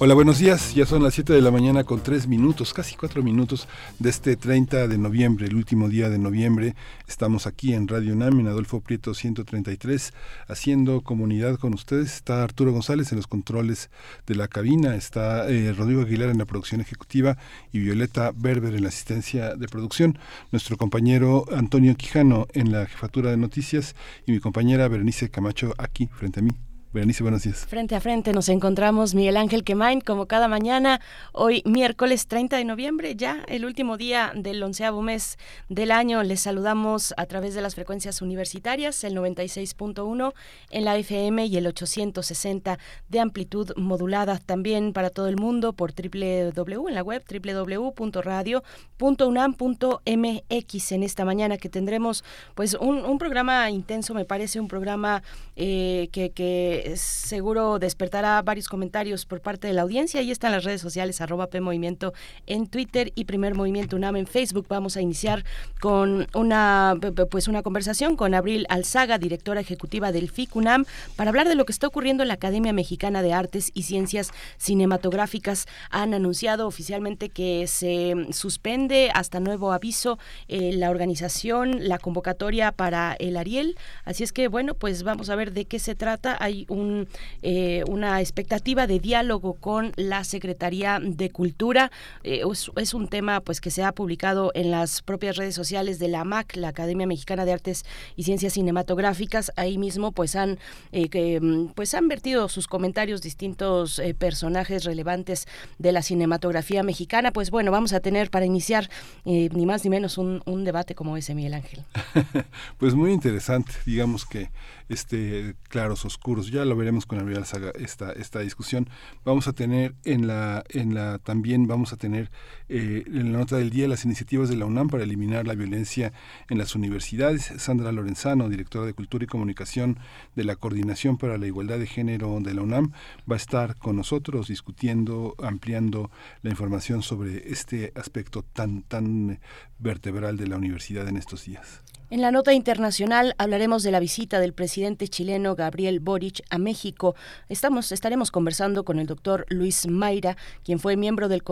Hola, buenos días. Ya son las 7 de la mañana con 3 minutos, casi 4 minutos de este 30 de noviembre, el último día de noviembre. Estamos aquí en Radio UNAM, en Adolfo Prieto 133, haciendo comunidad con ustedes. Está Arturo González en los controles de la cabina, está eh, Rodrigo Aguilar en la producción ejecutiva y Violeta Berber en la asistencia de producción. Nuestro compañero Antonio Quijano en la jefatura de noticias y mi compañera Berenice Camacho aquí frente a mí. Berenice, buenos días. Frente a frente nos encontramos Miguel Ángel Quemain, como cada mañana, hoy miércoles 30 de noviembre, ya el último día del onceavo mes del año. Les saludamos a través de las frecuencias universitarias, el 96.1 en la FM y el 860 de amplitud modulada también para todo el mundo por www en la web www.radio.unam.mx en esta mañana que tendremos pues un, programa intenso, me parece un programa eh, que, que seguro despertará varios comentarios por parte de la audiencia. Ahí están las redes sociales, arroba PMovimiento en Twitter y Primer Movimiento UNAM en Facebook. Vamos a iniciar con una, pues una conversación con Abril Alzaga, directora ejecutiva del FIC UNAM, para hablar de lo que está ocurriendo en la Academia Mexicana de Artes y Ciencias Cinematográficas. Han anunciado oficialmente que se suspende hasta nuevo aviso eh, la organización, la convocatoria para el Ariel. Así es que, bueno, pues vamos a ver de qué se trata. Hay un, eh, una expectativa de diálogo con la Secretaría de Cultura. Eh, es, un tema pues que se ha publicado en las propias redes sociales de la AMAC, la Academia Mexicana de Artes y Ciencias Cinematográficas. Ahí mismo pues han, eh, que, pues han vertido sus comentarios distintos personajes relevantes de la cinematografía mexicana. Pues bueno, vamos a tener para iniciar ni más ni menos un debate como ese, Miguel Ángel. pues muy interesante, digamos que este claros oscuros. Ya lo veremos con la Saga esta esta discusión. Vamos a tener en la en la también vamos a tener eh, en la nota del día las iniciativas de la UNAM para eliminar la violencia en las universidades. Sandra Lorenzano, directora de Cultura y Comunicación de la Coordinación para la Igualdad de Género de la UNAM, va a estar con nosotros discutiendo, ampliando la información sobre este aspecto tan tan vertebral de la universidad en estos días. En la nota internacional hablaremos de la visita del presidente chileno Gabriel Boric a México. Estamos, estaremos conversando con el doctor Luis Mayra, quien fue miembro del,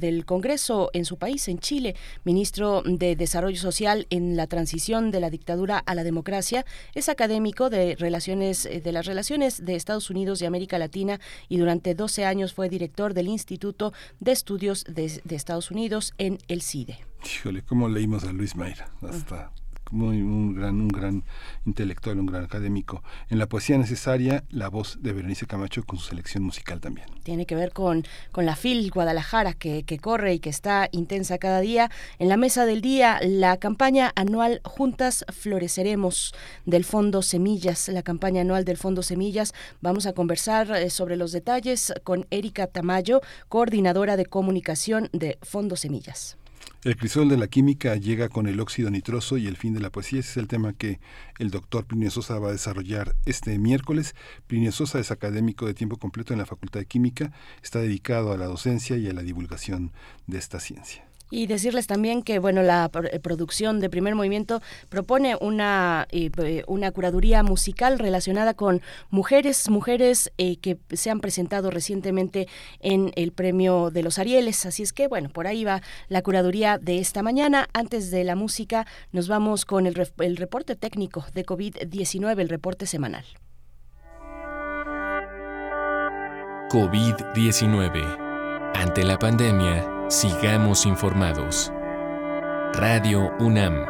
del Congreso en su país, en Chile, ministro de Desarrollo Social en la transición de la dictadura a la democracia. Es académico de, relaciones, eh, de las relaciones de Estados Unidos y América Latina y durante 12 años fue director del Instituto de Estudios de, Estados Unidos en el CIDE. Híjole, ¿cómo leímos a Luis Mayra? Hasta muy un gran un gran intelectual, un gran académico. En la poesía necesaria, la voz de Berenice Camacho con su selección musical también. Tiene que ver con, con la FIL Guadalajara que, que corre y que está intensa cada día. En la mesa del día, la campaña anual Juntas Floreceremos del Fondo Semillas, la campaña anual del Fondo Semillas. Vamos a conversar eh, sobre los detalles con Erika Tamayo, coordinadora de comunicación de Fondo Semillas. El crisol de la química llega con el óxido nitroso y el fin de la poesía. Ese es el tema que el doctor Plinio Sosa va a desarrollar este miércoles. Plinio Sosa es académico de tiempo completo en la Facultad de Química. Está dedicado a la docencia y a la divulgación de esta ciencia. Y decirles también que bueno la eh, producción de Primer Movimiento propone una eh, una curaduría musical relacionada con mujeres mujeres eh, que se han presentado recientemente en el premio de los Arieles. Así es que bueno por ahí va la curaduría de esta mañana. Antes de la música nos vamos con el, el reporte técnico de COVID-19, el reporte semanal. COVID-19. Ante la pandemia Sigamos informados. Radio UNAM.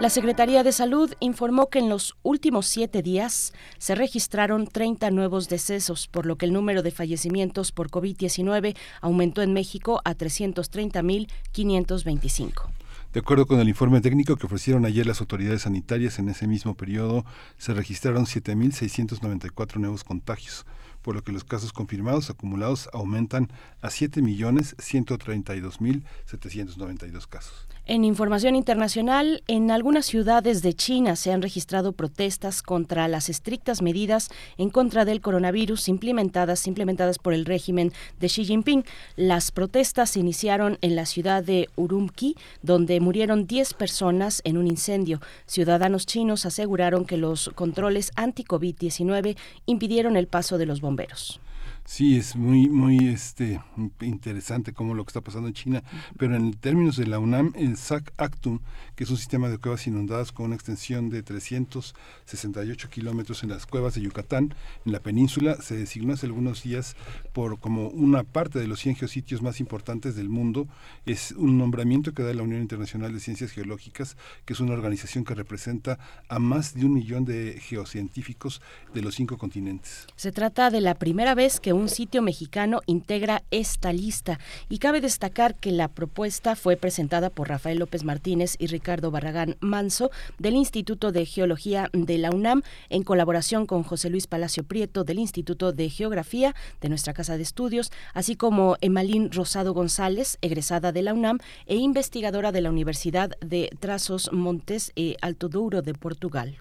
La Secretaría de Salud informó que en los últimos siete días se registraron 30 nuevos decesos, por lo que el número de fallecimientos por COVID-19 aumentó en México a 330.525. De acuerdo con el informe técnico que ofrecieron ayer las autoridades sanitarias, en ese mismo periodo se registraron 7.694 nuevos contagios por lo que los casos confirmados acumulados aumentan a 7.132.792 casos. En información internacional, en algunas ciudades de China se han registrado protestas contra las estrictas medidas en contra del coronavirus implementadas, implementadas por el régimen de Xi Jinping. Las protestas se iniciaron en la ciudad de Urumqi, donde murieron 10 personas en un incendio. Ciudadanos chinos aseguraron que los controles anti-COVID-19 impidieron el paso de los bomberos. Sí, es muy, muy este, interesante cómo lo que está pasando en China, pero en términos de la UNAM, el SAC Actum, que es un sistema de cuevas inundadas con una extensión de 368 kilómetros en las cuevas de Yucatán, en la península, se designó hace algunos días por como una parte de los 100 geositios más importantes del mundo. Es un nombramiento que da la Unión Internacional de Ciencias Geológicas, que es una organización que representa a más de un millón de geocientíficos de los cinco continentes. Se trata de la primera vez que un sitio mexicano integra esta lista y cabe destacar que la propuesta fue presentada por Rafael López Martínez y Ricardo Barragán Manso del Instituto de Geología de la UNAM en colaboración con José Luis Palacio Prieto del Instituto de Geografía de nuestra Casa de Estudios, así como Emalín Rosado González, egresada de la UNAM e investigadora de la Universidad de Trazos Montes e Alto Douro de Portugal.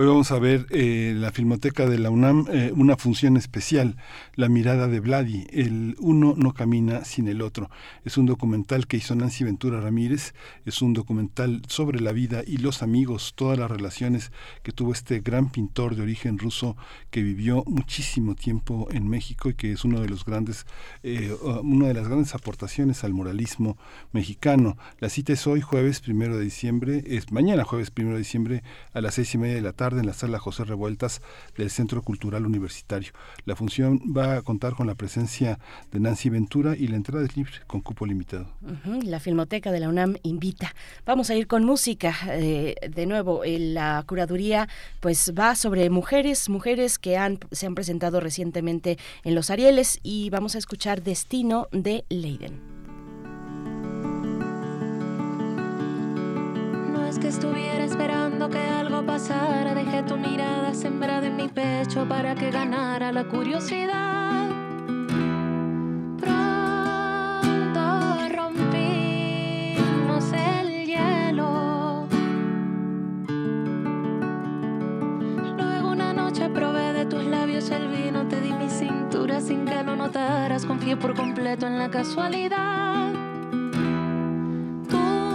Hoy vamos a ver eh, la Filmoteca de la UNAM eh, una función especial, La mirada de Vladi, El uno no camina sin el otro. Es un documental que hizo Nancy Ventura Ramírez, es un documental sobre la vida y los amigos, todas las relaciones que tuvo este gran pintor de origen ruso que vivió muchísimo tiempo en México y que es uno de los grandes, eh, una de las grandes aportaciones al moralismo mexicano. La cita es hoy, jueves primero de diciembre, es mañana jueves primero de diciembre a las seis y media de la tarde en la sala José Revueltas del Centro Cultural Universitario. La función va a contar con la presencia de Nancy Ventura y la entrada es libre con cupo limitado. la Filmoteca de la UNAM invita. Vamos a ir con música. Eh, de nuevo, la curaduría pues va sobre mujeres, mujeres que se han presentado recientemente en los Arieles y vamos a escuchar Destino de Leiden. Que estuviera esperando que algo pasara. Dejé tu mirada sembrada en mi pecho para que ganara la curiosidad. Pronto rompimos el hielo. Luego una noche probé de tus labios el vino, te di mi cintura sin que lo notaras. Confié por completo en la casualidad. con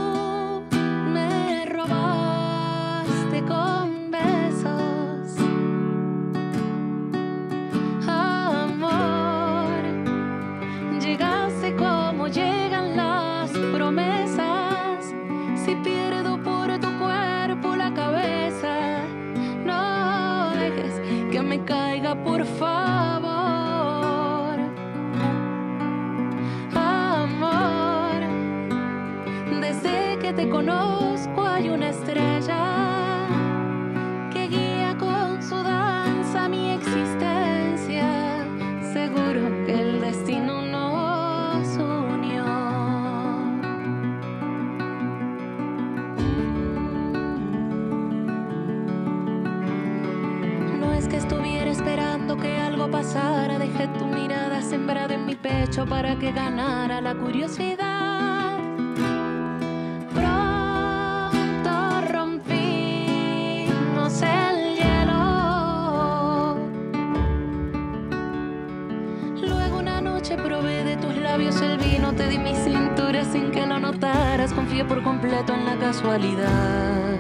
te conozco hay una pasara, dejé tu mirada sembrada en mi pecho para que ganara la curiosidad. Pronto rompimos el hielo. Luego una noche probé de tus labios el vino, te di mi cintura sin que lo notaras, confié por completo en la casualidad.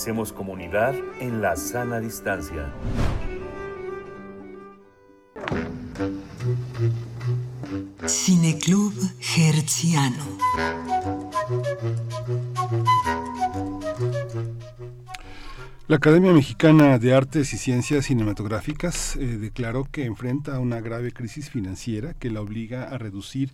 Hacemos comunidad en la sana distancia. Cineclub Herziano. La Academia Mexicana de Artes y Ciencias Cinematográficas eh, declaró que enfrenta una grave crisis financiera que la obliga a reducir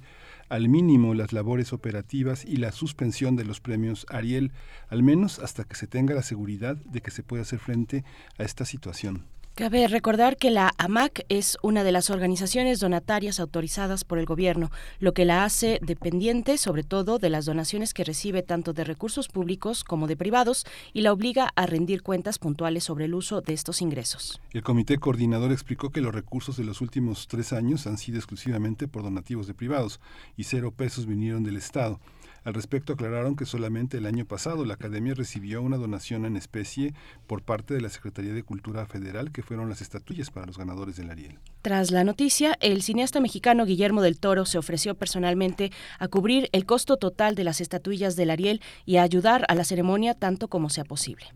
al mínimo las labores operativas y la suspensión de los premios Ariel, al menos hasta que se tenga la seguridad de que se puede hacer frente a esta situación. Cabe recordar que la AMAC es una de las organizaciones donatarias autorizadas por el gobierno, lo que la hace dependiente sobre todo de las donaciones que recibe tanto de recursos públicos como de privados y la obliga a rendir cuentas puntuales sobre el uso de estos ingresos. El comité coordinador explicó que los recursos de los últimos tres años han sido exclusivamente por donativos de privados y cero pesos vinieron del Estado. Al respecto aclararon que solamente el año pasado la Academia recibió una donación en especie por parte de la Secretaría de Cultura Federal, que fueron las estatuillas para los ganadores del Ariel. Tras la noticia, el cineasta mexicano Guillermo del Toro se ofreció personalmente a cubrir el costo total de las estatuillas del Ariel y a ayudar a la ceremonia tanto como sea posible.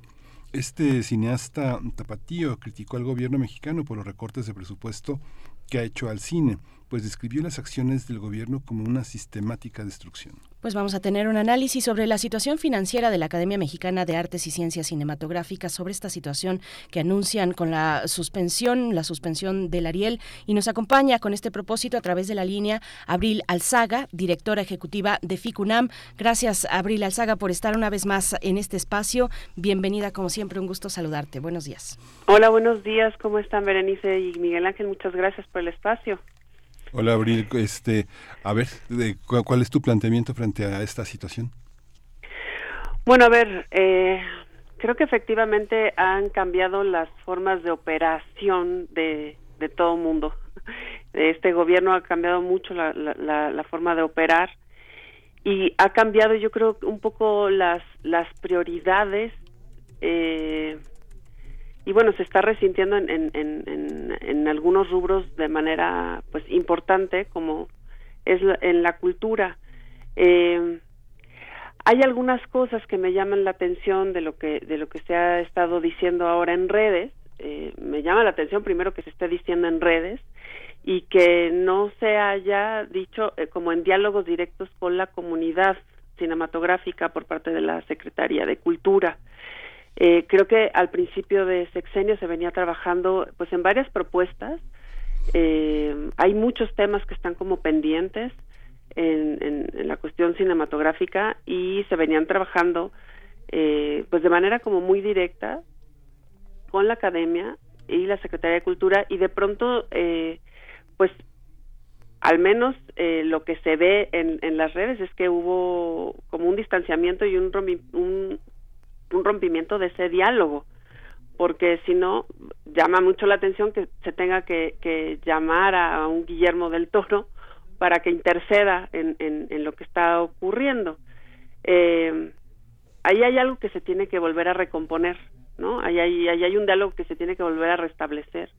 Este cineasta tapatío criticó al gobierno mexicano por los recortes de presupuesto que ha hecho al cine, pues describió las acciones del gobierno como una sistemática destrucción. Pues vamos a tener un análisis sobre la situación financiera de la Academia Mexicana de Artes y Ciencias Cinematográficas, sobre esta situación que anuncian con la suspensión, la suspensión del Ariel, y nos acompaña con este propósito a través de la línea Abril Alzaga, directora ejecutiva de FICUNAM. Gracias, Abril Alzaga, por estar una vez más en este espacio. Bienvenida, como siempre, un gusto saludarte. Buenos días. Hola, buenos días. ¿Cómo están, Berenice y Miguel Ángel? Muchas gracias por el espacio. Hola, Abril. Este, a ver, ¿cuál es tu planteamiento frente a esta situación? Bueno, a ver, eh, creo que efectivamente han cambiado las formas de operación de, todo mundo. Este gobierno ha cambiado mucho la, la, la, forma de operar y ha cambiado, yo creo, un poco las, las prioridades eh, y bueno, se está resintiendo en, en, en, en, algunos rubros de manera pues importante, como es en la cultura. Eh, hay algunas cosas que me llaman la atención de lo que de lo que se ha estado diciendo ahora en redes. Eh, me llama la atención primero que se esté diciendo en redes y que no se haya dicho eh, como en diálogos directos con la comunidad cinematográfica por parte de la Secretaría de Cultura. Eh, creo que al principio de sexenio se venía trabajando pues en varias propuestas. Eh, hay muchos temas que están como pendientes en, en, la cuestión cinematográfica y se venían trabajando eh, pues de manera como muy directa con la academia y la Secretaría de Cultura y de pronto eh, pues al menos eh, lo que se ve en, en, las redes es que hubo como un distanciamiento y un, un, un rompimiento de ese diálogo, porque si no, llama mucho la atención que se tenga que, que llamar a un Guillermo del Toro para que interceda en, lo que está ocurriendo. Eh, ahí hay algo que se tiene que volver a recomponer, ¿no? Ahí hay, ahí hay un diálogo que se tiene que volver a restablecer.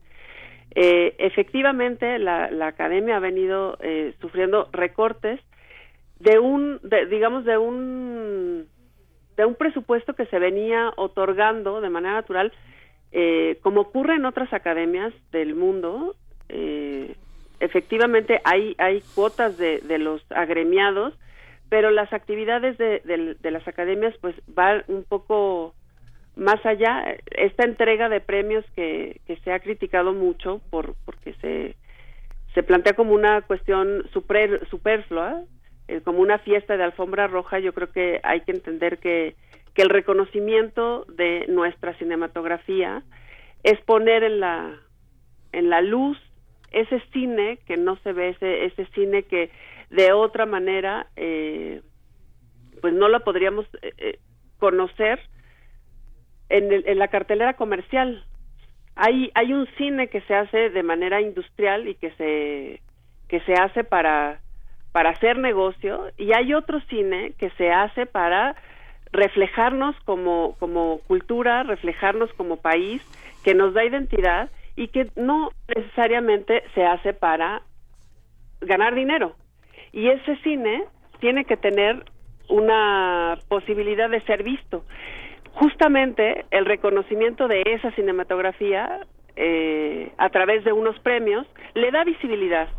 Eh, efectivamente, la, la, academia ha venido eh, sufriendo recortes de un, de, digamos, de un de un presupuesto que se venía otorgando de manera natural, eh, como ocurre en otras academias del mundo, eh, efectivamente hay, hay cuotas de, de, los agremiados, pero las actividades de, de, de, las academias pues van un poco más allá. Esta entrega de premios que, que se ha criticado mucho por porque se, se plantea como una cuestión super, superflua, eh, como una fiesta de alfombra roja, yo creo que hay que entender que, que el reconocimiento de nuestra cinematografía es poner en la, en la luz ese cine que no se ve, ese, ese cine que de otra manera eh, pues no lo podríamos eh, eh conocer en, el, en la cartelera comercial. Hay, hay un cine que se hace de manera industrial y que se, que se hace para para hacer negocio y hay otro cine que se hace para reflejarnos como, como cultura, reflejarnos como país, que nos da identidad y que no necesariamente se hace para ganar dinero. Y ese cine tiene que tener una posibilidad de ser visto. Justamente el reconocimiento de esa cinematografía eh, a través de unos premios le da visibilidad,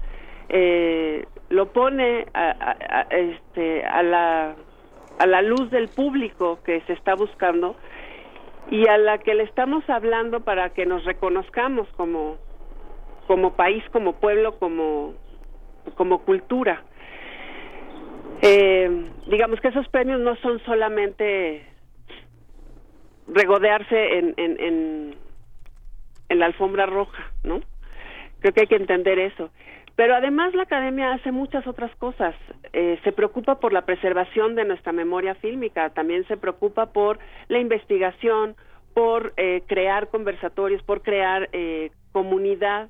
eh, lo pone a, este, a, la, a la luz del público que se está buscando y a la que le estamos hablando para que nos reconozcamos como, país, como pueblo, como, como cultura. Eh, digamos que esos premios no son solamente regodearse en, en, en, la alfombra roja, ¿no? Creo que hay que entender eso. Pero además la academia hace muchas otras cosas. Eh, se preocupa por la preservación de nuestra memoria fílmica, también se preocupa por la investigación, por eh, crear conversatorios, por crear eh, comunidad,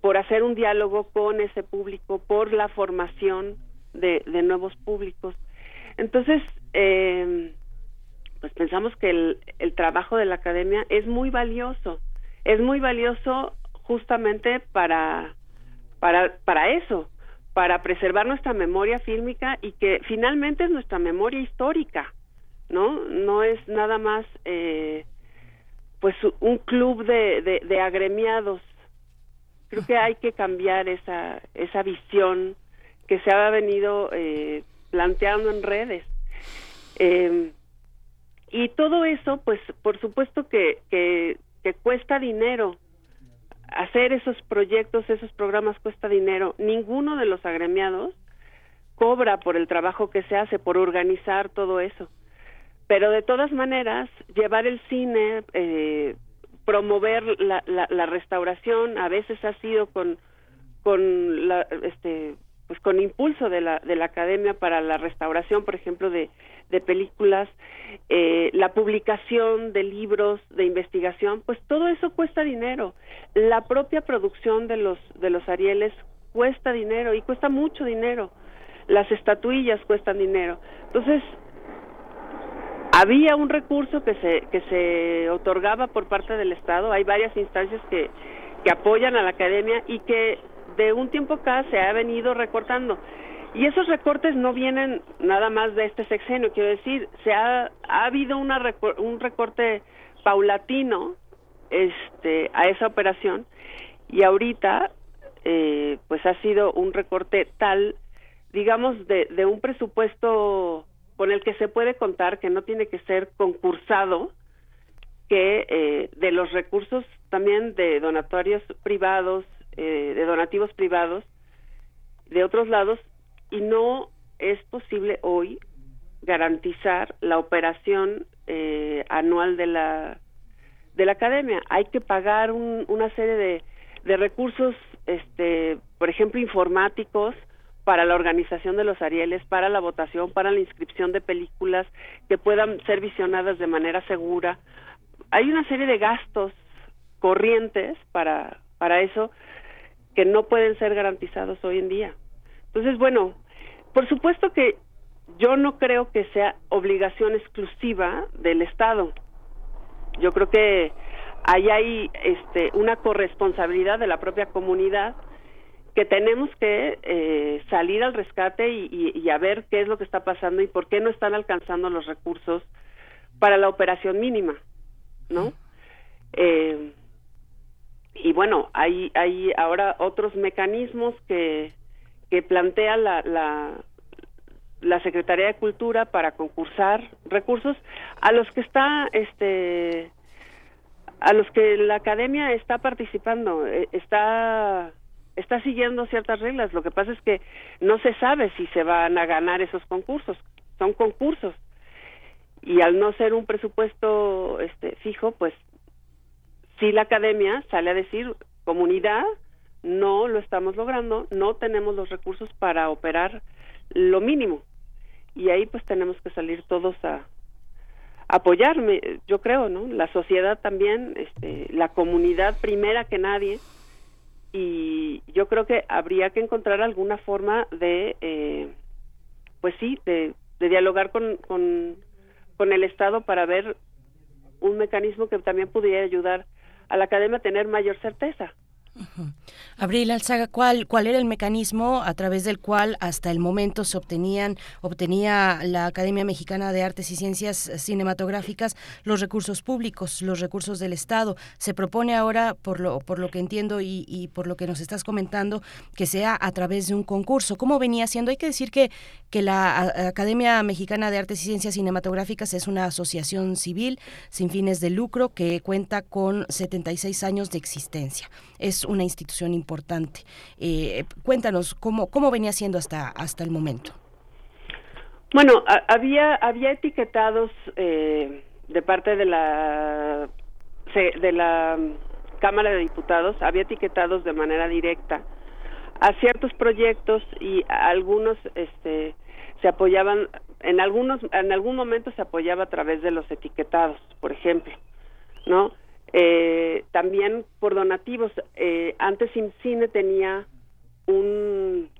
por hacer un diálogo con ese público, por la formación de, de nuevos públicos. Entonces, pues pensamos que el, el trabajo de la academia es muy valioso, es muy valioso justamente para para, para eso, para preservar nuestra memoria fílmica y que finalmente es nuestra memoria histórica, ¿no? No es nada más eh, pues un club de, de, agremiados. Creo que hay que cambiar esa, esa visión que se ha venido eh, planteando en redes. Eh, y todo eso, pues por supuesto que, que, que cuesta dinero, hacer esos proyectos, esos programas cuesta dinero. Ninguno de los agremiados cobra por el trabajo que se hace, por organizar todo eso. Pero de todas maneras, llevar el cine, eh, promover la, la, restauración, a veces ha sido con, con la, este, pues con impulso de la, de la academia para la restauración, por ejemplo, de, de películas, eh, la publicación de libros de investigación, pues todo eso cuesta dinero. La propia producción de los de los Arieles cuesta dinero y cuesta mucho dinero. Las estatuillas cuestan dinero. Entonces, había un recurso que se que se otorgaba por parte del Estado, hay varias instancias que que apoyan a la academia y que de un tiempo acá se ha venido recortando. Y esos recortes no vienen nada más de este sexenio, quiero decir, se ha, ha habido una un recorte paulatino este, a esa operación y ahorita eh, pues ha sido un recorte tal, digamos, de, de un presupuesto con el que se puede contar, que no tiene que ser concursado, que eh, de los recursos también de donatorios privados, eh, de donativos privados, de otros lados, y no es posible hoy garantizar la operación eh, anual de la de la academia hay que pagar una serie de, de recursos este por ejemplo informáticos para la organización de los Arieles, para la votación, para la inscripción de películas que puedan ser visionadas de manera segura. Hay una serie de gastos corrientes para, para eso que no pueden ser garantizados hoy en día. Entonces, bueno, por supuesto que yo no creo que sea obligación exclusiva del Estado. Yo creo que ahí hay este, una corresponsabilidad de la propia comunidad que tenemos que eh, salir al rescate y, a ver qué es lo que está pasando y por qué no están alcanzando los recursos para la operación mínima, ¿no? Eh, y bueno, hay, hay ahora otros mecanismos que que plantea la, la, la Secretaría de Cultura para concursar recursos. A los que está este a los que la academia está participando eh, está está siguiendo ciertas reglas. Lo que pasa es que no se sabe si se van a ganar esos concursos. Son concursos. Y al no ser un presupuesto este fijo pues si la academia sale a decir comunidad no lo estamos logrando, no tenemos los recursos para operar lo mínimo. Y ahí pues tenemos que salir todos a, apoyarme, yo creo, ¿no? La sociedad también, este, la comunidad primera que nadie, y yo creo que habría que encontrar alguna forma de, eh, pues sí, de, dialogar con, con el Estado para ver un mecanismo que también pudiera ayudar a la academia tener mayor certeza Abril Alzaga, ¿cuál, ¿cuál era el mecanismo a través del cual hasta el momento se obtenían, obtenía la Academia Mexicana de Artes y Ciencias Cinematográficas los recursos públicos, los recursos del Estado? Se propone ahora, por lo, por lo que entiendo y, y por lo que nos estás comentando, que sea a través de un concurso. ¿Cómo venía siendo? Hay que decir que, que la Academia Mexicana de Artes y Ciencias Cinematográficas es una asociación civil sin fines de lucro que cuenta con 76 años de existencia. Es una institución importante. Eh, cuéntanos cómo, cómo venía siendo hasta, hasta el momento. Bueno, había, había etiquetados eh, de parte de la, de la Cámara de Diputados, había etiquetados de manera directa a ciertos proyectos y algunos este, se apoyaban en algunos en algún momento se apoyaba a través de los etiquetados por ejemplo no eh, también por donativos. Eh, antes cine tenía un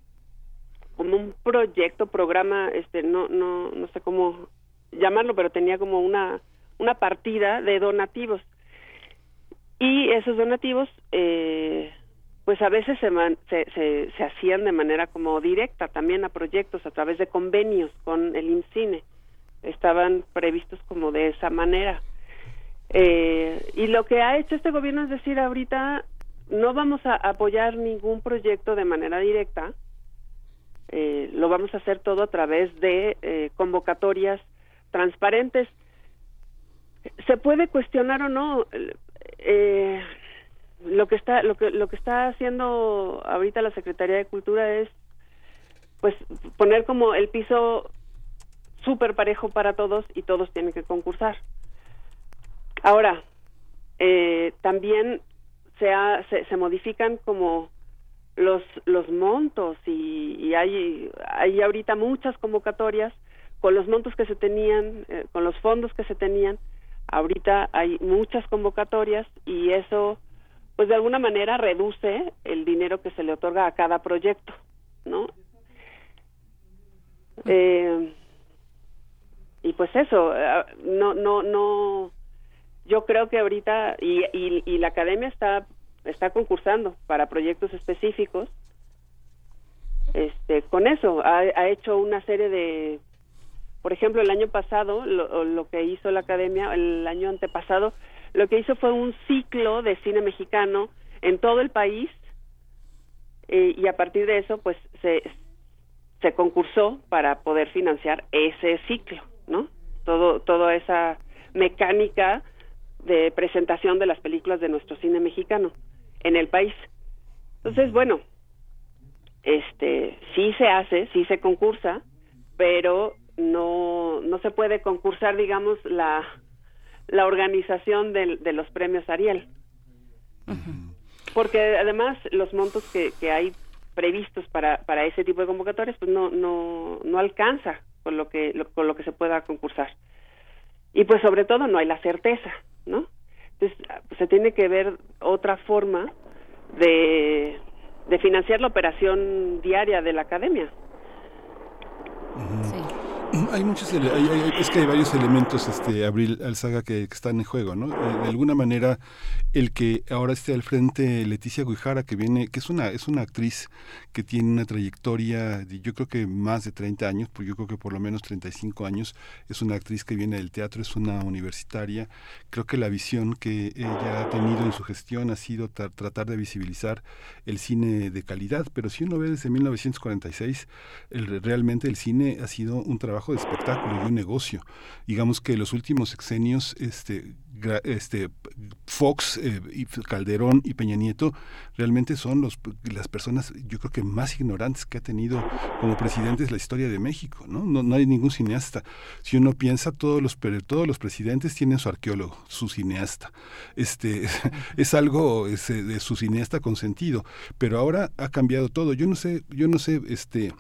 como un proyecto, programa, este, no, no, no sé cómo llamarlo, pero tenía como una una partida de donativos y esos donativos, eh, pues a veces se, se, se, hacían de manera como directa también a proyectos a través de convenios con el INCINE. Estaban previstos como de esa manera. Eh, y lo que ha hecho este gobierno es decir, ahorita no vamos a apoyar ningún proyecto de manera directa, eh, lo vamos a hacer todo a través de eh, convocatorias transparentes. Se puede cuestionar o no eh, lo que está lo que lo que está haciendo ahorita la Secretaría de Cultura es pues poner como el piso súper parejo para todos y todos tienen que concursar. Ahora, eh, también se, se, modifican como los, los montos y, hay, hay ahorita muchas convocatorias con los montos que se tenían, eh, con los fondos que se tenían. Ahorita hay muchas convocatorias y eso, pues de alguna manera reduce el dinero que se le otorga a cada proyecto, ¿no? Eh, y pues eso, no, no, no, yo creo que ahorita y, y, la academia está está concursando para proyectos específicos este con eso. Ha, ha hecho una serie de por ejemplo el año pasado lo, lo, que hizo la academia el año antepasado lo que hizo fue un ciclo de cine mexicano en todo el país eh, y a partir de eso pues se se concursó para poder financiar ese ciclo no todo toda esa mecánica de presentación de las películas de nuestro cine mexicano en el país. Entonces, bueno, este sí se hace, sí se concursa, pero no no se puede concursar, digamos, la la organización de, de los premios Ariel. Porque además los montos que, que hay previstos para, para ese tipo de convocatorias pues no no no alcanza con lo que con lo que se pueda concursar. Y pues sobre todo no hay la certeza ¿no? Entonces, se tiene que ver otra forma de, de financiar la operación diaria de la academia. Hay muchos, es que hay varios elementos, este, Abril Alzaga, que, que están en juego, ¿no? Eh, de alguna manera, el que ahora esté al frente Leticia Guijara, que viene, que es una, es una actriz que tiene una trayectoria de, yo creo que más de 30 años, pues yo creo que por lo menos 35 años, es una actriz que viene del teatro, es una universitaria. Creo que la visión que ella ha tenido en su gestión ha sido tratar de visibilizar el cine de calidad, pero si uno ve desde 1946, el, realmente el cine ha sido un trabajo de espectáculo y un negocio. Digamos que los últimos sexenios, este, este Fox, eh, Calderón y Peña Nieto realmente son los, las personas, yo creo que más ignorantes que ha tenido como presidentes la historia de México, ¿no? No, hay ningún cineasta. Si uno piensa, todos los, todos los presidentes tienen su arqueólogo, su cineasta. Este, es algo de su cineasta consentido. Pero ahora ha cambiado todo. Yo no sé, yo no sé, este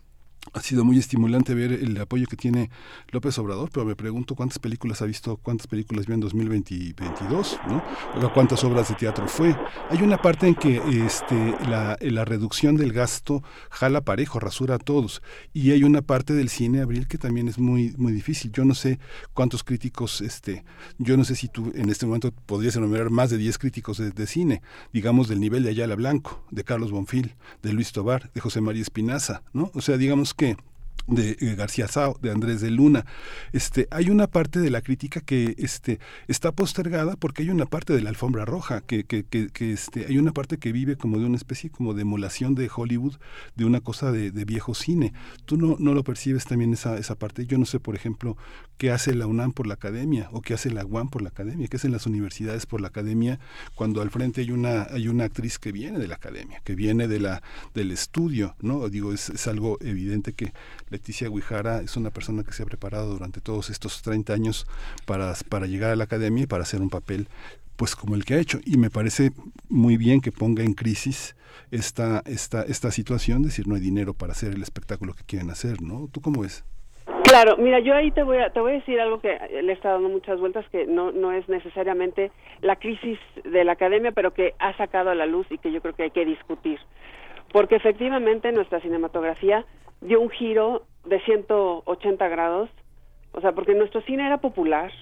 ha sido muy estimulante ver el apoyo que tiene López Obrador, pero me pregunto cuántas películas ha visto, cuántas películas vio en 2022, ¿no? O cuántas obras de teatro fue. Hay una parte en que este, la, reducción del gasto jala parejo, rasura a todos. Y hay una parte del cine, Abril, que también es muy, muy difícil. Yo no sé cuántos críticos, este, yo no sé si tú en este momento podrías enumerar más de 10 críticos de, de cine, digamos del nivel de Ayala Blanco, de Carlos Bonfil, de Luis Tobar, de José María Espinaza, ¿no? O sea, digamos que de eh, García Sao, de Andrés de Luna. Este, hay una parte de la crítica que este, está postergada porque hay una parte de la alfombra roja, que, que, que, este, hay una parte que vive como de una especie como de emulación de Hollywood, de una cosa de, viejo cine. Tú no, no lo percibes también esa, esa parte. Yo no sé, por ejemplo, qué hace la UNAM por la academia o qué hace la UAM por la academia, qué hacen las universidades por la academia cuando al frente hay una, hay una actriz que viene de la academia, que viene de la, del estudio, ¿no? Digo, es, es algo evidente que Leticia Guijara es una persona que se ha preparado durante todos estos 30 años para, para llegar a la academia y para hacer un papel pues como el que ha hecho. Y me parece muy bien que ponga en crisis esta, esta, esta situación, decir, no hay dinero para hacer el espectáculo que quieren hacer, ¿no? ¿Tú cómo ves? Claro, mira, yo ahí te voy a, te voy a decir algo que le estado dando muchas vueltas, que no, no es necesariamente la crisis de la academia, pero que ha sacado a la luz y que yo creo que hay que discutir. Porque efectivamente nuestra cinematografía dio un giro de 180 grados, o sea, porque nuestro cine era popular,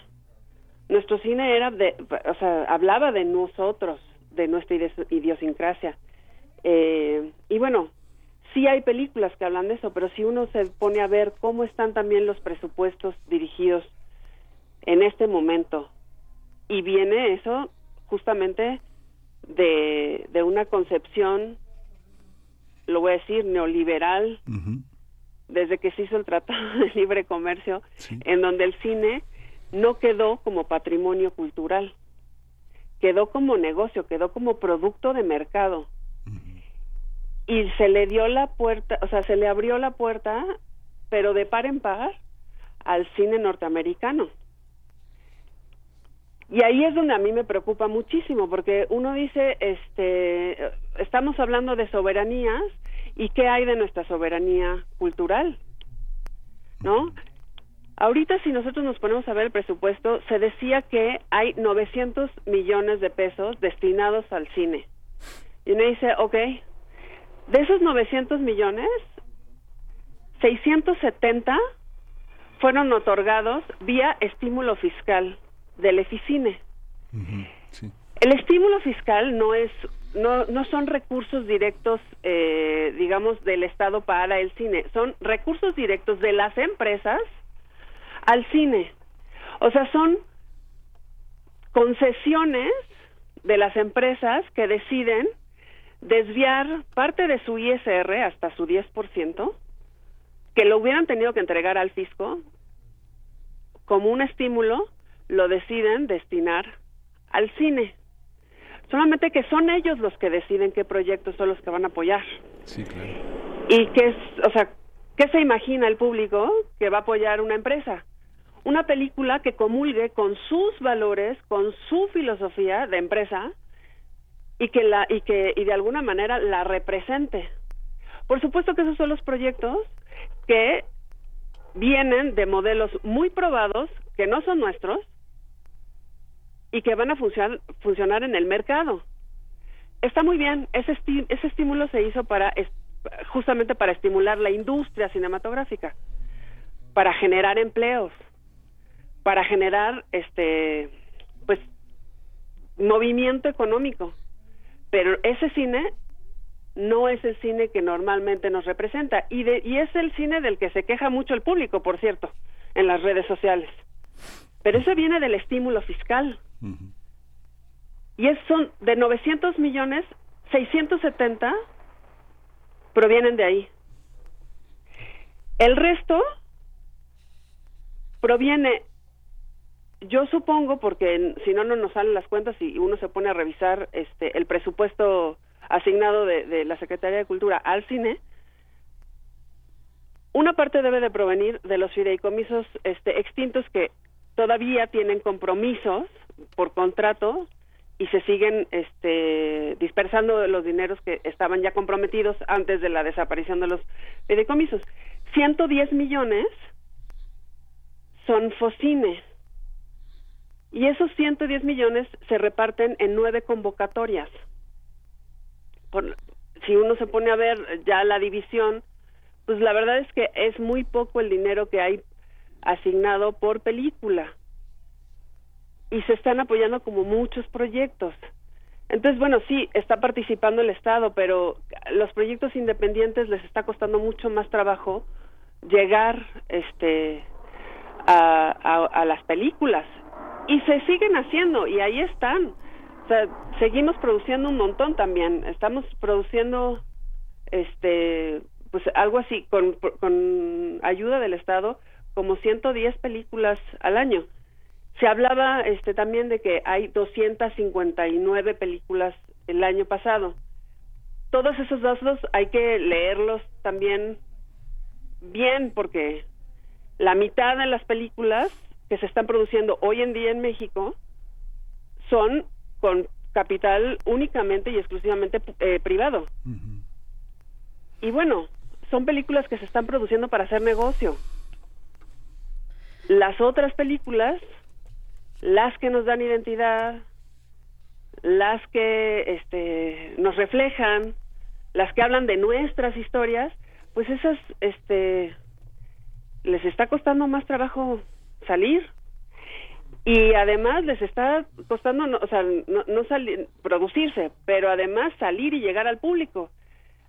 nuestro cine era de, o sea, hablaba de nosotros, de nuestra idiosincrasia. Eh, y bueno, sí hay películas que hablan de eso, pero si uno se pone a ver cómo están también los presupuestos dirigidos en este momento, y viene eso justamente de, de una concepción lo voy a decir, neoliberal, desde que se hizo el Tratado de Libre Comercio, en donde el cine no quedó como patrimonio cultural, quedó como negocio, quedó como producto de mercado. Y se le dio la puerta, o sea, se le abrió la puerta, pero de par en par, al cine norteamericano. Y ahí es donde a mí me preocupa muchísimo, porque uno dice, este, estamos hablando de soberanías, ¿y qué hay de nuestra soberanía cultural? ¿No? Ahorita si nosotros nos ponemos a ver el presupuesto, se decía que hay 900 millones de pesos destinados al cine. Y uno dice, ok, de esos 900 millones, 670 fueron otorgados vía estímulo fiscal del EFICINE. El estímulo fiscal no es no, no son recursos directos, eh, digamos, del Estado para el cine, son recursos directos de las empresas al cine. O sea, son concesiones de las empresas que deciden desviar parte de su ISR hasta su 10%, que lo hubieran tenido que entregar al fisco como un estímulo lo deciden destinar al cine. Solamente que son ellos los que deciden qué proyectos son los que van a apoyar. Sí, claro. Y qué, o sea, ¿qué se imagina el público que va a apoyar una empresa? Una película que comulgue con sus valores, con su filosofía de empresa y que la y que y de alguna manera la represente. Por supuesto que esos son los proyectos que vienen de modelos muy probados que no son nuestros y que van a funcionar, funcionar en el mercado. Está muy bien, ese, ese estímulo se hizo para justamente para estimular la industria cinematográfica, para generar empleos, para generar este pues movimiento económico. Pero ese cine no es el cine que normalmente nos representa y, de, y es el cine del que se queja mucho el público, por cierto, en las redes sociales. Pero ese viene del estímulo fiscal. Y es, son de 900 millones, 670 provienen de ahí. El resto proviene, yo supongo, porque si no, no nos salen las cuentas y uno se pone a revisar este el presupuesto asignado de, de la Secretaría de Cultura al cine, una parte debe de provenir de los fideicomisos este, extintos que todavía tienen compromisos por contrato y se siguen este, dispersando los dineros que estaban ya comprometidos antes de la desaparición de los fideicomisos. 110 millones son Focine. Y esos 110 millones se reparten en nueve convocatorias. si uno se pone a ver ya la división, pues la verdad es que es muy poco el dinero que hay asignado por película. Y se están apoyando como muchos proyectos. Entonces, bueno, sí, está participando el Estado, pero los proyectos independientes les está costando mucho más trabajo llegar este a, a, las películas y se siguen haciendo y ahí están o sea seguimos produciendo un montón también estamos produciendo este pues algo así con, con ayuda del estado como 110 películas al año se hablaba este también de que hay 259 películas el año pasado todos esos datos hay que leerlos también bien porque la mitad de las películas que se están produciendo hoy en día en México son con capital únicamente y exclusivamente eh, privado. Y bueno, son películas que se están produciendo para hacer negocio. Las otras películas, las que nos dan identidad, las que este, nos reflejan, las que hablan de nuestras historias, pues esas este, les está costando más trabajo salir y además les está costando, no, o sea, no, no salir, producirse, pero además salir y llegar al público.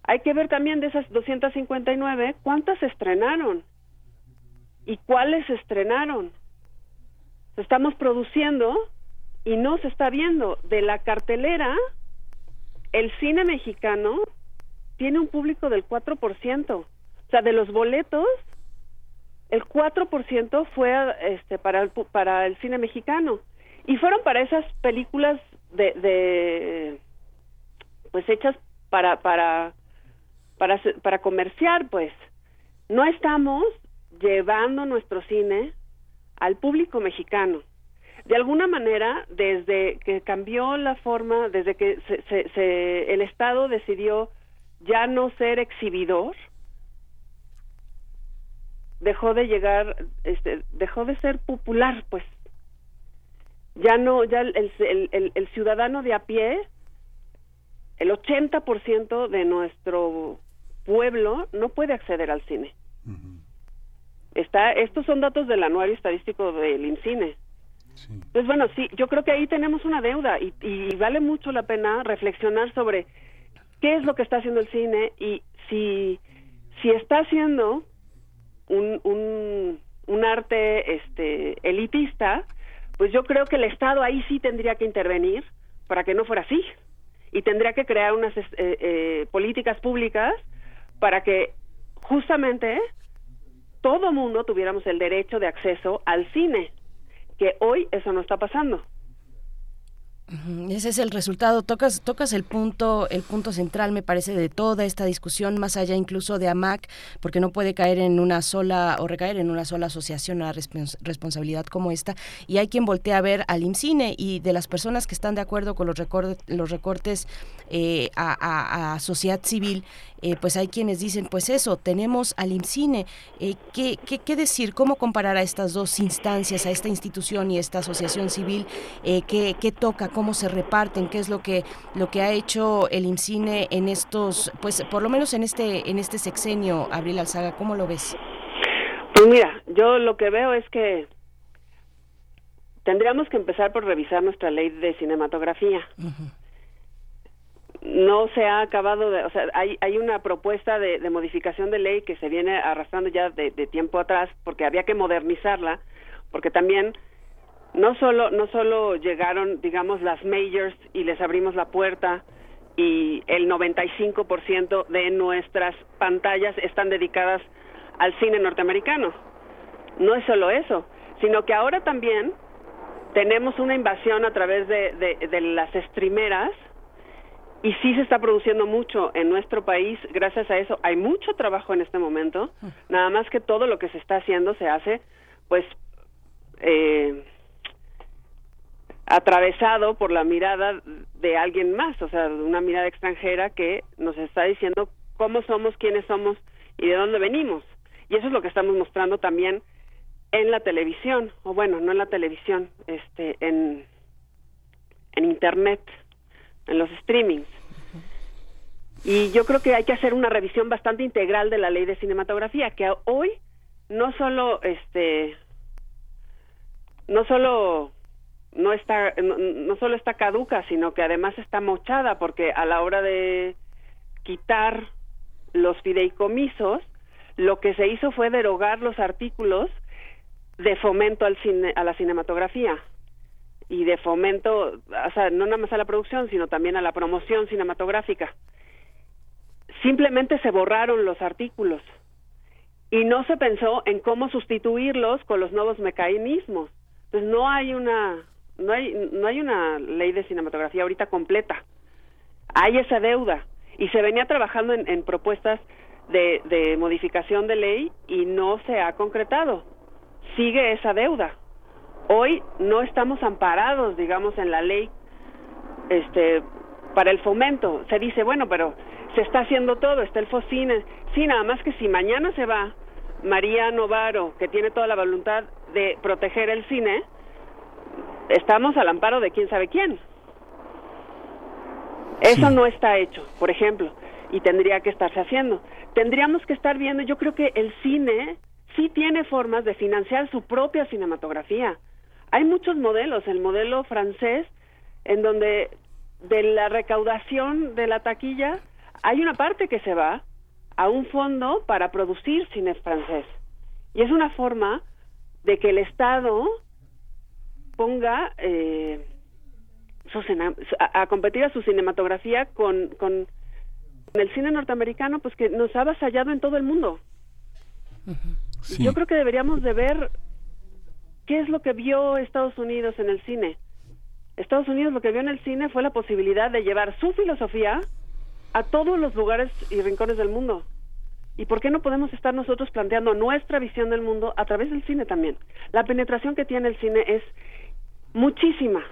Hay que ver también de esas 259 cuántas se estrenaron y cuáles se estrenaron. Estamos produciendo y no se está viendo. De la cartelera, el cine mexicano tiene un público del 4%. O sea, de los boletos, el 4% fue este, para, el, para el cine mexicano. Y fueron para esas películas de, de pues hechas para, para, para, para comerciar, pues. No estamos llevando nuestro cine al público mexicano. De alguna manera, desde que cambió la forma, desde que se, se, el Estado decidió ya no ser exhibidor, dejó de llegar, este, dejó de ser popular, pues. Ya no, ya el, el, el, ciudadano de a pie, el 80% de nuestro pueblo no puede acceder al cine. Está, estos son datos del anuario estadístico del INCINE. Pues bueno, sí, yo creo que ahí tenemos una deuda y, y vale mucho la pena reflexionar sobre qué es lo que está haciendo el cine y si, si está haciendo un, un, un arte este, elitista, pues yo creo que el Estado ahí sí tendría que intervenir para que no fuera así y tendría que crear unas eh, eh, políticas públicas para que justamente todo mundo tuviéramos el derecho de acceso al cine, que hoy eso no está pasando. Ese es el resultado. Tocas, tocas el punto, el punto central, me parece, de toda esta discusión, más allá incluso de AMAC, porque no puede caer en una sola o recaer en una sola asociación a responsabilidad como esta. Y hay quien voltea a ver al IMCINE y de las personas que están de acuerdo con los, recortes, los recortes eh, a, sociedad civil, eh, pues hay quienes dicen, pues eso, tenemos al IMCINE. Eh, ¿qué, qué, qué, decir? ¿Cómo comparar a estas dos instancias, a esta institución y esta asociación civil? ¿qué, ¿Qué toca? Cómo se reparten, qué es lo que lo que ha hecho el IMCINE en estos, pues por lo menos en este en este sexenio, Abril Alzaga, ¿cómo lo ves? Pues mira, yo lo que veo es que tendríamos que empezar por revisar nuestra ley de cinematografía. No se ha acabado de, o sea, hay, hay una propuesta de, modificación de ley que se viene arrastrando ya de tiempo atrás porque había que modernizarla, porque también no solo no solo llegaron digamos las majors y les abrimos la puerta y el 95% de nuestras pantallas están dedicadas al cine norteamericano. No es solo eso, sino que ahora también tenemos una invasión a través de, de, las streameras y sí se está produciendo mucho en nuestro país gracias a eso. Hay mucho trabajo en este momento, nada más que todo lo que se está haciendo se hace pues eh, atravesado por la mirada de alguien más, o sea, una mirada extranjera que nos está diciendo cómo somos, quiénes somos y de dónde venimos. Y eso es lo que estamos mostrando también en la televisión, o bueno, no en la televisión, este, en, en internet, en los streamings. Y yo creo que hay que hacer una revisión bastante integral de la ley de cinematografía, que hoy no solo este no solo no está no, solo está caduca, sino que además está mochada porque a la hora de quitar los fideicomisos, lo que se hizo fue derogar los artículos de fomento al cine, a la cinematografía y de fomento, o sea, no nada más a la producción, sino también a la promoción cinematográfica. Simplemente se borraron los artículos y no se pensó en cómo sustituirlos con los nuevos mecanismos. Entonces no hay una no hay no hay una ley de cinematografía ahorita completa. Hay esa deuda y se venía trabajando en, propuestas de, de modificación de ley y no se ha concretado. Sigue esa deuda. Hoy no estamos amparados, digamos, en la ley este para el fomento. Se dice, bueno, pero se está haciendo todo, está el FOCINE. Sí, nada más que si mañana se va María Novaro, que tiene toda la voluntad de proteger el cine, estamos al amparo de quién sabe quién. Eso no está hecho, por ejemplo, y tendría que estarse haciendo. Tendríamos que estar viendo, yo creo que el cine sí tiene formas de financiar su propia cinematografía. Hay muchos modelos, el modelo francés, en donde de la recaudación de la taquilla hay una parte que se va a un fondo para producir cine francés. Y es una forma de que el Estado ponga eh, a, competir a su cinematografía con, con el cine norteamericano, pues que nos ha avasallado en todo el mundo. Yo creo que deberíamos de ver qué es lo que vio Estados Unidos en el cine. Estados Unidos lo que vio en el cine fue la posibilidad de llevar su filosofía a todos los lugares y rincones del mundo. ¿Y por qué no podemos estar nosotros planteando nuestra visión del mundo a través del cine también? La penetración que tiene el cine es muchísima.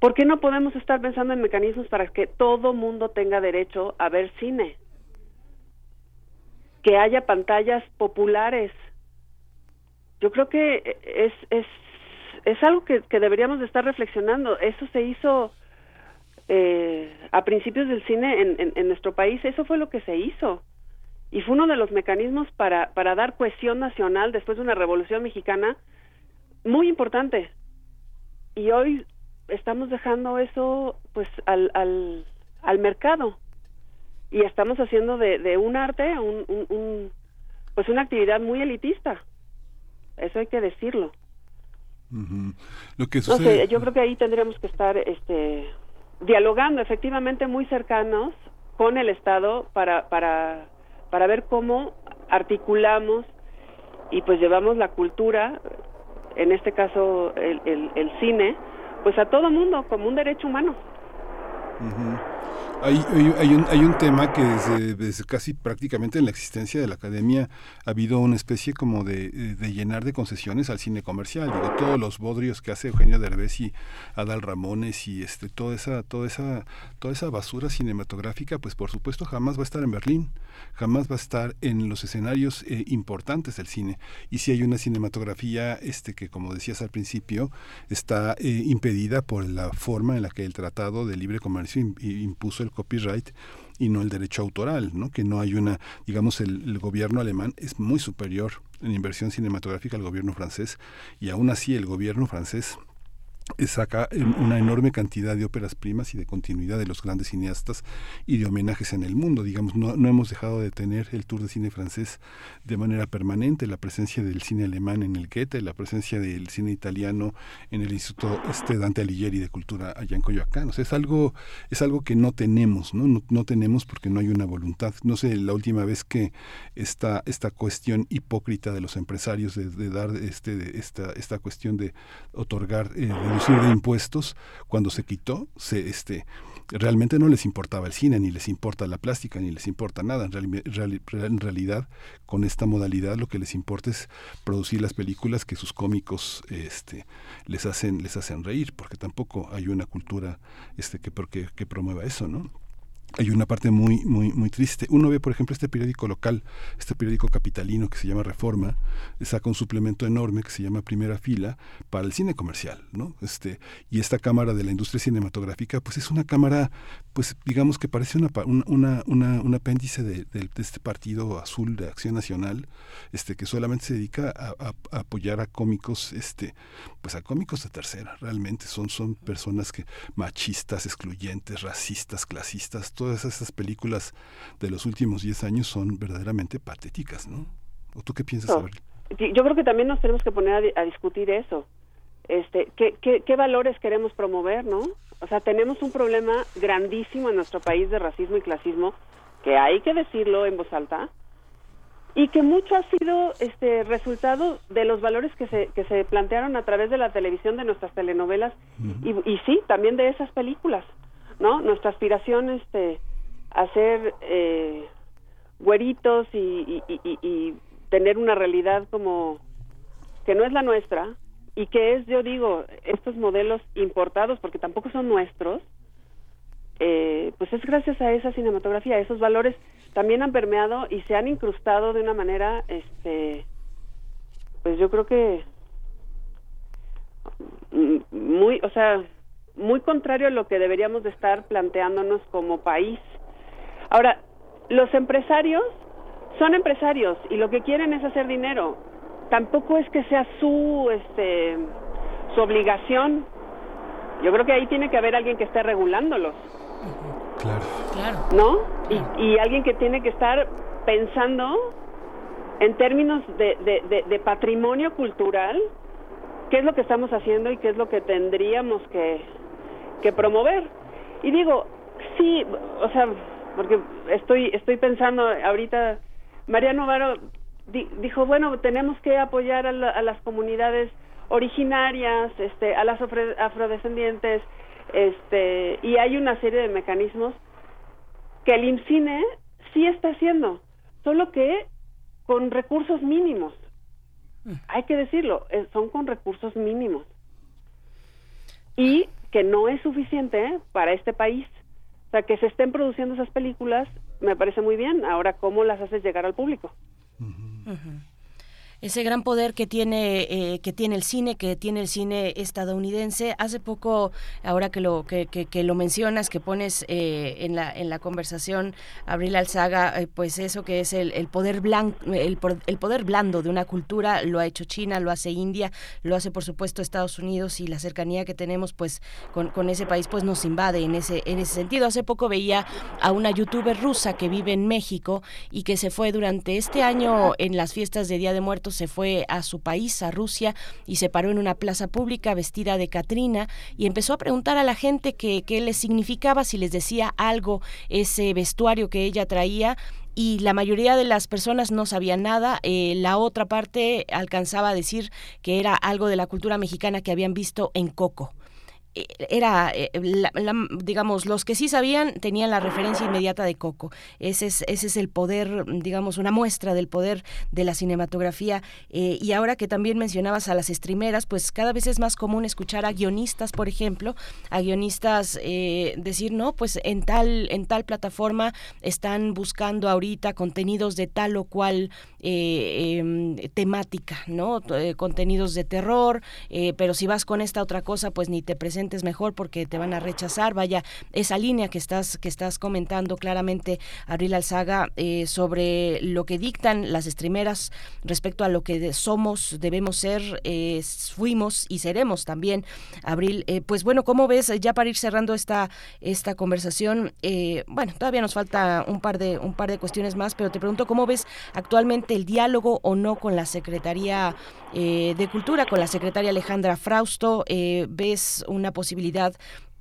¿Por qué no podemos estar pensando en mecanismos para que todo mundo tenga derecho a ver cine? Que haya pantallas populares. Yo creo que es, es, es algo que, que deberíamos de estar reflexionando. Eso se hizo eh, a principios del cine en, en, nuestro país, eso fue lo que se hizo. Y fue uno de los mecanismos para, para dar cohesión nacional después de una revolución mexicana muy importante. Y hoy estamos dejando eso pues al, al, al mercado. Y estamos haciendo de, de un arte un, un, pues una actividad muy elitista. Eso hay que decirlo. Lo que sucede... yo creo que ahí tendríamos que estar este dialogando efectivamente muy cercanos con el Estado para, para, para ver cómo articulamos y pues llevamos la cultura, en este caso el, el, el cine, pues a todo mundo como un derecho humano. Hay, hay, un, hay un tema que desde, casi prácticamente en la existencia de la academia ha habido una especie como de, de, llenar de concesiones al cine comercial. Digo, todos los bodrios que hace Eugenio Derbez y Adal Ramones y este, toda esa, toda esa, toda esa basura cinematográfica, pues por supuesto jamás va a estar en Berlín, jamás va a estar en los escenarios eh, importantes del cine. Y si hay una cinematografía este, que, como decías al principio, está eh, impedida por la forma en la que el Tratado de Libre Comercio impuso el copyright y no el derecho autoral, ¿no? que no hay una, digamos, el, el, gobierno alemán es muy superior en inversión cinematográfica al gobierno francés y aún así el gobierno francés saca una enorme cantidad de óperas primas y de continuidad de los grandes cineastas y de homenajes en el mundo. Digamos, no, no hemos dejado de tener el tour de cine francés de manera permanente, la presencia del cine alemán en el Goethe, la presencia del cine italiano en el Instituto este Dante Alighieri de Cultura allá en Coyoacán. O sea, es algo, es algo que no tenemos, ¿no? ¿no? Tenemos porque no hay una voluntad. No sé, la última vez que esta, esta cuestión hipócrita de los empresarios de, de dar este, de esta, esta cuestión de otorgar eh, impuestos, cuando se quitó, se este realmente no les importaba el cine, ni les importa la plástica, ni les importa nada. En, realidad, con esta modalidad lo que les importa es producir las películas que sus cómicos este, les hacen les hacen reír, porque tampoco hay una cultura este que, porque, que promueva eso, ¿no? Hay una parte muy, muy, muy triste. Uno ve, por ejemplo, este periódico local, este periódico capitalino que se llama Reforma, saca un suplemento enorme que se llama Primera Fila para el cine comercial, ¿no? Este, y esta cámara de la industria cinematográfica, pues es una cámara, pues digamos que parece una, una, una, un apéndice de, este partido azul de Acción Nacional, este, que solamente se dedica a, apoyar a cómicos, este, pues a cómicos de tercera, realmente son, son personas que machistas, excluyentes, racistas, clasistas, todas esas películas de los últimos 10 años son verdaderamente patéticas, ¿no? ¿O tú qué piensas, Yo creo que también nos tenemos que poner a, discutir eso. Este, ¿qué, qué, qué valores queremos promover, no? O sea, tenemos un problema grandísimo en nuestro país de racismo y clasismo, que hay que decirlo en voz alta, y que mucho ha sido este resultado de los valores que se, que se plantearon a través de la televisión, de nuestras telenovelas, y, y sí, también de esas películas. ¿no? Nuestra aspiración este hacer eh, güeritos y, y, tener una realidad como que no es la nuestra y que es, yo digo, estos modelos importados, porque tampoco son nuestros, eh, pues es gracias a esa cinematografía, esos valores también han permeado y se han incrustado de una manera, este, pues yo creo que mm, muy, o sea, muy contrario a lo que deberíamos de estar planteándonos como país. Ahora, los empresarios son empresarios y lo que quieren es hacer dinero. Tampoco es que sea su este su obligación. Yo creo que ahí tiene que haber alguien que esté regulándolos. Claro. Claro. ¿No? Y, y alguien que tiene que estar pensando en términos de, de, de patrimonio cultural, qué es lo que estamos haciendo y qué es lo que tendríamos que, que promover. Y digo, sí, o sea, porque estoy estoy pensando ahorita, Mariano Varo dijo, bueno, tenemos que apoyar a, las comunidades originarias, este, a las afrodescendientes, este, y hay una serie de mecanismos que el IMCINE sí está haciendo, solo que con recursos mínimos. Mm. Hay que decirlo, eh, son con recursos mínimos. Y que no es suficiente para este país. O sea, que se estén produciendo esas películas me parece muy bien. Ahora, ¿cómo las haces llegar al público? 嗯哼。Ese gran poder que tiene eh, que tiene el cine que tiene el cine estadounidense. Hace poco ahora que lo que, que, lo mencionas que pones eh, en la en la conversación Abril Alzaga eh, pues eso que es el, el poder blanco el, el, poder blando de una cultura lo ha hecho China lo hace India lo hace por supuesto Estados Unidos y la cercanía que tenemos pues con, con ese país pues nos invade en ese en ese sentido. Hace poco veía a una youtuber rusa que vive en México y que se fue durante este año en las fiestas de Día de Muertos se fue a su país, a Rusia, y se paró en una plaza pública vestida de Catrina y empezó a preguntar a la gente qué, qué les significaba, si les decía algo ese vestuario que ella traía y la mayoría de las personas no sabían nada. Eh, la otra parte alcanzaba a decir que era algo de la cultura mexicana que habían visto en Coco. Eh, era, eh, digamos, los que sí sabían tenían la referencia inmediata de Coco. Ese es, ese es el poder, digamos, una muestra del poder de la cinematografía. Eh, y ahora que también mencionabas a las streameras, pues cada vez es más común escuchar a guionistas, por ejemplo, a guionistas decir, no, pues en tal, en tal plataforma están buscando ahorita contenidos de tal o cual em, temática, ¿no? contenidos de terror, pero si vas con esta otra cosa, pues ni te presentas mejor porque te van a rechazar. Vaya, esa línea que estás, que estás comentando claramente, Abril Alzaga, eh, sobre lo que dictan las streameras respecto a lo que somos, debemos ser, eh, fuimos y seremos también, Abril. Eh, pues bueno, ¿cómo ves, ya para ir cerrando esta, esta conversación? bueno, todavía nos falta un par, de, un par de cuestiones más, pero te pregunto, ¿cómo ves actualmente el diálogo o no con la Secretaría de Cultura, con la secretaria Alejandra Frausto? ¿Ves una posibilidad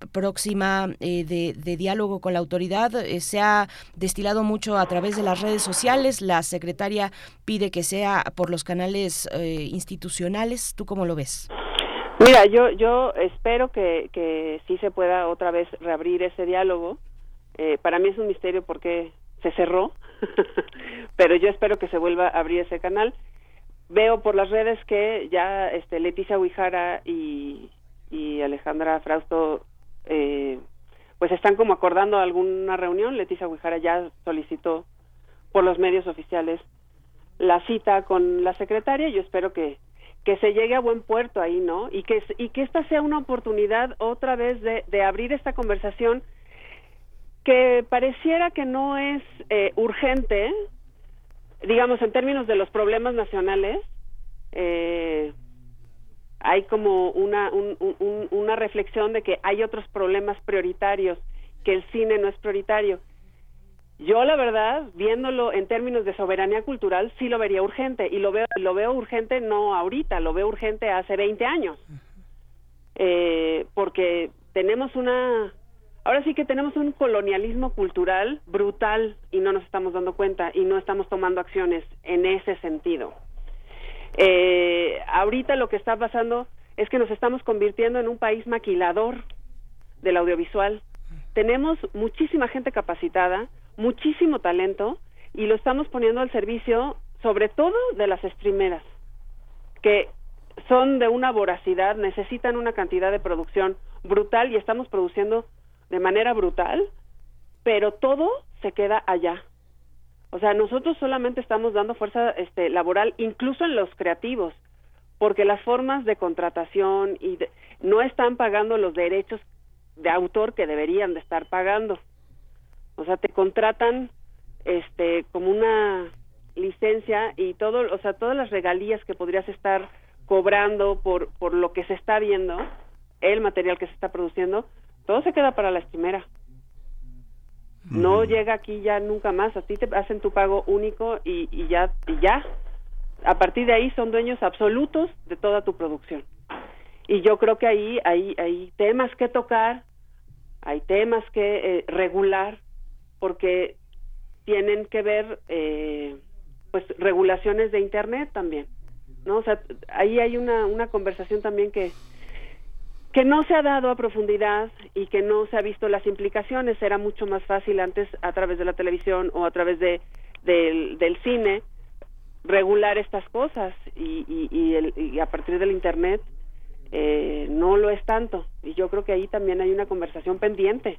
próxima eh, de, diálogo con la autoridad. Eh, se ha destilado mucho a través de las redes sociales. La secretaria pide que sea por los canales eh, institucionales. ¿Tú cómo lo ves? Mira, yo, yo espero que, que sí se pueda otra vez reabrir ese diálogo. para mí es un misterio porque se cerró, pero yo espero que se vuelva a abrir ese canal. Veo por las redes que ya este, Leticia Huijara y, y Alejandra Frausto eh, pues están como acordando alguna reunión. Leticia Huijara ya solicitó por los medios oficiales la cita con la secretaria. Yo espero que, que se llegue a buen puerto ahí, ¿no? Y que, y que esta sea una oportunidad otra vez de, de abrir esta conversación que pareciera que no es eh, urgente, digamos, en términos de los problemas nacionales. Eh, hay como una, una reflexión de que hay otros problemas prioritarios, que el cine no es prioritario. Yo la verdad, viéndolo en términos de soberanía cultural, sí lo vería urgente y lo veo lo veo urgente no ahorita, lo veo urgente hace 20 años. Eh, porque tenemos una ahora sí que tenemos un colonialismo cultural brutal y no nos estamos dando cuenta y no estamos tomando acciones en ese sentido. Eh, ahorita lo que está pasando es que nos estamos convirtiendo en un país maquilador del audiovisual. Tenemos muchísima gente capacitada, muchísimo talento y lo estamos poniendo al servicio sobre todo de las streameras, que son de una voracidad, necesitan una cantidad de producción brutal y estamos produciendo de manera brutal, pero todo se queda allá. O sea, nosotros solamente estamos dando fuerza este, laboral, incluso en los creativos, porque las formas de contratación y no están pagando los derechos de autor que deberían de estar pagando. O sea, te contratan este como una licencia y todo, o sea, todas las regalías que podrías estar cobrando por por lo que se está viendo, el material que se está produciendo, todo se queda para la estimera no llega aquí ya nunca más, a ti te hacen tu pago único y, y ya, y ya. A partir de ahí son dueños absolutos de toda tu producción. Y yo creo que ahí hay, hay temas que tocar, hay temas que eh, regular, porque tienen que ver, eh, pues, regulaciones de Internet también, ¿no? O sea, ahí hay una, una conversación también que, que no se ha dado a profundidad y que no se ha visto las implicaciones. Era mucho más fácil antes a través de la televisión o a través de, del, cine regular estas cosas y, y, a partir del Internet eh, no lo es tanto. Y yo creo que ahí también hay una conversación pendiente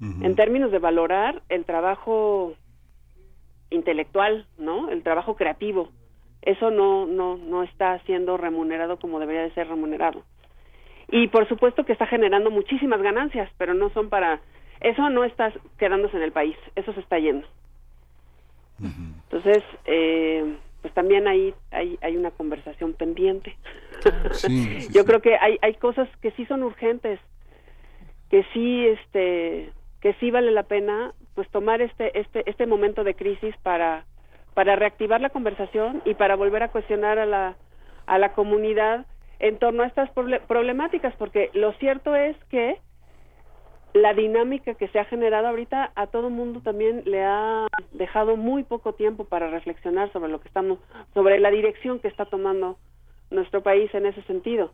en términos de valorar el trabajo intelectual, ¿no? El trabajo creativo. Eso no, no, no está siendo remunerado como debería de ser remunerado y por supuesto que está generando muchísimas ganancias, pero no son para eso no está quedándose en el país, eso se está yendo. Entonces, eh, pues también hay, hay, hay una conversación pendiente. Yo creo que hay, hay cosas que sí son urgentes, que sí, este, que sí vale la pena, pues tomar este, este, este momento de crisis para, para reactivar la conversación y para volver a cuestionar a la, a la comunidad en torno a estas problemáticas, porque lo cierto es que la dinámica que se ha generado ahorita a todo mundo también le ha dejado muy poco tiempo para reflexionar sobre lo que estamos, sobre la dirección que está tomando nuestro país en ese sentido.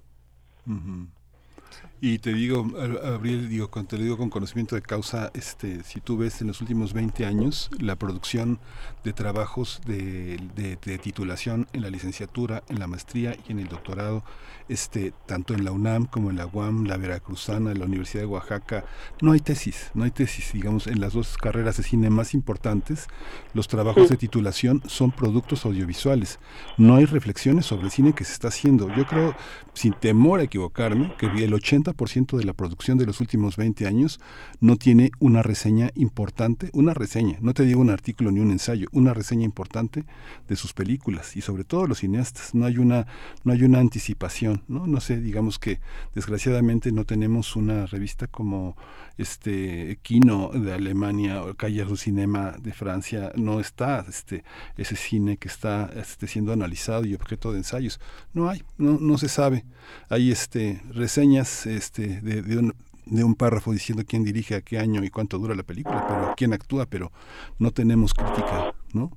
Y te digo, Gabriel, digo, te lo digo con conocimiento de causa, este, si tú ves en los últimos 20 años la producción de trabajos de, de, titulación en la licenciatura, en la maestría y en el doctorado, este, tanto en la UNAM como en la UAM, la Veracruzana, la Universidad de Oaxaca, no hay tesis, no hay tesis, digamos, en las dos carreras de cine más importantes, los trabajos de titulación son productos audiovisuales, no hay reflexiones sobre el cine que se está haciendo. Yo creo, sin temor a equivocarme, que el 80 ciento de la producción de los últimos 20 años no tiene una reseña importante, una reseña, no te digo un artículo ni un ensayo, una reseña importante de sus películas. Y sobre todo los cineastas, no hay una no hay una anticipación, ¿no? No sé, digamos que desgraciadamente no tenemos una revista como este Kino de Alemania o Calle du Cinema de Francia, no está este ese cine que está este, siendo analizado y objeto de ensayos. No hay, no, no se sabe. Hay este reseñas este, de, un, de un párrafo diciendo quién dirige a qué año y cuánto dura la película, pero quién actúa, pero no tenemos crítica, ¿no?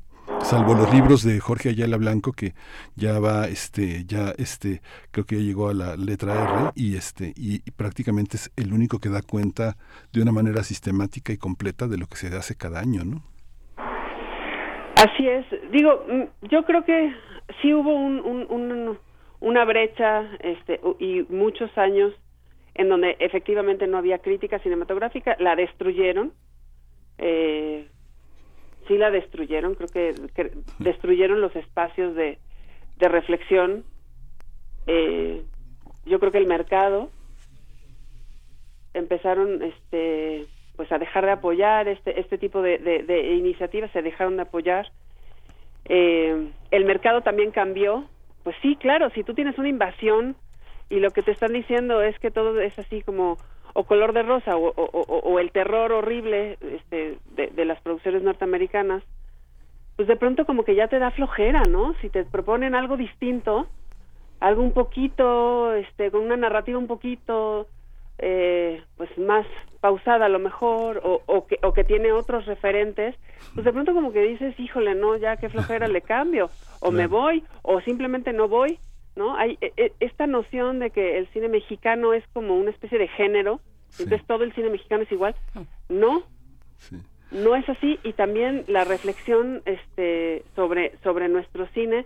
Salvo los libros de Jorge Ayala Blanco que ya va este ya este creo que ya llegó a la letra R y este y, prácticamente es el único que da cuenta de una manera sistemática y completa de lo que se hace cada año, ¿no? Así es. Digo, mm, yo creo que sí hubo un, un, una brecha este y muchos años en donde efectivamente no había crítica cinematográfica, la destruyeron. Eh, sí la destruyeron, creo que, destruyeron los espacios de, de reflexión. Eh, yo creo que el mercado empezaron este pues a dejar de apoyar este este tipo de, de, iniciativas se dejaron de apoyar eh, el mercado también cambió pues sí claro si tú tienes una invasión y lo que te están diciendo es que todo es así como o color de rosa o, o, el terror horrible este, de, de, las producciones norteamericanas, pues de pronto como que ya te da flojera, ¿no? Si te proponen algo distinto, algo un poquito, este, con una narrativa un poquito, eh, pues más pausada a lo mejor, o, o, que, o que tiene otros referentes, pues de pronto como que dices, híjole, no, ya qué flojera le cambio, o me voy, o simplemente no voy, ¿no? Hay e, e, esta noción de que el cine mexicano es como una especie de género, entonces todo el cine mexicano es igual. Ah. No, no es así y también la reflexión este sobre sobre nuestro cine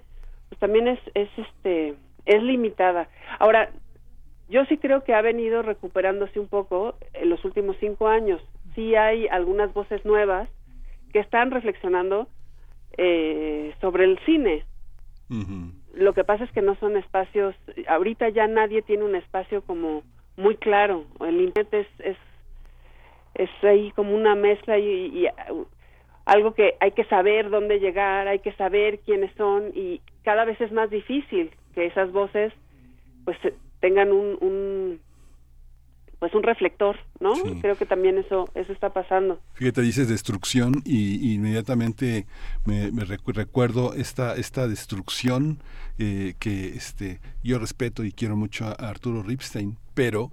pues también es es este es limitada. Ahora yo sí creo que ha venido recuperándose un poco en los últimos cinco años. Sí hay algunas voces nuevas que están reflexionando eh, sobre el cine. Lo que pasa es que no son espacios, ahorita ya nadie tiene un espacio como muy claro, el internet es, es, ahí como una mezcla y, uh, algo que hay que saber dónde llegar, hay que saber quiénes son y cada vez es más difícil que esas voces pues tengan un pues un reflector, ¿no? Creo que también eso eso está pasando. Fíjate, dices destrucción y, inmediatamente me, recuerdo esta esta destrucción eh, que este yo respeto y quiero mucho a Arturo Ripstein, pero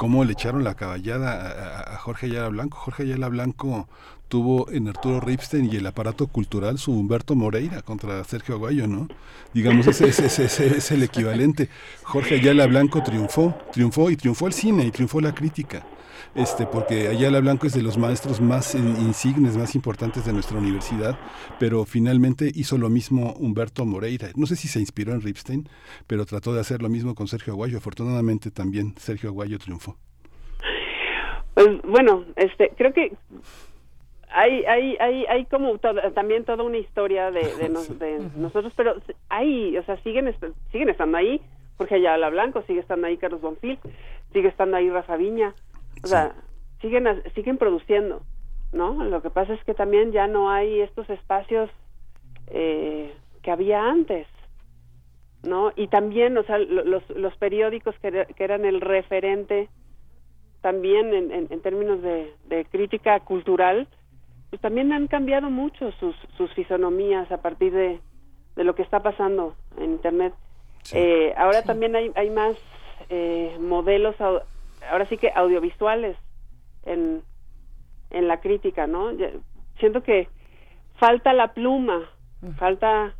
cómo le echaron la caballada a, Jorge Ayala Blanco. Jorge Ayala Blanco tuvo en Arturo Ripstein y el aparato cultural su Humberto Moreira contra Sergio Aguayo, ¿no? Digamos, ese, es el equivalente. Jorge Ayala Blanco triunfó, triunfó y triunfó el cine y triunfó la crítica. Este, porque Ayala Blanco es de los maestros más insignes, más importantes de nuestra universidad, pero finalmente hizo lo mismo Humberto Moreira. No sé si se inspiró en Ripstein, pero trató de hacer lo mismo con Sergio Aguayo. Afortunadamente también Sergio Aguayo triunfó. Pues bueno, este, creo que hay, hay, hay, hay como también toda una historia de, de, nosotros, pero hay, o sea, siguen, siguen estando ahí, Jorge Ayala Blanco, sigue estando ahí Carlos Bonfil, sigue estando ahí Rafa Viña, o sea, siguen, siguen produciendo, ¿no? Lo que pasa es que también ya no hay estos espacios eh, que había antes, ¿no? Y también, o sea, los, los periódicos que, que eran el referente también en, en, términos de, de, crítica cultural, pues también han cambiado mucho sus, sus fisonomías a partir de, de lo que está pasando en Internet. Eh, ahora también hay, hay más eh, modelos, ahora sí que audiovisuales en, en la crítica, ¿no? siento que falta la pluma, falta...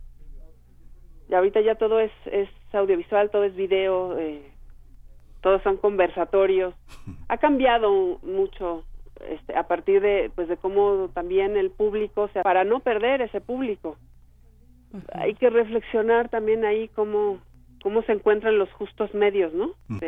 Y ahorita ya todo es, es audiovisual, todo es video, eh, todos son conversatorios. Ha cambiado mucho este, a partir de pues de cómo también el público, o sea, para no perder ese público. Hay que reflexionar también ahí cómo cómo se encuentran los justos medios, ¿no? Mm.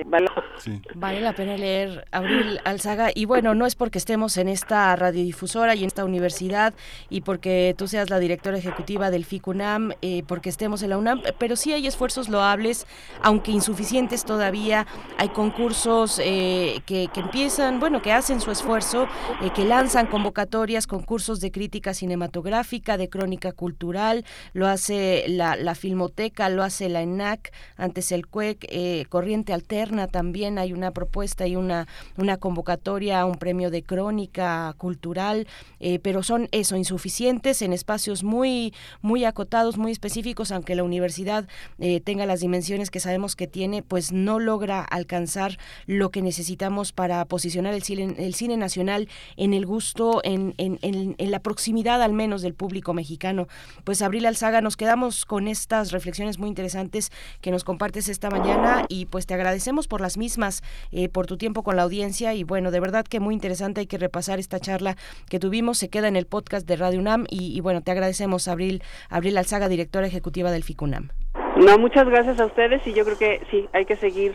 Vale. la pena leer Abril Alzaga y bueno, no es porque estemos en esta radiodifusora y en esta universidad y porque tú seas la directora ejecutiva del FICUNAM, eh, porque estemos en la UNAM, pero sí hay esfuerzos loables, aunque insuficientes todavía, hay concursos eh, que, empiezan, bueno, que hacen su esfuerzo, eh, que lanzan convocatorias, concursos de crítica cinematográfica, de crónica cultural, lo hace la, la Filmoteca, lo hace la ENAC, antes el CUEC, eh, Corriente Alterna también hay una propuesta y una, una convocatoria un premio de crónica cultural, eh, pero son eso, insuficientes en espacios muy, muy acotados, muy específicos, aunque la universidad eh, tenga las dimensiones que sabemos que tiene, pues no logra alcanzar lo que necesitamos para posicionar el cine, el cine nacional en el gusto, en, en, en, en la proximidad al menos del público mexicano. Pues Abril Alzaga, nos quedamos con estas reflexiones muy interesantes que nos compartes esta mañana y pues te agradecemos por las mismas, eh, por tu tiempo con la audiencia y bueno, de verdad que muy interesante, hay que repasar esta charla que tuvimos, se queda en el podcast de Radio UNAM y, bueno, te agradecemos Abril, Abril Alzaga, directora ejecutiva del FICUNAM. No, muchas gracias a ustedes y yo creo que sí, hay que seguir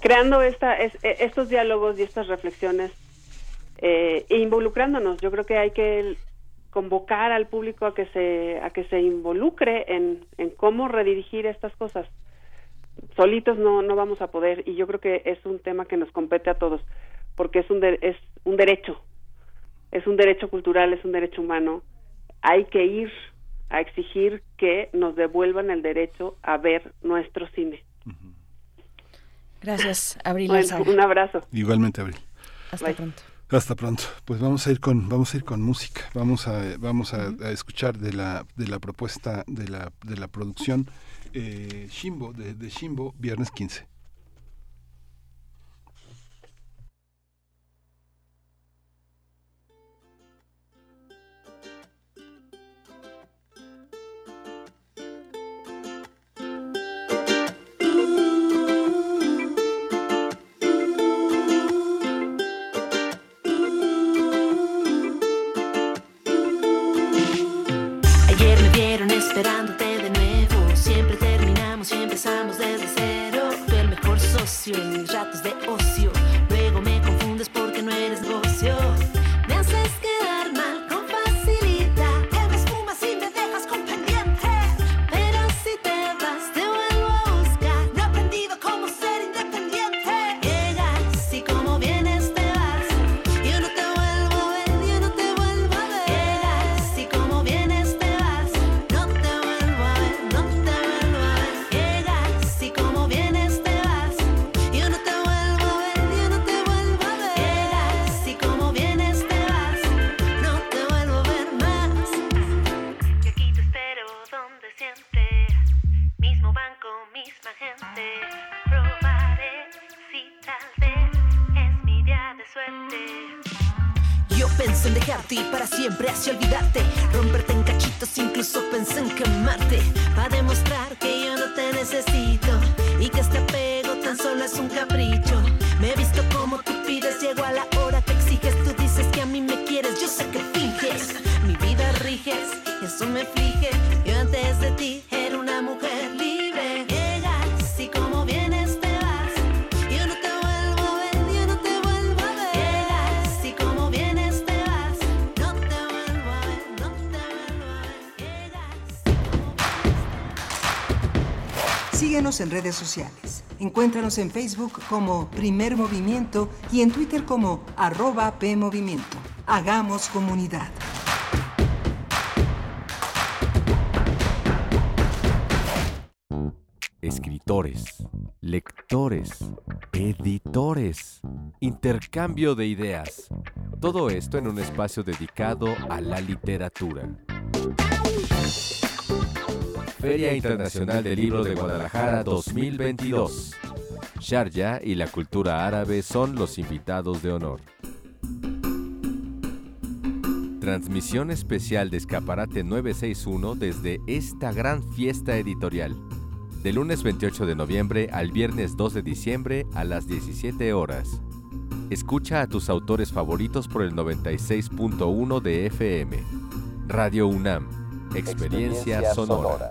creando esta, e, estos diálogos y estas reflexiones eh, e involucrándonos. Yo creo que hay que convocar al público a que se a que se involucre en, en cómo redirigir estas cosas. Solitos no no vamos a poder y yo creo que es un tema que nos compete a todos porque es un es un derecho. Es un derecho cultural, es un derecho humano. Hay que ir a exigir que nos devuelvan el derecho a ver nuestro cine. Gracias, Abril. un abrazo. Igualmente, Abril. Hasta pronto. Hasta pronto. Pues vamos a ir con vamos a ir con música. Vamos a vamos a, escuchar de la de la propuesta de la de la producción eh, Shimbo de, Shimbo viernes 15. De. En redes sociales. Encuéntranos en Facebook como Primer Movimiento y en Twitter como arroba PMovimiento. Hagamos comunidad. Escritores, lectores, editores, intercambio de ideas. Todo esto en un espacio dedicado a la literatura. Feria Internacional del Libro de Guadalajara 2022. Sharjah y la cultura árabe son los invitados de honor. Transmisión especial de Escaparate 961 desde esta gran fiesta editorial. De lunes 28 de noviembre al viernes 2 de diciembre a las 17 horas. Escucha a tus autores favoritos por el 96.1 de FM. Radio UNAM. Experiencia, sonora.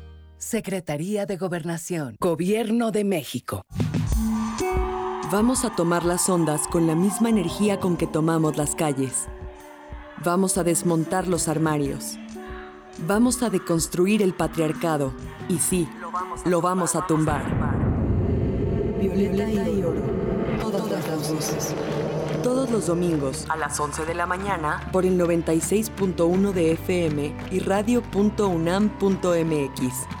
Secretaría de Gobernación. Gobierno de México. Vamos a tomar las ondas con la misma energía con que tomamos las calles. Vamos a desmontar los armarios. Vamos a deconstruir el patriarcado. Y sí, lo vamos a tumbar. violeta y oro. Todas las voces. Todos los domingos a las 11 de la mañana por el 96.1 de FM y radio.unam.mx.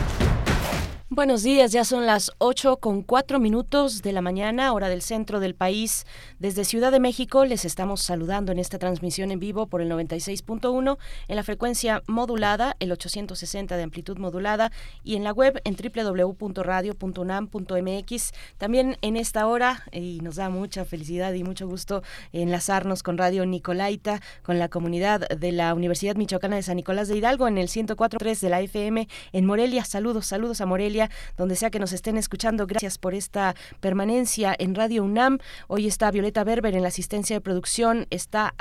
Buenos días, ya son las 8 con 4 minutos de la mañana, hora del centro del país. Desde Ciudad de México les estamos saludando en esta transmisión en vivo por el 96.1 en la frecuencia modulada, el 860 de amplitud modulada y en la web en www.radio.unam.mx. También en esta hora, y nos da mucha felicidad y mucho gusto enlazarnos con Radio Nicolaita, con la comunidad de la Universidad Michoacana de San Nicolás de Hidalgo en el 104.3 de la FM en Morelia. Saludos, saludos a Morelia donde sea que nos estén escuchando. Gracias por esta permanencia en Radio UNAM. Hoy está Violeta Berber en la asistencia de producción, está,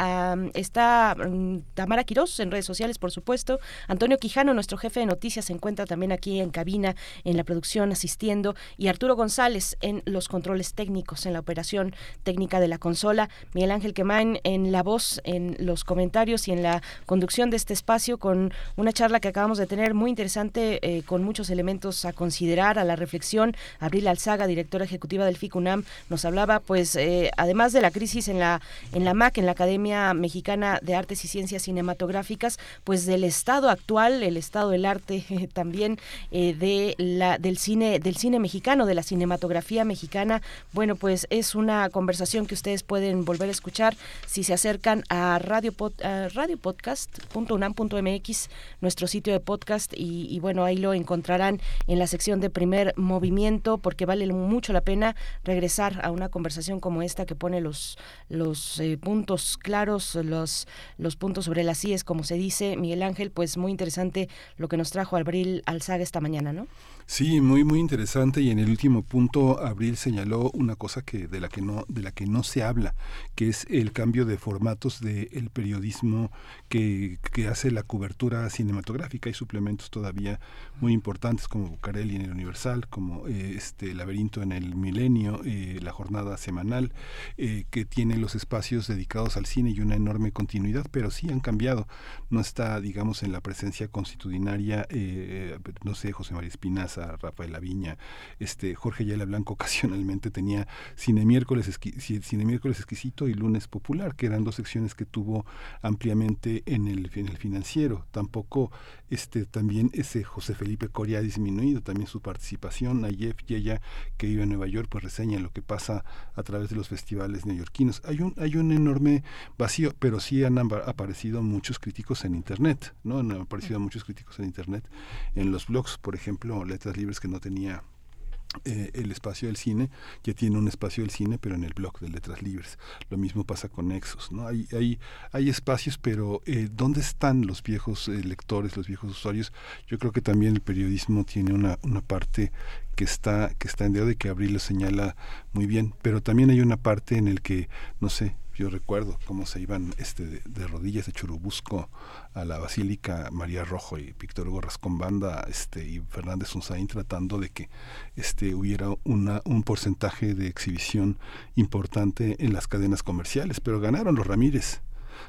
está mm, Tamara Quirós en redes sociales, por supuesto. Antonio Quijano, nuestro jefe de noticias, se encuentra también aquí en cabina, en la producción, asistiendo. Y Arturo González en los controles técnicos, en la operación técnica de la consola. Miguel Ángel Quemain en la voz, en los comentarios y en la conducción de este espacio con una charla que acabamos de tener muy interesante, eh, con muchos elementos a considerar considerar, a la reflexión. Abril Alzaga, directora ejecutiva del FICUNAM, nos hablaba, pues, eh, además de la crisis en la, en la MAC, en la Academia Mexicana de Artes y Ciencias Cinematográficas, pues del estado actual, el estado del arte también eh, de la, del cine, del cine mexicano, de la cinematografía mexicana. Bueno, pues es una conversación que ustedes pueden volver a escuchar si se acercan a radio, radiopodcast.unam.mx, nuestro sitio de podcast, y, y bueno, ahí lo encontrarán en la sección de primer movimiento porque vale mucho la pena regresar a una conversación como esta que pone los, los eh, puntos claros, los, los puntos sobre las IES, como se dice. Miguel Ángel, pues muy interesante lo que nos trajo Abril Alzaga esta mañana, ¿no? Sí, muy muy interesante y en el último punto Abril señaló una cosa que de la que no de la que no se habla, que es el cambio de formatos del periodismo que, que, hace la cobertura cinematográfica y suplementos todavía muy importantes como Bucareli en el Universal, como eh, este Laberinto en el Milenio, eh, la jornada semanal eh, que tiene los espacios dedicados al cine y una enorme continuidad, pero sí han cambiado. No está, digamos, en la presencia constitucionaria, no sé, José María Espinaza Rafael Laviña, este, Jorge Yala Blanco ocasionalmente tenía Cine Miércoles, Exquisito y Lunes Popular, que eran dos secciones que tuvo ampliamente en el financiero. Tampoco este, también ese José Felipe Coria ha disminuido también su participación. Nayef ella que vive en Nueva York, pues reseña lo que pasa a través de los festivales neoyorquinos. Hay un, hay un enorme vacío, pero sí han aparecido muchos críticos en Internet, ¿no? Han aparecido muchos críticos en Internet, en los blogs, por ejemplo, Letras Libres que no tenía eh, el espacio del cine, ya tiene un espacio del cine, pero en el blog de Letras Libres. Lo mismo pasa con Nexus, ¿no? Hay, hay, hay espacios, pero eh, ¿dónde están los viejos eh, lectores, los viejos usuarios? Yo creo que también el periodismo tiene una, una parte que está, que está en deuda y que Abril lo señala muy bien, pero también hay una parte en el que, no sé, yo recuerdo cómo se iban este, de, rodillas de Churubusco a la Basílica María Rojo y Víctor Hugo Rascón Banda este, y Fernández Unzaín tratando de que este, hubiera una, un porcentaje de exhibición importante en las cadenas comerciales, pero ganaron los Ramírez.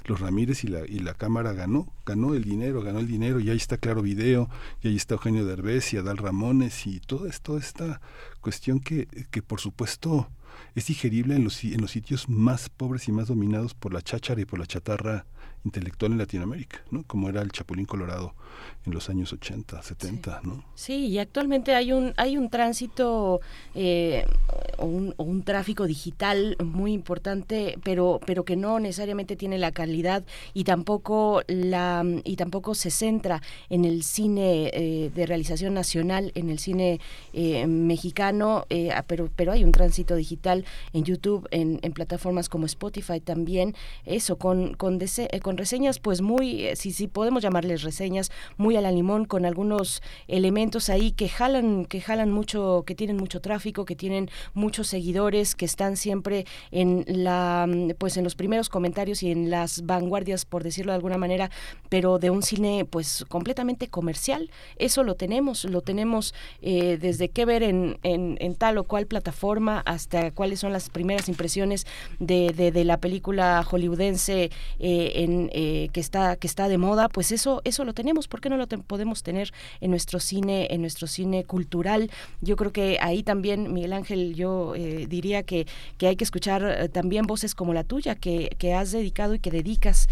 Los Ramírez y la, y la Cámara ganó, ganó el dinero, ganó el dinero, y ahí está Claro Video, y ahí está Eugenio Derbez y Adal Ramones, y todo esto, esta cuestión que, que por supuesto es digerible en los, en los sitios más pobres y más dominados por la cháchara y por la chatarra intelectual en Latinoamérica, ¿no? Como era el Chapulín Colorado en los años 80, 70, ¿no? Sí, y actualmente hay un hay un tránsito eh, o, un, tráfico digital muy importante, pero pero que no necesariamente tiene la calidad y tampoco la y tampoco se centra en el cine eh, de realización nacional, en el cine eh, mexicano, pero pero hay un tránsito digital en YouTube, en, en plataformas como Spotify también, eso con con, con con reseñas pues muy, eh, si, si podemos llamarles reseñas, muy a la limón, con algunos elementos ahí que jalan, que jalan mucho, que tienen mucho tráfico, que tienen muchos seguidores, que están siempre en la, pues en los primeros comentarios y en las vanguardias, por decirlo de alguna manera, pero de un cine pues completamente comercial. Eso lo tenemos, lo tenemos eh, desde qué ver en, en, en, tal o cual plataforma hasta cuáles son las primeras impresiones de, de, la película hollywoodense eh, en, eh, que está que está de moda, pues eso eso lo tenemos. ¿Por qué no lo podemos tener en nuestro cine en nuestro cine cultural? Yo creo que ahí también Miguel Ángel yo diría que, que hay que escuchar también voces como la tuya que, que has dedicado y que dedicas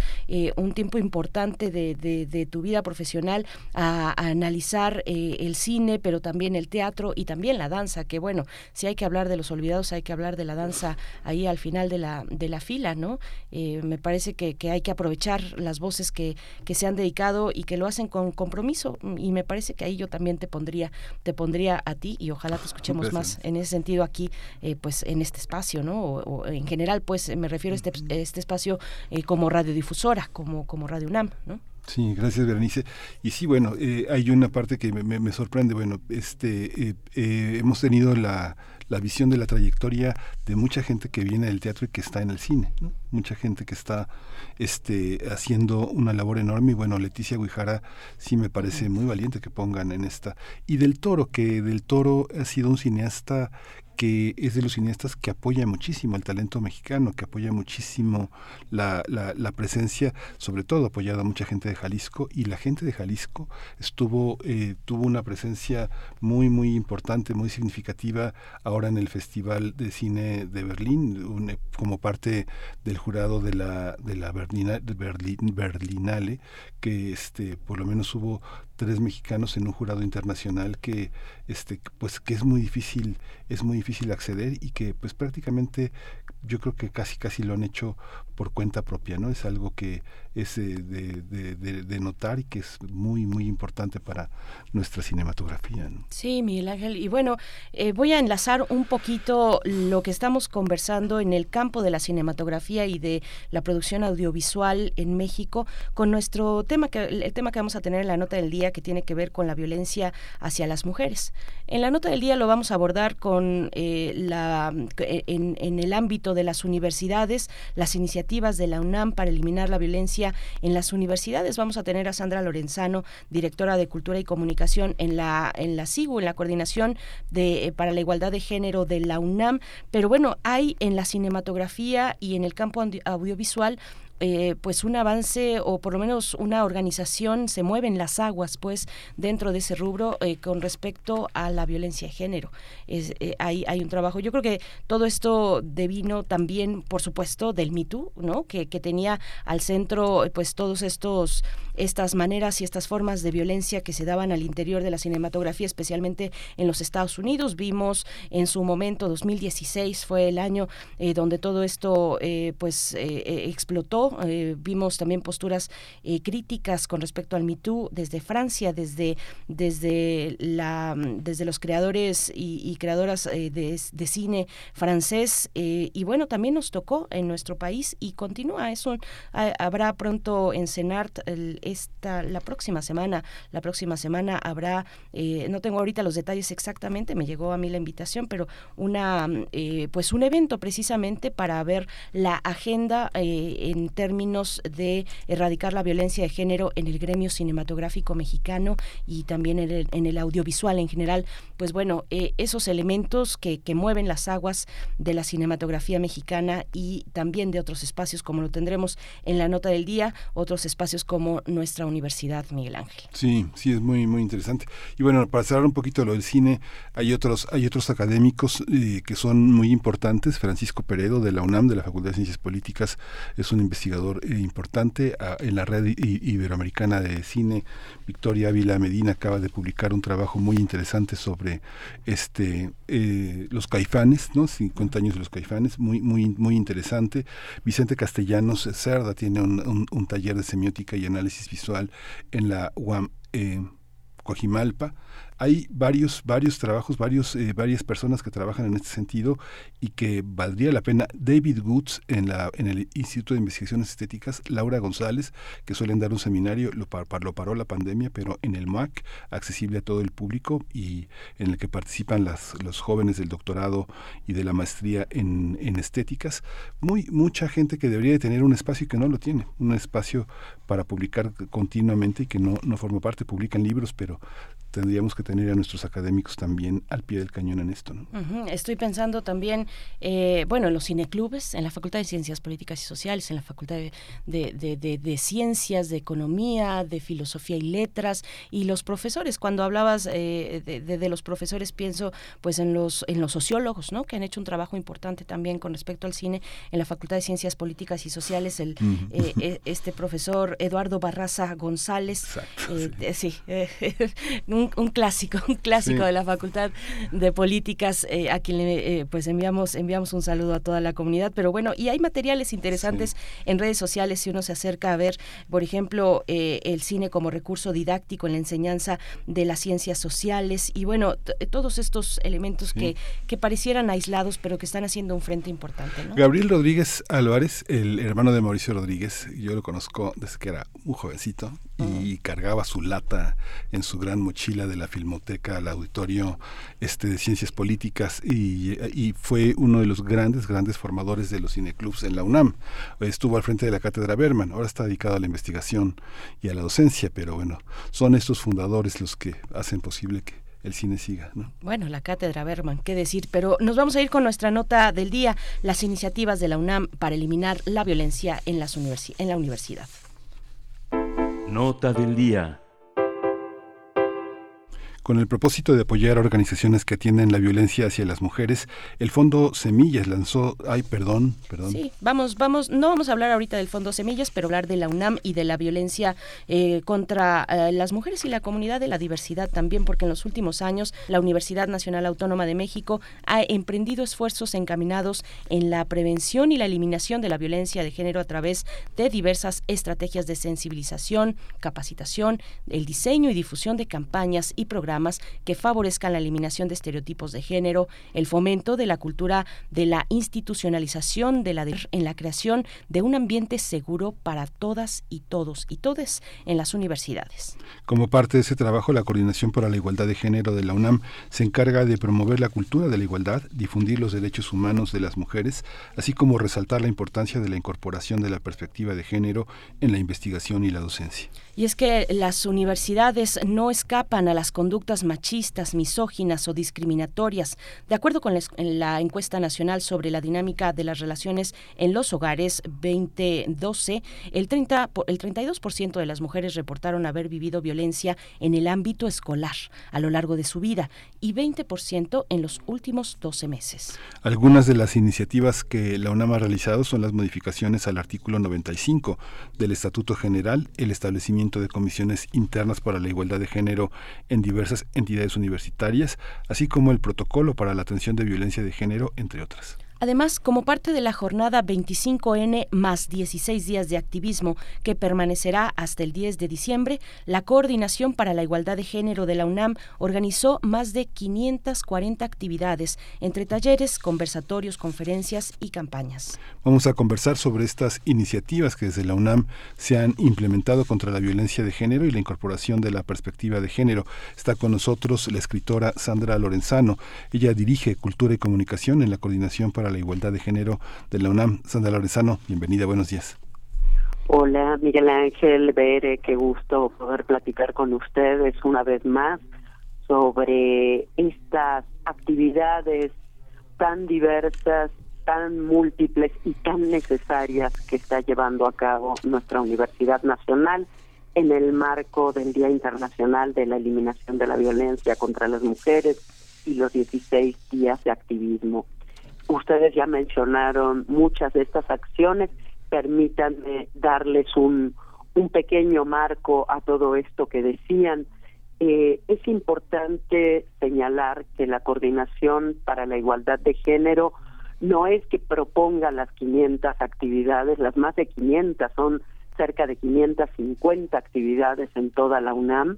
un tiempo importante de, de, tu vida profesional a, analizar el cine, pero también el teatro y también la danza, que bueno, si hay que hablar de los olvidados, hay que hablar de la danza ahí al final de la, de la fila, ¿no? Eh, me parece que, que, hay que aprovechar las voces que, que se han dedicado y que lo hacen con compromiso y me parece que ahí yo también te pondría, te pondría a ti y ojalá te escuchemos más en ese sentido aquí, eh, pues en este espacio, ¿no? O, en general, pues me refiero a este, este espacio eh, como radiodifusora, como, como Radio UNAM, ¿no? Sí, gracias Berenice. Y sí, bueno, eh, hay una parte que me, me, sorprende. Bueno, este, eh, eh, hemos tenido la, la, visión de la trayectoria de mucha gente que viene del teatro y que está en el cine, mucha gente que está este, haciendo una labor enorme. Y bueno, Leticia Guijara sí me parece muy valiente que pongan en esta. Y del Toro, que del Toro ha sido un cineasta que es de los cineastas que apoya muchísimo el talento mexicano, que apoya muchísimo la, la, presencia, sobre todo apoyado a mucha gente de Jalisco, y la gente de Jalisco estuvo, eh, tuvo una presencia muy, muy importante, muy significativa ahora en el Festival de Cine de Berlín, como parte del jurado de la, de la Berlina, Berlinale, que este, por lo menos hubo tres mexicanos en un jurado internacional que este pues que es muy difícil es muy difícil acceder y que pues prácticamente yo creo que casi casi lo han hecho por cuenta propia no es algo que es eh, de, de, notar y que es muy muy importante para nuestra cinematografía sí Miguel Ángel y bueno eh, voy a enlazar un poquito lo que estamos conversando en el campo de la cinematografía y de la producción audiovisual en México con nuestro tema que el tema que vamos a tener en la nota del día que tiene que ver con la violencia hacia las mujeres. En la nota del día lo vamos a abordar con eh, la, en, en, el ámbito de las universidades, las iniciativas de la UNAM para eliminar la violencia en las universidades. Vamos a tener a Sandra Lorenzano, directora de Cultura y Comunicación en la, en la SIGU, en la Coordinación de, eh, para la Igualdad de Género de la UNAM. Pero bueno, hay en la cinematografía y en el campo audiovisual eh, pues un avance o por lo menos una organización se mueve en las aguas pues dentro de ese rubro eh, con respecto a la violencia de género. Es, eh, hay, hay un trabajo. Yo creo que todo esto devino también por supuesto del Me no que, que tenía al centro pues todos estos estas maneras y estas formas de violencia que se daban al interior de la cinematografía especialmente en los Estados Unidos vimos en su momento 2016 fue el año donde todo esto pues explotó eh, vimos también posturas eh, críticas con respecto al MeToo desde Francia, desde, desde, la, desde los creadores y, creadoras eh, de, cine francés. y bueno, también nos tocó en nuestro país y continúa. Eso habrá pronto en CENART esta, la próxima semana. La próxima semana habrá, no tengo ahorita los detalles exactamente, me llegó a mí la invitación, pero una pues un evento precisamente para ver la agenda en términos de erradicar la violencia de género en el gremio cinematográfico mexicano y también en el, en el audiovisual en general. Pues bueno, eh, esos elementos que, que mueven las aguas de la cinematografía mexicana y también de otros espacios como lo tendremos en la nota del día, otros espacios como nuestra universidad, Miguel Ángel. Sí, sí, es muy, muy interesante. Y bueno, para cerrar un poquito lo del cine, hay otros, hay otros académicos eh, que son muy importantes. Francisco Peredo de la UNAM, de la Facultad de Ciencias Políticas, es un investigador eh, importante en la red iberoamericana de cine. Victoria Ávila Medina acaba de publicar un trabajo muy interesante sobre este eh, los caifanes, ¿no? 50 años de los caifanes, muy muy muy interesante. Vicente Castellanos Cerda tiene un, taller de semiótica y análisis visual en la UAM eh, Coajimalpa hay varios, varios trabajos, varios, eh, varias personas que trabajan en este sentido y que valdría la pena. David Goods en, la, en el Instituto de Investigaciones Estéticas, Laura González, que suelen dar un seminario, lo, lo paró la pandemia, pero en el MAC, accesible a todo el público y en el que participan las, los jóvenes del doctorado y de la maestría en, en estéticas. Muy, mucha gente que debería de tener un espacio y que no lo tiene, un espacio para publicar continuamente y que no, no forma parte, publican libros, pero tendríamos que tener a nuestros académicos también al pie del cañón en esto. ¿no? Estoy pensando también, eh, bueno, en los cineclubes, en la Facultad de Ciencias Políticas y Sociales, en la Facultad de, de, Ciencias, de Economía, de Filosofía y Letras, y los profesores. Cuando hablabas eh, de, los profesores, pienso pues en los, en los sociólogos, ¿no? que han hecho un trabajo importante también con respecto al cine en la Facultad de Ciencias Políticas y Sociales, el, eh, este profesor Eduardo Barraza González. sí, un, clásico, un clásico de la Facultad de Políticas, eh, a quien le, eh, pues enviamos, enviamos un saludo a toda la comunidad. Pero bueno, y hay materiales interesantes en redes sociales si uno se acerca a ver, por ejemplo, eh, el cine como recurso didáctico en la enseñanza de las ciencias sociales y bueno, todos estos elementos que, que parecieran aislados, pero que están haciendo un frente importante. Gabriel Rodríguez Álvarez, el hermano de Mauricio Rodríguez, yo lo conozco desde que era un jovencito y cargaba su lata en su gran mochila de la Filmoteca al auditorio este, de Ciencias Políticas y, y, fue uno de los grandes, grandes formadores de los cineclubs en la UNAM. Estuvo al frente de la cátedra Berman, ahora está dedicado a la investigación y a la docencia, pero bueno, son estos fundadores los que hacen posible que el cine siga. ¿no? Bueno, la cátedra Berman, qué decir, pero nos vamos a ir con nuestra nota del día, las iniciativas de la UNAM para eliminar la violencia en, las en la universidad. Nota del día. Con el propósito de apoyar organizaciones que atienden la violencia hacia las mujeres, el Fondo Semillas lanzó, ay, perdón, perdón. Sí, vamos, vamos, no vamos a hablar ahorita del Fondo Semillas, pero hablar de la UNAM y de la violencia eh, contra eh, las mujeres y la comunidad de la diversidad también, porque en los últimos años la Universidad Nacional Autónoma de México ha emprendido esfuerzos encaminados en la prevención y la eliminación de la violencia de género a través de diversas estrategias de sensibilización, capacitación, el diseño y difusión de campañas y programas que favorezcan la eliminación de estereotipos de género, el fomento de la cultura de la institucionalización de la en la creación de un ambiente seguro para todas y todos y todes en las universidades. Como parte de ese trabajo, la Coordinación para la Igualdad de Género de la UNAM se encarga de promover la cultura de la igualdad, difundir los derechos humanos de las mujeres, así como resaltar la importancia de la incorporación de la perspectiva de género en la investigación y la docencia. Y es que las universidades no escapan a las conductas machistas, misóginas o discriminatorias. De acuerdo con la encuesta nacional sobre la dinámica de las relaciones en los hogares 2012, el, 30, el 32% de las mujeres reportaron haber vivido violencia en el ámbito escolar a lo largo de su vida y 20% en los últimos 12 meses. Algunas de las iniciativas que la UNAM ha realizado son las modificaciones al artículo 95 del Estatuto General, el establecimiento de comisiones internas para la igualdad de género en diversas entidades universitarias, así como el protocolo para la atención de violencia de género, entre otras. Además, como parte de la jornada 25N más 16 días de activismo que permanecerá hasta el 10 de diciembre, la Coordinación para la Igualdad de Género de la UNAM organizó más de 540 actividades, entre talleres, conversatorios, conferencias y campañas. Vamos a conversar sobre estas iniciativas que desde la UNAM se han implementado contra la violencia de género y la incorporación de la perspectiva de género. Está con nosotros la escritora Sandra Lorenzano. Ella dirige Cultura y Comunicación en la Coordinación para la Igualdad de Género de la UNAM. Sandra Lorenzano, bienvenida, buenos días. Hola, Miguel Ángel Bere, qué gusto poder platicar con ustedes una vez más sobre estas actividades tan diversas, tan múltiples y tan necesarias que está llevando a cabo nuestra Universidad Nacional en el marco del Día Internacional de la Eliminación de la Violencia contra las Mujeres y los 16 días de activismo. Ustedes ya mencionaron muchas de estas acciones. Permítanme darles un, un pequeño marco a todo esto que decían. Eh, es importante señalar que la Coordinación para la Igualdad de Género no es que proponga las 500 actividades, las más de 500 son cerca de 550 actividades en toda la UNAM,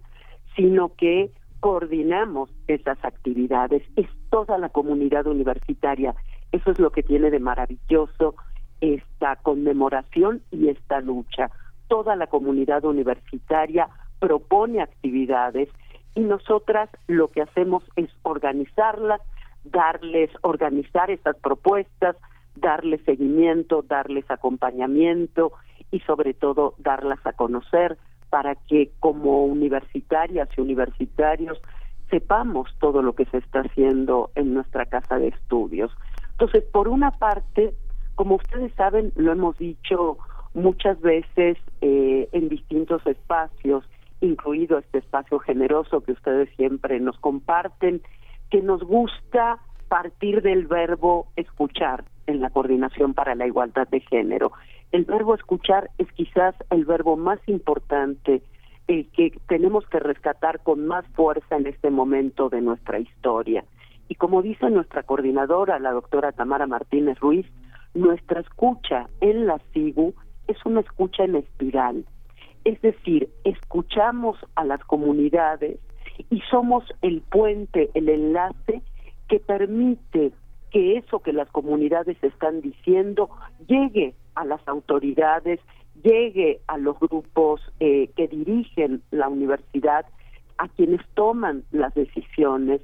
sino que coordinamos esas actividades, es toda la comunidad universitaria. Eso es lo que tiene de maravilloso esta conmemoración y esta lucha. Toda la comunidad universitaria propone actividades y nosotras lo que hacemos es organizarlas, darles, organizar estas propuestas, darles seguimiento, darles acompañamiento y sobre todo darlas a conocer para que como universitarias y universitarios sepamos todo lo que se está haciendo en nuestra casa de estudios. Entonces, por una parte, como ustedes saben, lo hemos dicho muchas veces eh, en distintos espacios, incluido este espacio generoso que ustedes siempre nos comparten, que nos gusta partir del verbo escuchar en la coordinación para la igualdad de género. El verbo escuchar es quizás el verbo más importante que tenemos que rescatar con más fuerza en este momento de nuestra historia. Y como dice nuestra coordinadora, la doctora Tamara Martínez Ruiz, nuestra escucha en la SIGU es una escucha en espiral. Es decir, escuchamos a las comunidades y somos el puente, el enlace que permite que eso que las comunidades están diciendo llegue a las autoridades, llegue a los grupos eh, que dirigen la universidad, a quienes toman las decisiones,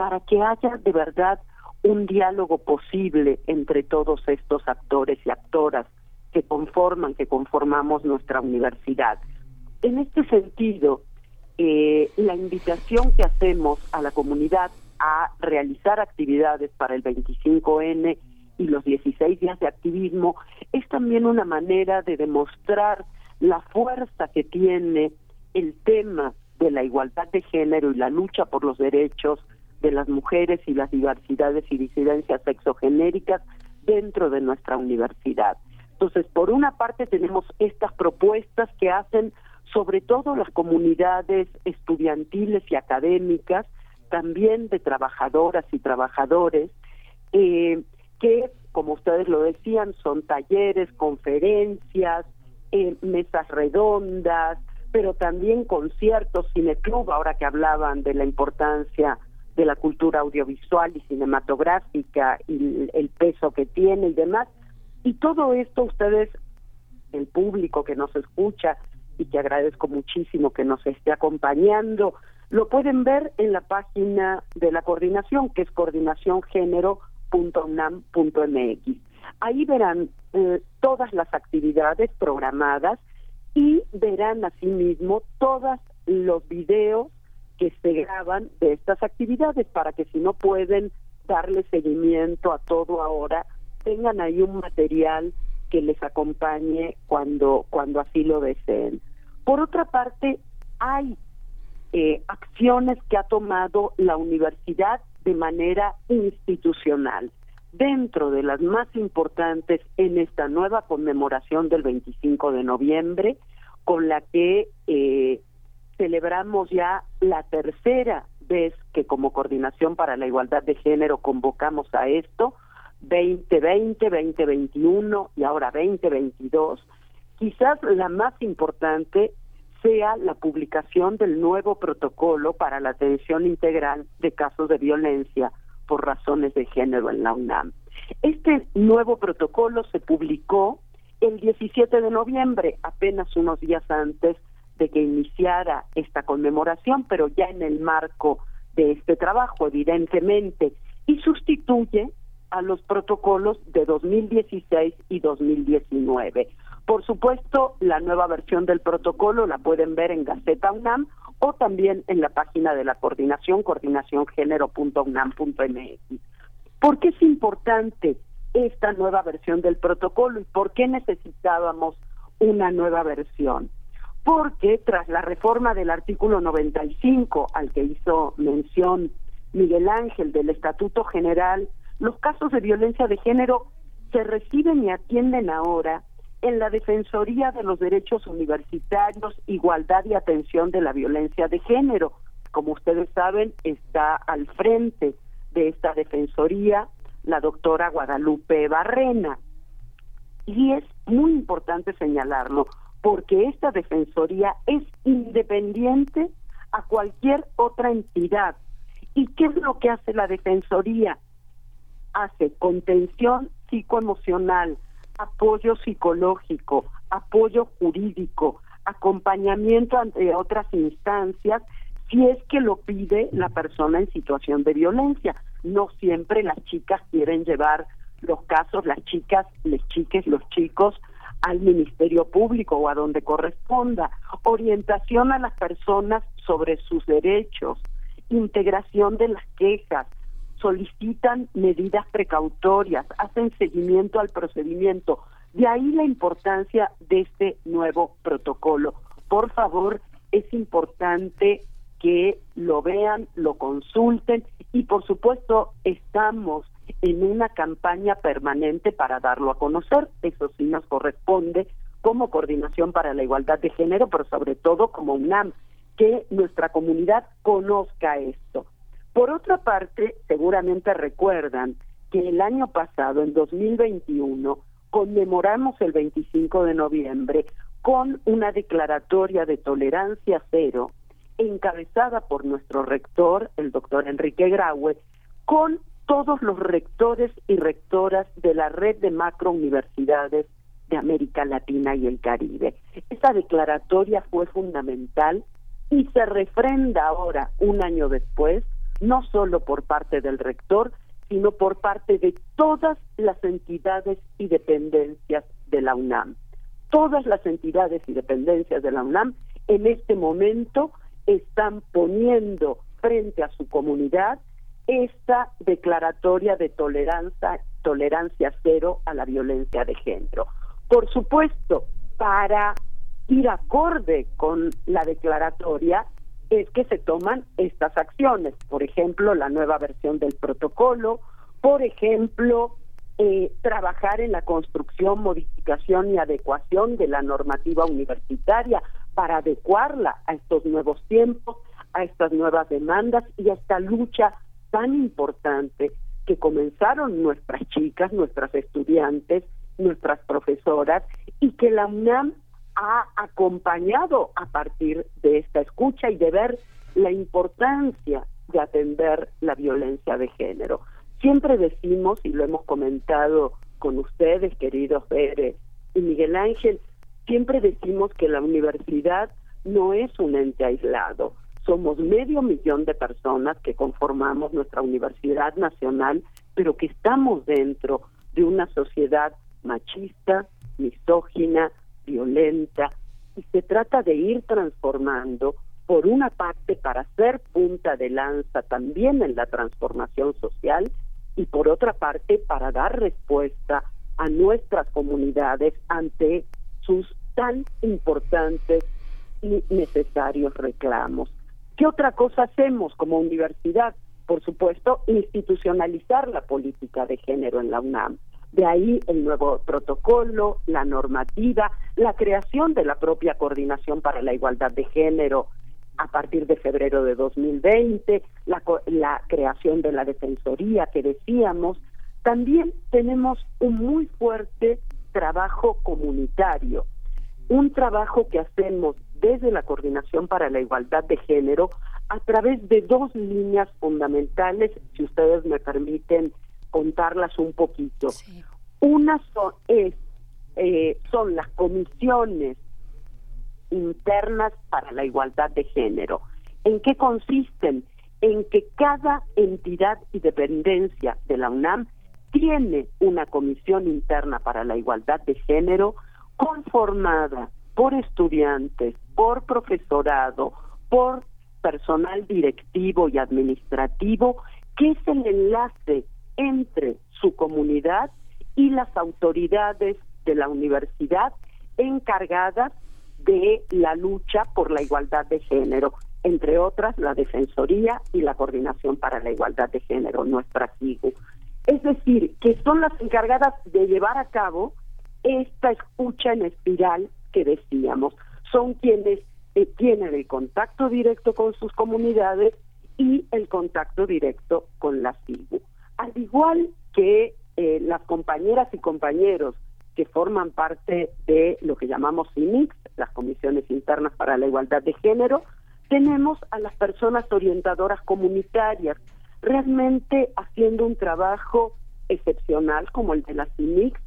para que haya de verdad un diálogo posible entre todos estos actores y actoras que conforman, que conformamos nuestra universidad. En este sentido, eh, la invitación que hacemos a la comunidad a realizar actividades para el 25N y los 16 días de activismo es también una manera de demostrar la fuerza que tiene el tema de la igualdad de género y la lucha por los derechos de las mujeres y las diversidades y disidencias sexogenéricas dentro de nuestra universidad. Entonces, por una parte tenemos estas propuestas que hacen sobre todo las comunidades estudiantiles y académicas, también de trabajadoras y trabajadores, eh, que, como ustedes lo decían, son talleres, conferencias, eh, mesas redondas, pero también conciertos, cineclub, ahora que hablaban de la importancia de la cultura audiovisual y cinematográfica y el peso que tiene y demás. Y todo esto ustedes, el público que nos escucha y que agradezco muchísimo que nos esté acompañando, lo pueden ver en la página de la coordinación, que es coordinaciongenero.unam.mx. Ahí verán eh, todas las actividades programadas y verán asimismo todos los videos que se graban de estas actividades para que si no pueden darle seguimiento a todo ahora, tengan ahí un material que les acompañe cuando, cuando así lo deseen. Por otra parte, hay eh, acciones que ha tomado la universidad de manera institucional. Dentro de las más importantes en esta nueva conmemoración del 25 de noviembre, con la que eh, celebramos ya la tercera vez que como Coordinación para la Igualdad de Género convocamos a esto, 2020, 2021 y ahora 2022, quizás la más importante sea la publicación del nuevo protocolo para la atención integral de casos de violencia por razones de género en la UNAM. Este nuevo protocolo se publicó el 17 de noviembre, apenas unos días antes de que iniciara esta conmemoración, pero ya en el marco de este trabajo, evidentemente, y sustituye a los protocolos de 2016 y 2019. Por supuesto, la nueva versión del protocolo la pueden ver en Gaceta UNAM o también en la página de la coordinación, coordinaciongenero.unam.mx. ¿Por qué es importante esta nueva versión del protocolo y por qué necesitábamos una nueva versión? Porque tras la reforma del artículo 95 al que hizo mención Miguel Ángel del Estatuto General, los casos de violencia de género se reciben y atienden ahora en la Defensoría de los Derechos Universitarios, Igualdad y Atención de la Violencia de Género. Como ustedes saben, está al frente de esta Defensoría la doctora Guadalupe Barrena. Y es muy importante señalarlo, porque esta Defensoría es independiente a cualquier otra entidad. ¿Y qué es lo que hace la Defensoría? Hace contención psicoemocional, apoyo psicológico, apoyo jurídico, acompañamiento ante otras instancias si es que lo pide la persona en situación de violencia. No siempre las chicas quieren llevar los casos, las chicas, les chiques, los chicos al Ministerio Público o a donde corresponda, orientación a las personas sobre sus derechos, integración de las quejas, solicitan medidas precautorias, hacen seguimiento al procedimiento. De ahí la importancia de este nuevo protocolo. Por favor, es importante que lo vean, lo consulten. Y por supuesto estamos en una campaña permanente para darlo a conocer. Eso sí nos corresponde como Coordinación para la Igualdad de Género, pero sobre todo como UNAM, que nuestra comunidad conozca esto. Por otra parte, seguramente recuerdan que el año pasado, en 2021, conmemoramos el 25 de noviembre con una declaratoria de tolerancia cero encabezada por nuestro rector, el doctor Enrique Graue, con todos los rectores y rectoras de la red de macrouniversidades de América Latina y el Caribe. Esta declaratoria fue fundamental y se refrenda ahora, un año después, no solo por parte del rector, sino por parte de todas las entidades y dependencias de la UNAM. Todas las entidades y dependencias de la UNAM en este momento están poniendo frente a su comunidad esta declaratoria de tolerancia, tolerancia cero a la violencia de género. Por supuesto, para ir acorde con la declaratoria es que se toman estas acciones, por ejemplo, la nueva versión del protocolo, por ejemplo, eh, trabajar en la construcción, modificación y adecuación de la normativa universitaria para adecuarla a estos nuevos tiempos, a estas nuevas demandas y a esta lucha tan importante que comenzaron nuestras chicas, nuestras estudiantes, nuestras profesoras y que la UNAM ha acompañado a partir de esta escucha y de ver la importancia de atender la violencia de género. Siempre decimos, y lo hemos comentado con ustedes, queridos Pérez y Miguel Ángel, siempre decimos que la universidad no es un ente aislado, somos medio millón de personas que conformamos nuestra Universidad Nacional, pero que estamos dentro de una sociedad machista, misógina, violenta, y se trata de ir transformando, por una parte, para ser punta de lanza también en la transformación social, y por otra parte, para dar respuesta a nuestras comunidades ante sus tan importantes y necesarios reclamos. ¿Qué otra cosa hacemos como universidad? Por supuesto, institucionalizar la política de género en la UNAM. De ahí el nuevo protocolo, la normativa, la creación de la propia Coordinación para la Igualdad de Género a partir de febrero de 2020, la, la creación de la Defensoría que decíamos. También tenemos un muy fuerte trabajo comunitario, un trabajo que hacemos desde la Coordinación para la Igualdad de Género a través de dos líneas fundamentales, si ustedes me permiten contarlas un poquito. Una son, es, eh, son las comisiones internas para la igualdad de género. ¿En qué consisten? En que cada entidad y dependencia de la UNAM tiene una comisión interna para la igualdad de género conformada por estudiantes, por profesorado, por personal directivo y administrativo, que es el enlace entre su comunidad y las autoridades de la universidad encargadas de la lucha por la igualdad de género, entre otras la Defensoría y la Coordinación para la Igualdad de Género, nuestra CIGU. Es decir, que son las encargadas de llevar a cabo esta escucha en espiral que decíamos. Son quienes eh, tienen el contacto directo con sus comunidades y el contacto directo con la CIGU. Al igual que eh, las compañeras y compañeros que forman parte de lo que llamamos CIMIX, las comisiones internas para la igualdad de género, Tenemos a las personas orientadoras comunitarias, realmente haciendo un trabajo excepcional como el de la CIMIX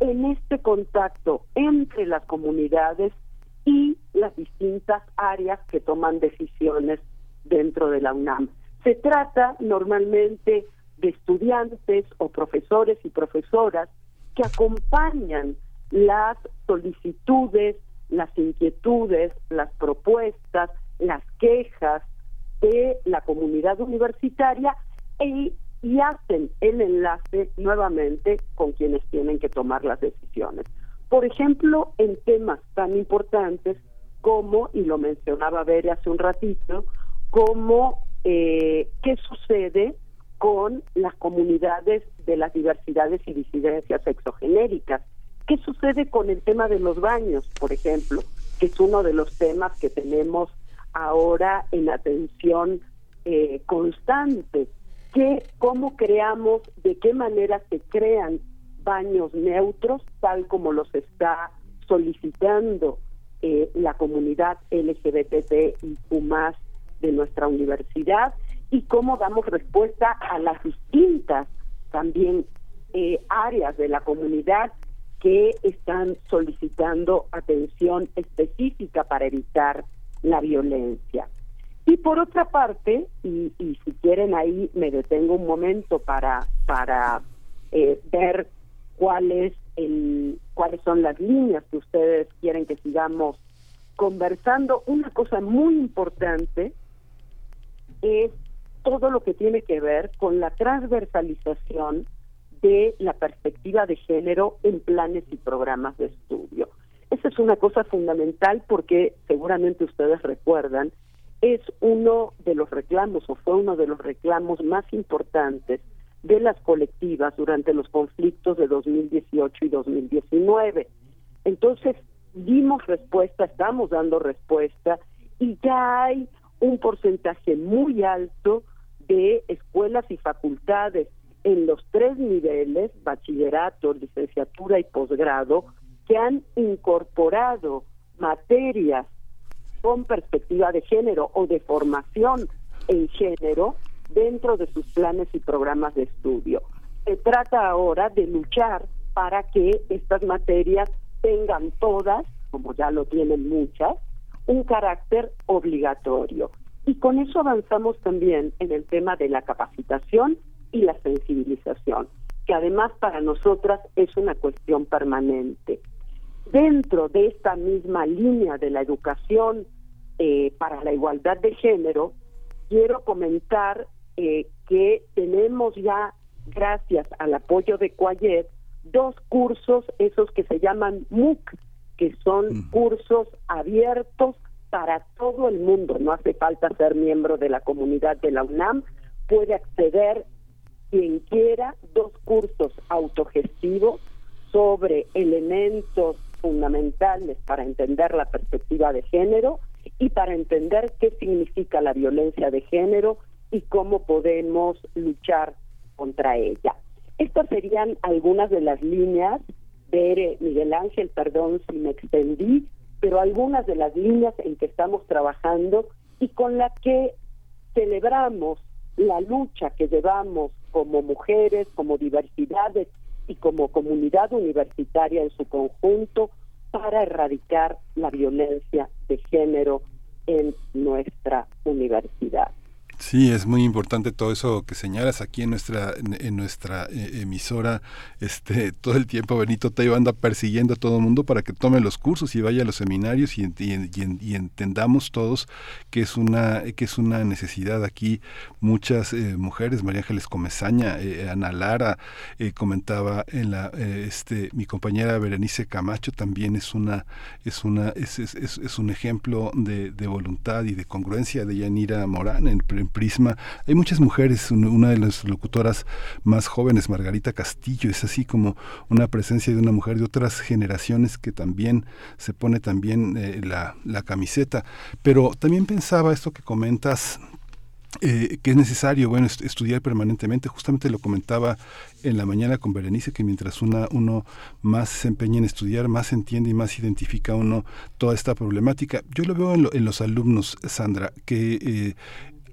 en este contacto entre las comunidades y las distintas áreas que toman decisiones dentro de la UNAM. Se trata normalmente de estudiantes o profesores y profesoras que acompañan las solicitudes, las inquietudes, las propuestas, las quejas de la comunidad universitaria e, y hacen el enlace nuevamente con quienes tienen que tomar las decisiones. Por ejemplo, en temas tan importantes como, y lo mencionaba Bere hace un ratito, como eh, qué sucede con las comunidades de las diversidades y disidencias exogenéricas. ¿Qué sucede con el tema de los baños, por ejemplo? Que es uno de los temas que tenemos ahora en atención eh, constante. ¿Qué, ¿Cómo creamos, de qué manera se crean baños neutros, tal como los está solicitando eh, la comunidad LGBT y UMAS de nuestra universidad? y cómo damos respuesta a las distintas también eh, áreas de la comunidad que están solicitando atención específica para evitar la violencia. Y por otra parte, y, si quieren ahí me detengo un momento para, para eh, ver cuál es el, cuáles son las líneas que ustedes quieren que sigamos conversando. Una cosa muy importante es todo lo que tiene que ver con la transversalización de la perspectiva de género en planes y programas de estudio. Esa es una cosa fundamental porque seguramente ustedes recuerdan, es uno de los reclamos o fue uno de los reclamos más importantes de las colectivas durante los conflictos de 2018 y 2019. Entonces, dimos respuesta, estamos dando respuesta y ya hay un porcentaje muy alto de escuelas y facultades en los tres niveles, bachillerato, licenciatura y posgrado, que han incorporado materias con perspectiva de género o de formación en género dentro de sus planes y programas de estudio. Se trata ahora de luchar para que estas materias tengan todas, como ya lo tienen muchas, un carácter obligatorio. Y con eso avanzamos también en el tema de la capacitación y la sensibilización, que además para nosotras es una cuestión permanente. Dentro de esta misma línea de la educación eh, para la igualdad de género, quiero comentar eh, que tenemos ya, gracias al apoyo de Cuayet, dos cursos, esos que se llaman MOOC, que son cursos abiertos para todo el mundo, no hace falta ser miembro de la comunidad de la UNAM, puede acceder quien quiera dos cursos autogestivos sobre elementos fundamentales para entender la perspectiva de género y para entender qué significa la violencia de género y cómo podemos luchar contra ella. Estas serían algunas de las líneas de Miguel Ángel, perdón si me extendí, pero algunas de las líneas en que estamos trabajando y con la que celebramos la lucha que llevamos como mujeres, como diversidades y como comunidad universitaria en su conjunto para erradicar la violencia de género en nuestra universidad. Sí, es muy importante todo eso que señalas aquí en nuestra en, nuestra eh, emisora. Este todo el tiempo Benito Teo anda persiguiendo a todo el mundo para que tome los cursos y vaya a los seminarios y, y, entendamos todos que es una que es una necesidad aquí. Muchas eh, mujeres, María Ángeles Comezaña, eh, Ana Lara comentaba en la este mi compañera Berenice Camacho también es una es una es, es, es, un ejemplo de, de, voluntad y de congruencia de Yanira Morán en Prisma. Hay muchas mujeres, una de las locutoras más jóvenes, Margarita Castillo, es así como una presencia de una mujer de otras generaciones que también se pone también eh, la, la camiseta. Pero también pensaba esto que comentas eh, que es necesario bueno estudiar permanentemente justamente lo comentaba en la mañana con Berenice que mientras uno más se empeña en estudiar más entiende y más identifica uno toda esta problemática yo lo veo en, los alumnos Sandra que eh,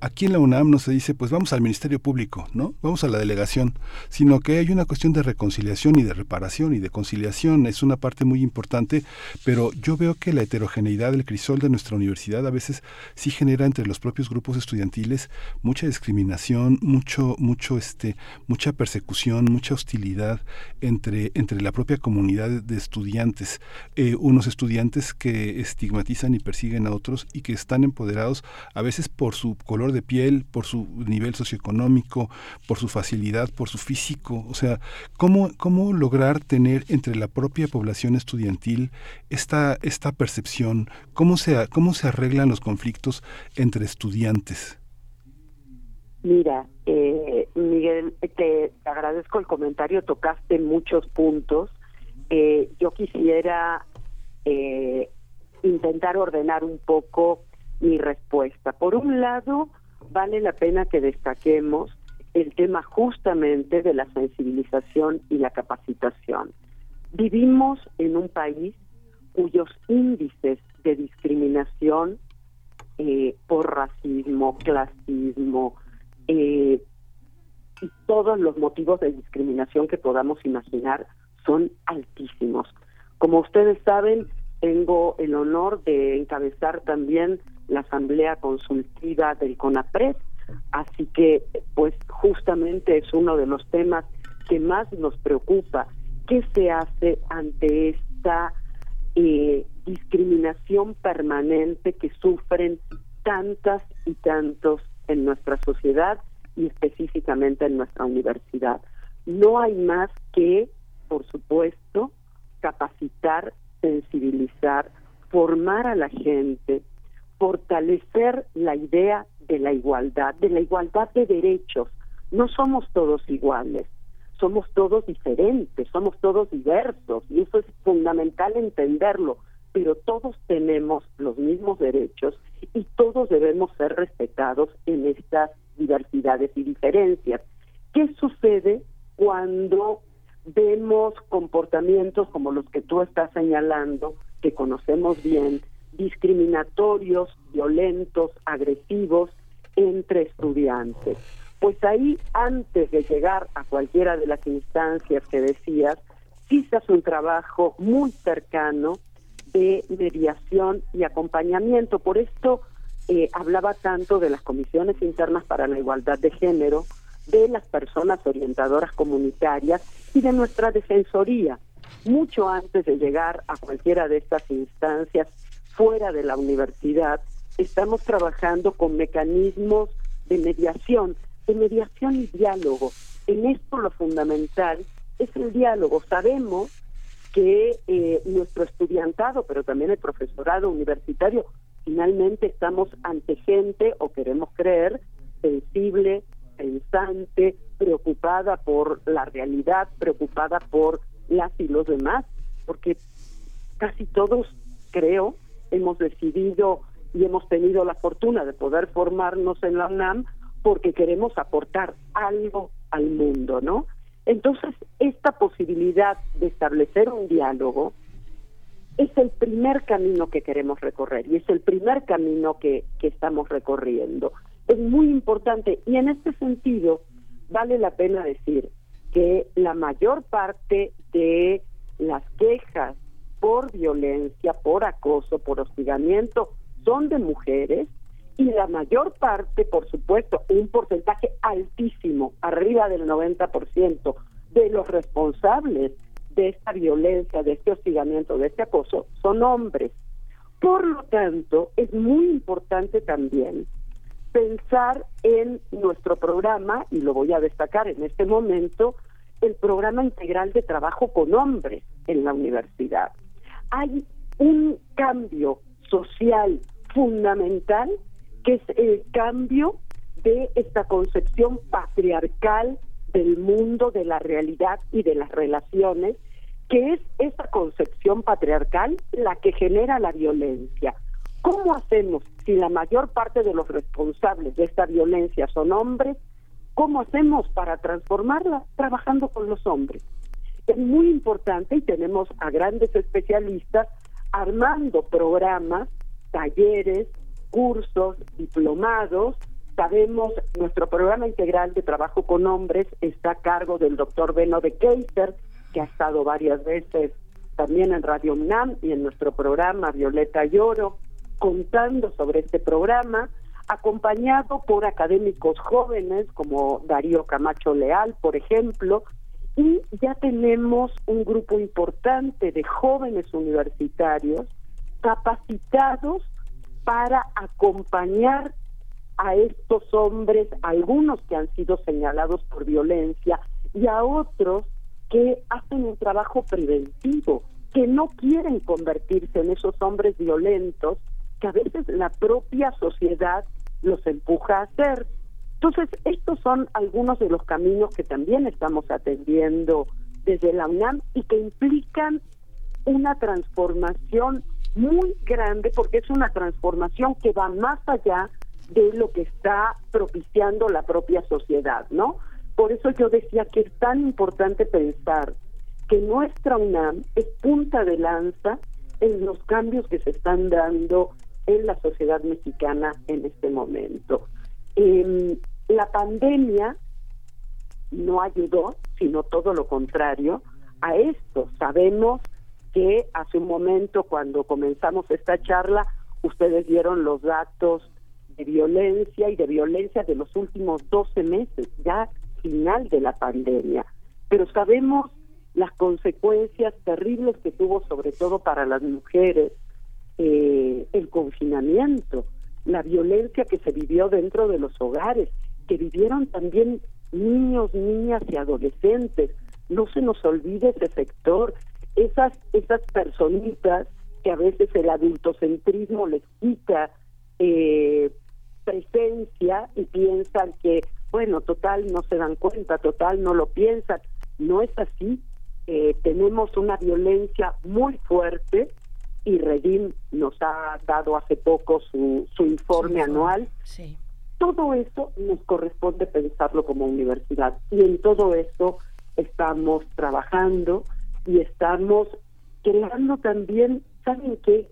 aquí en la UNAM no se dice, pues vamos al Ministerio Público, ¿no? Vamos a la delegación, sino que hay una cuestión de reconciliación y de reparación y de conciliación, es una parte muy importante, pero yo veo que la heterogeneidad del crisol de nuestra universidad a veces sí genera entre los propios grupos estudiantiles mucha discriminación, mucho, mucho, este, mucha persecución, mucha hostilidad entre, entre la propia comunidad de estudiantes, eh, unos estudiantes que estigmatizan y persiguen a otros y que están empoderados a veces por su color de piel, por su nivel socioeconómico, por su facilidad, por su físico. O sea, ¿cómo, cómo lograr tener entre la propia población estudiantil esta, esta percepción? ¿Cómo se, ¿Cómo se arreglan los conflictos entre estudiantes? Mira, eh, Miguel, te agradezco el comentario, tocaste muchos puntos. Eh, yo quisiera eh, intentar ordenar un poco mi respuesta. Por un lado, vale la pena que destaquemos el tema justamente de la sensibilización y la capacitación. Vivimos en un país cuyos índices de discriminación eh, por racismo, clasismo eh, y todos los motivos de discriminación que podamos imaginar son altísimos. Como ustedes saben, tengo el honor de encabezar también la Asamblea Consultiva del CONAPRES, así que pues justamente es uno de los temas que más nos preocupa. ¿Qué se hace ante esta eh, discriminación permanente que sufren tantas y tantos en nuestra sociedad y específicamente en nuestra universidad? No hay más que, por supuesto, capacitar, sensibilizar, formar a la gente, fortalecer la idea de la igualdad, de la igualdad de derechos. No somos todos iguales, somos todos diferentes, somos todos diversos y eso es fundamental entenderlo, pero todos tenemos los mismos derechos y todos debemos ser respetados en estas diversidades y diferencias. ¿Qué sucede cuando vemos comportamientos como los que tú estás señalando, que conocemos bien, discriminatorios, violentos, agresivos entre estudiantes. Pues ahí, antes de llegar a cualquiera de las instancias que decías, sí se hace un trabajo muy cercano de mediación y acompañamiento. Por esto eh, hablaba tanto de las comisiones internas para la igualdad de género, de las personas orientadoras comunitarias y de nuestra defensoría. Mucho antes de llegar a cualquiera de estas instancias, fuera de la universidad, estamos trabajando con mecanismos de mediación, de mediación y diálogo. En esto lo fundamental es el diálogo. Sabemos que eh, nuestro estudiantado, pero también el profesorado universitario, finalmente estamos ante gente, o queremos creer, sensible, pensante, preocupada por la realidad, preocupada por las y los demás, porque casi todos, creo, hemos decidido y hemos tenido la fortuna de poder formarnos en la UNAM porque queremos aportar algo al mundo, ¿no? Entonces, esta posibilidad de establecer un diálogo es el primer camino que queremos recorrer y es el primer camino que, que estamos recorriendo. Es muy importante y en este sentido vale la pena decir que la mayor parte de las quejas por violencia, por acoso, por hostigamiento, son de mujeres y la mayor parte, por supuesto, un porcentaje altísimo, arriba del 90% de los responsables de esta violencia, de este hostigamiento, de este acoso, son hombres. Por lo tanto, es muy importante también pensar en nuestro programa, y lo voy a destacar en este momento, el programa integral de trabajo con hombres en la universidad hay un cambio social fundamental que es el cambio de esta concepción patriarcal del mundo, de la realidad y de las relaciones, que es esa concepción patriarcal la que genera la violencia. ¿Cómo hacemos si la mayor parte de los responsables de esta violencia son hombres? ¿Cómo hacemos para transformarla? Trabajando con los hombres. Es muy importante y tenemos a grandes especialistas armando programas, talleres, cursos, diplomados. Sabemos, nuestro programa integral de trabajo con hombres está a cargo del doctor Beno de Keiser, que ha estado varias veces también en Radio UNAM y en nuestro programa Violeta Lloro, contando sobre este programa, acompañado por académicos jóvenes como Darío Camacho Leal, por ejemplo, y ya tenemos un grupo importante de jóvenes universitarios capacitados para acompañar a estos hombres, algunos que han sido señalados por violencia y a otros que hacen un trabajo preventivo, que no quieren convertirse en esos hombres violentos que a veces la propia sociedad los empuja a hacer. Entonces, estos son algunos de los caminos que también estamos atendiendo desde la UNAM y que implican una transformación muy grande porque es una transformación que va más allá de lo que está propiciando la propia sociedad, ¿no? Por eso yo decía que es tan importante pensar que nuestra UNAM es punta de lanza en los cambios que se están dando en la sociedad mexicana en este momento. Em, la pandemia no ayudó, sino todo lo contrario, a esto. Sabemos que hace un momento cuando comenzamos esta charla, ustedes dieron los datos de violencia y de violencia de los últimos 12 meses, ya final de la pandemia. Pero sabemos las consecuencias terribles que tuvo sobre todo para las mujeres eh, el confinamiento, la violencia que se vivió dentro de los hogares, que vivieron también niños, niñas y adolescentes. No se nos olvide ese sector, esas, esas personitas que a veces el adultocentrismo les quita eh, presencia y piensan que, bueno, total no se dan cuenta, total no lo piensan. No es así. Eh, tenemos una violencia muy fuerte y Redim nos ha dado hace poco su, su informe anual. Sí. Todo eso nos corresponde pensarlo como universidad y en todo eso estamos trabajando y estamos creando también, ¿saben qué?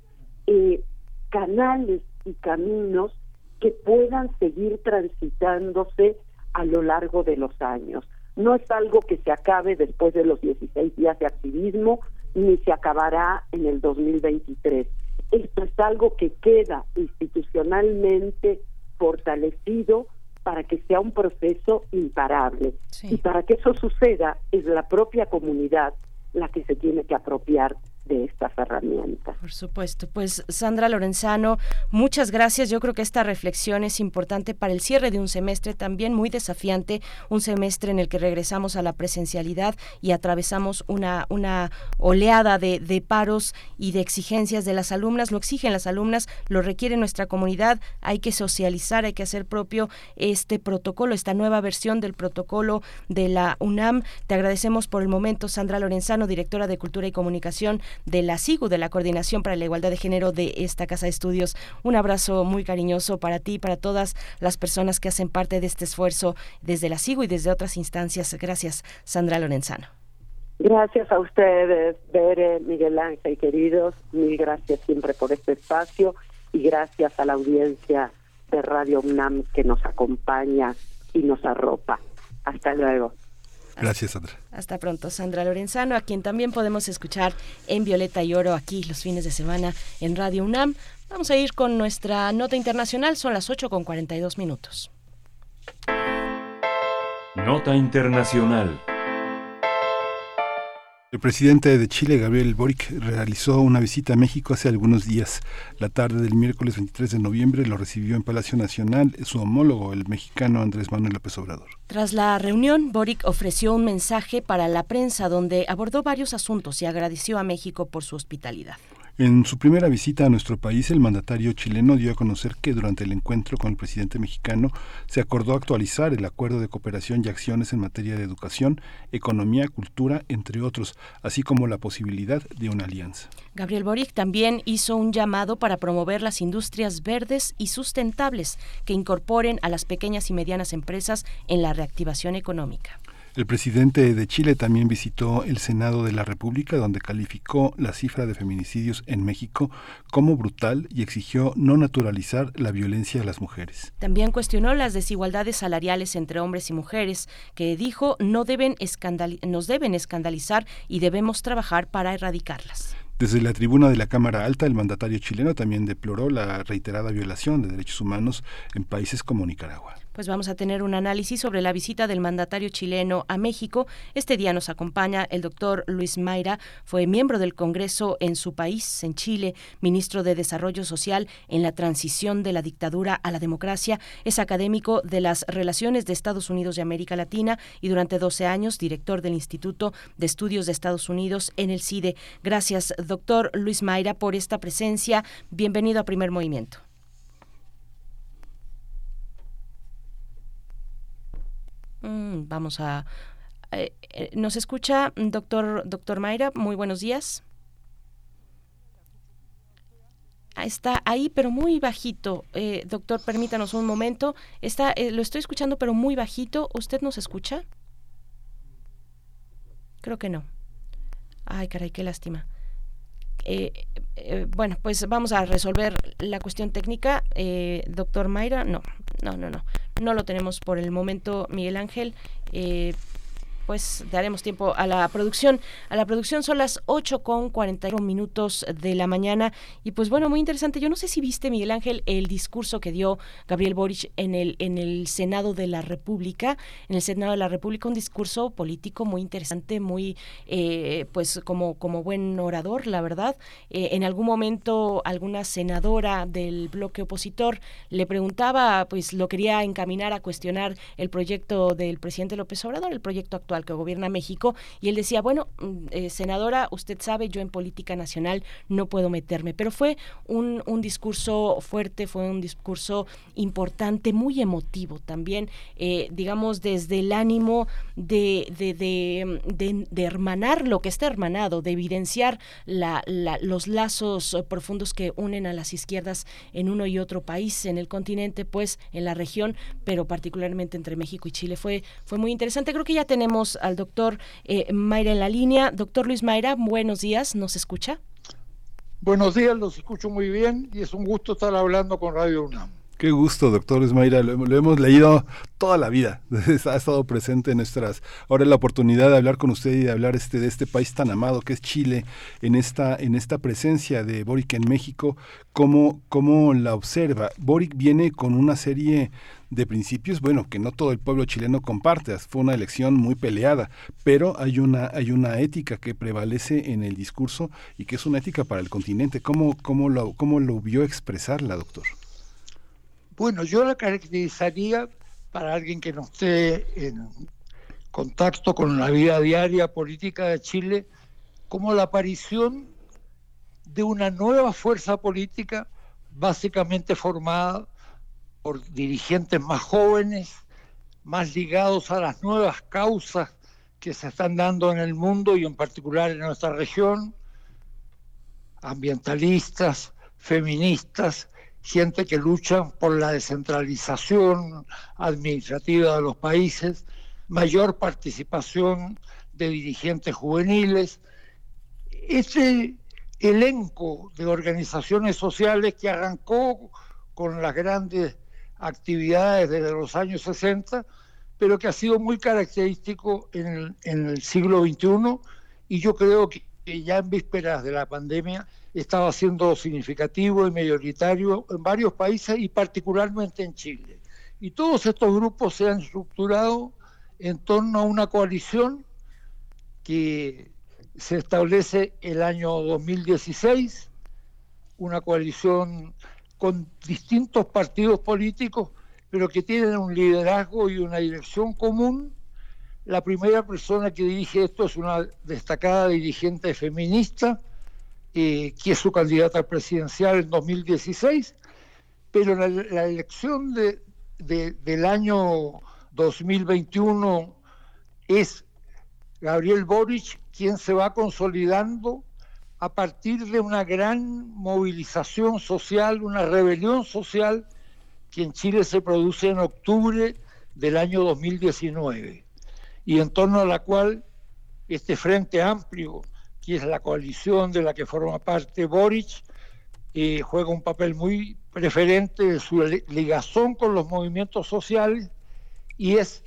Eh, canales y caminos que puedan seguir transitándose a lo largo de los años. No es algo que se acabe después de los 16 días de activismo, ni se acabará en el 2023. Esto es algo que queda institucionalmente fortalecido para que sea un proceso imparable. Y para que eso suceda es la propia comunidad la que se tiene que apropiar de estas herramientas. Por supuesto. Pues Sandra Lorenzano, muchas gracias. Yo creo que esta reflexión es importante para el cierre de un semestre también muy desafiante, un semestre en el que regresamos a la presencialidad y atravesamos una, una oleada de, de paros y de exigencias de las alumnas. Lo exigen las alumnas, lo requiere nuestra comunidad. Hay que socializar, hay que hacer propio este protocolo, esta nueva versión del protocolo de la UNAM. Te agradecemos por el momento, Sandra Lorenzano, directora de Cultura y Comunicación de la SIGU, de la Coordinación para la Igualdad de Género de esta Casa de Estudios. Un abrazo muy cariñoso para ti y para todas las personas que hacen parte de este esfuerzo desde la SIGU y desde otras instancias. Gracias, Sandra Lorenzano. Gracias a ustedes, Bere, Miguel Ángel, queridos. Mil gracias siempre por este espacio y gracias a la audiencia de Radio UNAM que nos acompaña y nos arropa. Hasta luego. Gracias, Sandra. Hasta pronto, Sandra Lorenzano, a quien también podemos escuchar en Violeta y Oro aquí los fines de semana en Radio UNAM. Vamos a ir con nuestra nota internacional, son las 8 con 42 minutos. Nota internacional. El presidente de Chile, Gabriel Boric, realizó una visita a México hace algunos días. La tarde del miércoles 23 de noviembre lo recibió en Palacio Nacional su homólogo, el mexicano Andrés Manuel López Obrador. Tras la reunión, Boric ofreció un mensaje para la prensa donde abordó varios asuntos y agradeció a México por su hospitalidad. En su primera visita a nuestro país, el mandatario chileno dio a conocer que durante el encuentro con el presidente mexicano se acordó actualizar el acuerdo de cooperación y acciones en materia de educación, economía, cultura, entre otros, así como la posibilidad de una alianza. Gabriel Boric también hizo un llamado para promover las industrias verdes y sustentables que incorporen a las pequeñas y medianas empresas en la reactivación económica. El presidente de Chile también visitó el Senado de la República, donde calificó la cifra de feminicidios en México como brutal y exigió no naturalizar la violencia a las mujeres. También cuestionó las desigualdades salariales entre hombres y mujeres, que dijo no deben nos deben escandalizar y debemos trabajar para erradicarlas. Desde la tribuna de la Cámara Alta, el mandatario chileno también deploró la reiterada violación de derechos humanos en países como Nicaragua pues vamos a tener un análisis sobre la visita del mandatario chileno a México. Este día nos acompaña el doctor Luis Mayra, fue miembro del Congreso en su país, en Chile, ministro de Desarrollo Social en la transición de la dictadura a la democracia, es académico de las relaciones de Estados Unidos y América Latina y durante 12 años director del Instituto de Estudios de Estados Unidos en el CIDE. Gracias, doctor Luis Mayra, por esta presencia. Bienvenido a Primer Movimiento. Mm, vamos a... Eh, eh, ¿Nos escucha, doctor, doctor Mayra? Muy buenos días. Ah, está ahí, pero muy bajito. Eh, doctor, permítanos un momento. Está, lo estoy escuchando, pero muy bajito. ¿Usted nos escucha? Creo que no. Ay, caray, qué lástima. bueno, pues vamos a resolver la cuestión técnica. doctor Mayra, no, no, no, no. No lo tenemos por el momento, Miguel Ángel. Eh, pues daremos tiempo a la producción. A la producción son las 8 con 41 minutos de la mañana. Y pues bueno, muy interesante. Yo no sé si viste, Miguel Ángel, el discurso que dio Gabriel Boric en el, en el Senado de la República. En el Senado de la República, un discurso político muy interesante, muy, eh, pues como, como buen orador, la verdad. Eh, en algún momento, alguna senadora del bloque opositor le preguntaba, pues lo quería encaminar a cuestionar el proyecto del presidente López Obrador, el proyecto actual que gobierna México, y él decía, bueno, mm, eh, senadora, usted sabe, yo en política nacional no puedo meterme, pero fue un, discurso fuerte, fue un discurso importante, muy emotivo también, eh, digamos, desde el ánimo de, de, hermanar lo que está hermanado, de evidenciar los lazos profundos que unen a las izquierdas en uno y otro país, en el continente, pues en la región, pero particularmente entre México y Chile. Fue, fue muy interesante. Creo que ya tenemos al doctor eh, Mayra en la línea. Doctor Luis Mayra, buenos días, ¿nos escucha? Buenos días, los escucho muy bien y es un gusto estar hablando con Radio UNAM. Qué gusto, doctor Luis Mayra, lo, hemos leído toda la vida, ha estado presente en nuestras... Ahora la oportunidad de hablar con usted y de hablar este, de este país tan amado que es Chile, en esta, en esta presencia de Boric en México, ¿cómo, cómo la observa? Boric viene con una serie de principios, bueno, que no todo el pueblo chileno comparte, fue una elección muy peleada, pero hay una, hay una ética que prevalece en el discurso y que es una ética para el continente. ¿Cómo, cómo, lo, cómo lo vio expresarla, doctor? Bueno, yo la caracterizaría para alguien que no esté en contacto con la vida diaria política de Chile como la aparición de una nueva fuerza política básicamente formada por dirigentes más jóvenes, más ligados a las nuevas causas que se están dando en el mundo y en particular en nuestra región, ambientalistas, feministas, gente que lucha por la descentralización administrativa de los países, mayor participación de dirigentes juveniles. Ese elenco de organizaciones sociales que arrancó con las grandes actividades desde los años 60, pero que ha sido muy característico en el, siglo XXI y yo creo que ya en vísperas de la pandemia estaba siendo significativo y mayoritario en varios países y particularmente en Chile. Y todos estos grupos se han estructurado en torno a una coalición que se establece el año 2016, una coalición con distintos partidos políticos, pero que tienen un liderazgo y una dirección común. La primera persona que dirige esto es una destacada dirigente feminista, eh, que es su candidata presidencial en 2016, pero la, elección de, del año 2021 es Gabriel Boric quien se va consolidando a partir de una gran movilización social, una rebelión social que en Chile se produce en octubre del año 2019 y en torno a la cual este Frente Amplio, que es la coalición de la que forma parte Boric, eh, juega un papel muy preferente de su ligazón con los movimientos sociales y es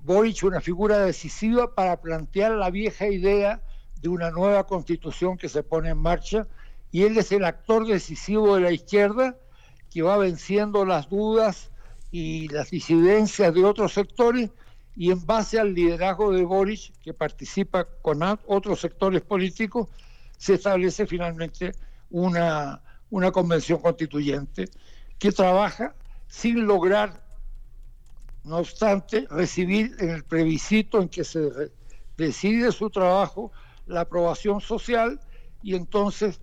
Boric una figura decisiva para plantear la vieja idea de una nueva constitución que se pone en marcha y él es el actor decisivo de la izquierda que va venciendo las dudas y las disidencias de otros sectores y en base al liderazgo de Boris, que participa con otros sectores políticos, se establece finalmente una, una convención constituyente que trabaja sin lograr, no obstante, recibir en el plebiscito en que se decide su trabajo la aprobación social y entonces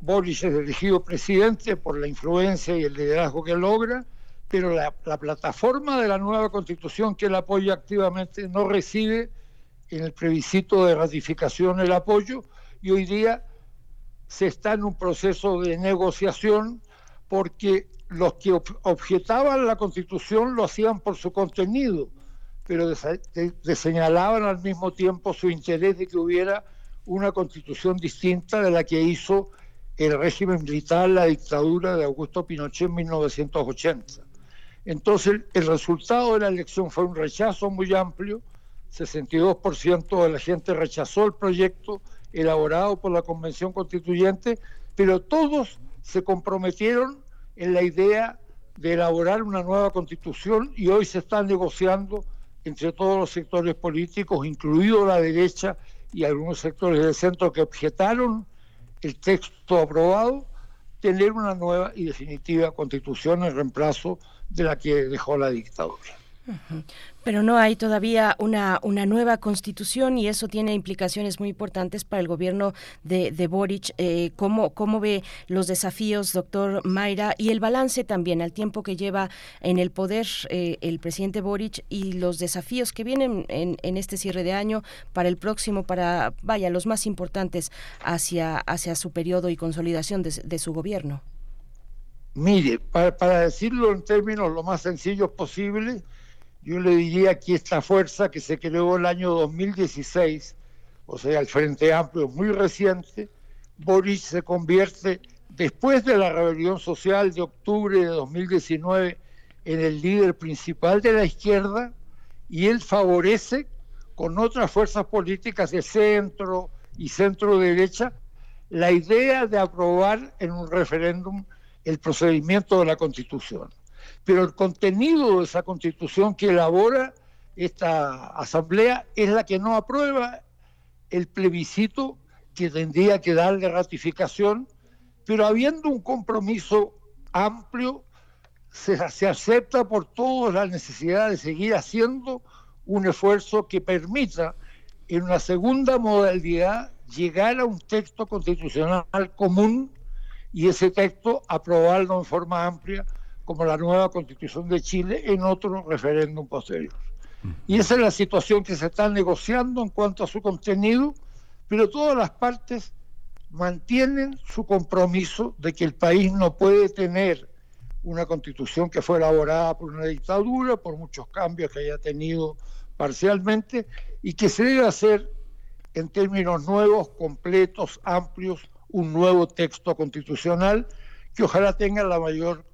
Boris es elegido presidente por la influencia y el liderazgo que logra pero la, plataforma de la nueva constitución que él apoya activamente no recibe en el plebiscito de ratificación el apoyo y hoy día se está en un proceso de negociación porque los que objetaban la constitución lo hacían por su contenido, pero de, señalaban al mismo tiempo su interés de que hubiera una constitución distinta de la que hizo el régimen militar, la dictadura de Augusto Pinochet en 1980. Entonces, el resultado de la elección fue un rechazo muy amplio, 62% de la gente rechazó el proyecto elaborado por la Convención Constituyente, pero todos se comprometieron en la idea de elaborar una nueva constitución y hoy se está negociando entre todos los sectores políticos, incluido la derecha y algunos sectores del centro que objetaron el texto aprobado, tener una nueva y definitiva constitución en reemplazo de la que dejó la dictadura. Pero no hay todavía una, una nueva constitución y eso tiene implicaciones muy importantes para el gobierno de, de Boric. Eh, ¿cómo, ¿Cómo ve los desafíos, doctor Mayra, y el balance también al tiempo que lleva en el poder eh, el presidente Boric y los desafíos que vienen en, en, este cierre de año para el próximo, para, vaya, los más importantes hacia, hacia su periodo y consolidación de, de su gobierno? Mire, para, decirlo en términos lo más sencillos posible, yo le diría que esta fuerza que se creó el año 2016, o sea, el Frente Amplio muy reciente, Boris se convierte, después de la rebelión social de octubre de 2019, en el líder principal de la izquierda y él favorece con otras fuerzas políticas de centro y centro derecha la idea de aprobar en un referéndum el procedimiento de la Constitución. Pero el contenido de esa Constitución que elabora esta Asamblea es la que no aprueba el plebiscito que tendría que darle ratificación, pero habiendo un compromiso amplio, se, se acepta por todos la necesidad de seguir haciendo un esfuerzo que permita en una segunda modalidad llegar a un texto constitucional común y ese texto aprobarlo en forma amplia como la nueva constitución de Chile en otro referéndum posterior. Y esa es la situación que se está negociando en cuanto a su contenido, pero todas las partes mantienen su compromiso de que el país no puede tener una constitución que fue elaborada por una dictadura, por muchos cambios que haya tenido parcialmente, y que se debe hacer en términos nuevos, completos, amplios, un nuevo texto constitucional que ojalá tenga la mayor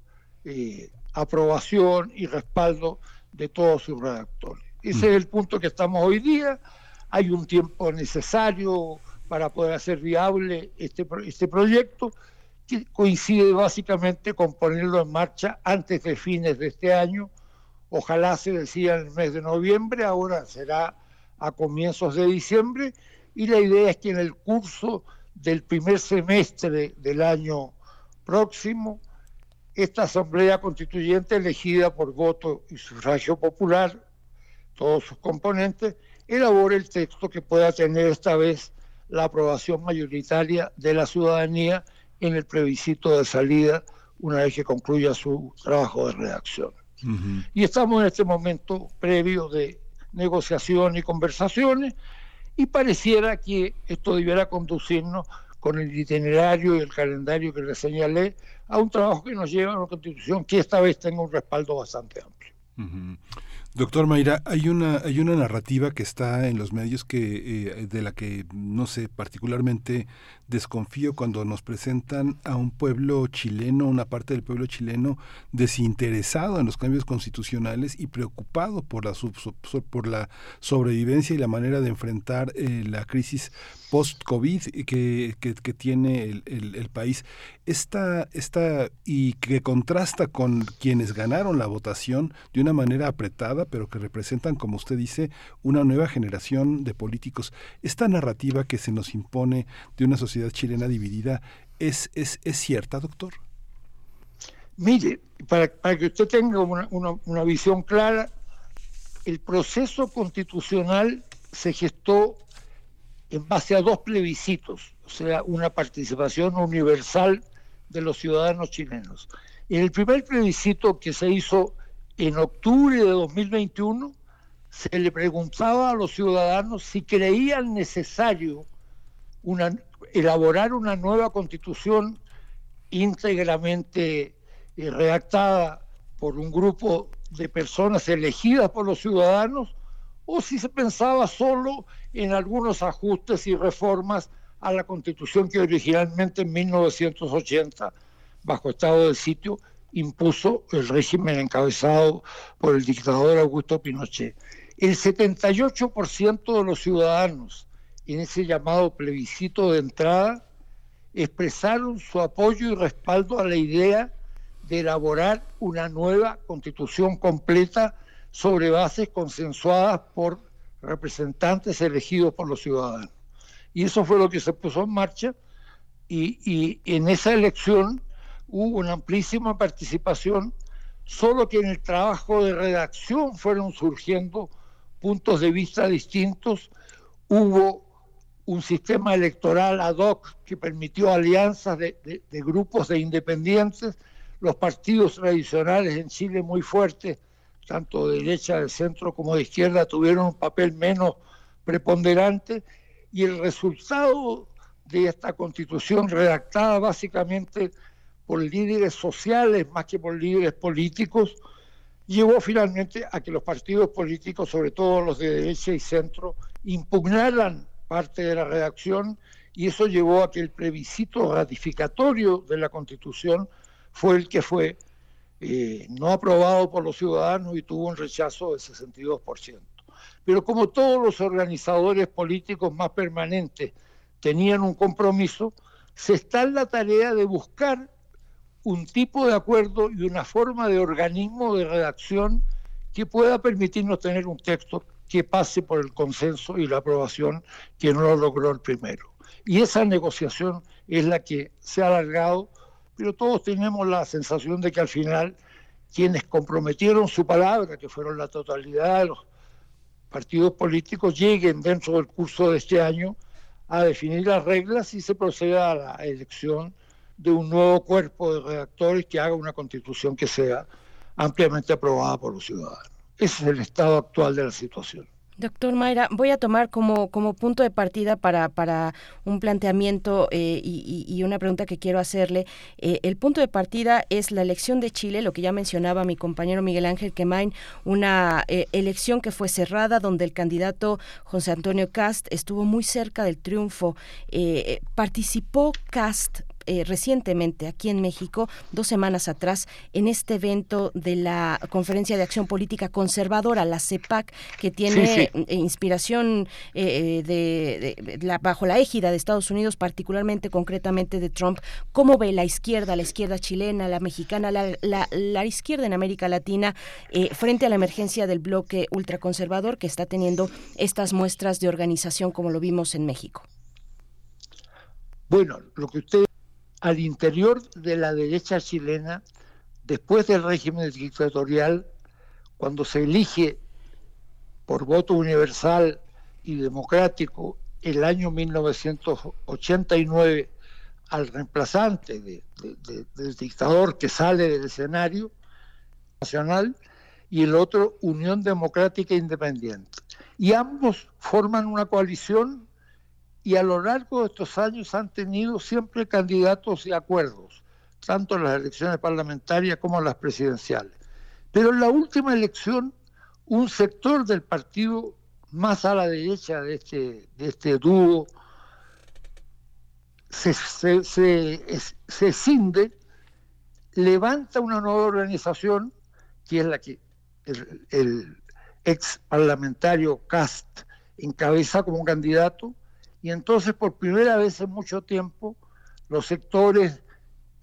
eh, aprobación y respaldo de todos sus redactores. Ese es el punto que estamos hoy día. Hay un tiempo necesario para poder hacer viable este, este proyecto, que coincide básicamente con ponerlo en marcha antes de fines de este año. Ojalá se decida en el mes de noviembre, ahora será a comienzos de diciembre, y la idea es que en el curso del primer semestre del año próximo, esta Asamblea Constituyente elegida por voto y sufragio popular, todos sus componentes, elabore el texto que pueda tener esta vez la aprobación mayoritaria de la ciudadanía en el plebiscito de salida una vez que concluya su trabajo de redacción. Y estamos en este momento previo de negociación y conversaciones y pareciera que esto debiera conducirnos con el itinerario y el calendario que le señalé a un trabajo que nos lleva a una constitución que esta vez tenga un respaldo bastante amplio. Doctor Mayra, hay una, hay una narrativa que está en los medios que, eh, de la que, no sé, particularmente desconfío cuando nos presentan a un pueblo chileno, una parte del pueblo chileno desinteresado en los cambios constitucionales y preocupado por la, por la sobrevivencia y la manera de enfrentar eh, la crisis post-COVID que, que, tiene el, el, país. Esta, esta, y que contrasta con quienes ganaron la votación de una manera apretada, pero que representan, como usted dice, una nueva generación de políticos. Esta narrativa que se nos impone de una sociedad chilena dividida, ¿es, es, es cierta, doctor? Mire, para, que usted tenga una, una visión clara, el proceso constitucional se gestó en base a dos plebiscitos, o sea, una participación universal de los ciudadanos chilenos. En el primer plebiscito que se hizo en octubre de 2021, se le preguntaba a los ciudadanos si creían necesario una, elaborar una nueva constitución íntegramente eh, redactada por un grupo de personas elegidas por los ciudadanos o si se pensaba solo en algunos ajustes y reformas a la constitución que originalmente en 1980, bajo estado de sitio, impuso el régimen encabezado por el dictador Augusto Pinochet. El 78% de los ciudadanos en ese llamado plebiscito de entrada expresaron su apoyo y respaldo a la idea de elaborar una nueva constitución completa sobre bases consensuadas por representantes elegidos por los ciudadanos. Y eso fue lo que se puso en marcha y, en esa elección hubo una amplísima participación, solo que en el trabajo de redacción fueron surgiendo puntos de vista distintos, hubo un sistema electoral ad hoc que permitió alianzas de grupos de independientes, los partidos tradicionales en Chile muy fuertes tanto de derecha, de centro como de izquierda, tuvieron un papel menos preponderante y el resultado de esta constitución redactada básicamente por líderes sociales más que por líderes políticos, llevó finalmente a que los partidos políticos, sobre todo los de derecha y centro, impugnaran parte de la redacción y eso llevó a que el plebiscito ratificatorio de la constitución fue el que fue eh, no aprobado por los ciudadanos y tuvo un rechazo del 62%. Pero como todos los organizadores políticos más permanentes tenían un compromiso, se está en la tarea de buscar un tipo de acuerdo y una forma de organismo de redacción que pueda permitirnos tener un texto que pase por el consenso y la aprobación que no lo logró el primero. Y esa negociación es la que se ha alargado pero todos tenemos la sensación de que al final quienes comprometieron su palabra, que fueron la totalidad de los partidos políticos, lleguen dentro del curso de este año a definir las reglas y se proceda a la elección de un nuevo cuerpo de redactores que haga una constitución que sea ampliamente aprobada por los ciudadanos. Ese es el estado actual de la situación. Doctor Mayra, voy a tomar como, como punto de partida para, para un planteamiento eh, y, una pregunta que quiero hacerle. Eh, el punto de partida es la elección de Chile, lo que ya mencionaba mi compañero Miguel Ángel Quemain, una eh, elección que fue cerrada donde el candidato José Antonio Cast estuvo muy cerca del triunfo. participó Cast eh, recientemente aquí en México, dos semanas atrás, en este evento de la Conferencia de Acción Política Conservadora, la CEPAC, que tiene eh, inspiración eh, de, la, bajo la égida de Estados Unidos, particularmente, concretamente de Trump. ¿Cómo ve la izquierda, la izquierda chilena, la mexicana, la, la izquierda en América Latina frente a la emergencia del bloque ultraconservador que está teniendo estas muestras de organización como lo vimos en México? Bueno, lo que usted al interior de la derecha chilena, después del régimen dictatorial, cuando se elige por voto universal y democrático el año 1989 al reemplazante del dictador que sale del escenario nacional y el otro Unión Democrática Independiente. Y ambos forman una coalición y a lo largo de estos años han tenido siempre candidatos y acuerdos, tanto en las elecciones parlamentarias como en las presidenciales. Pero en la última elección, un sector del partido más a la derecha de este, de este dúo se, se, se, cinde, levanta una nueva organización, que es la que el, el ex parlamentario Cast encabeza como candidato, y entonces por primera vez en mucho tiempo los sectores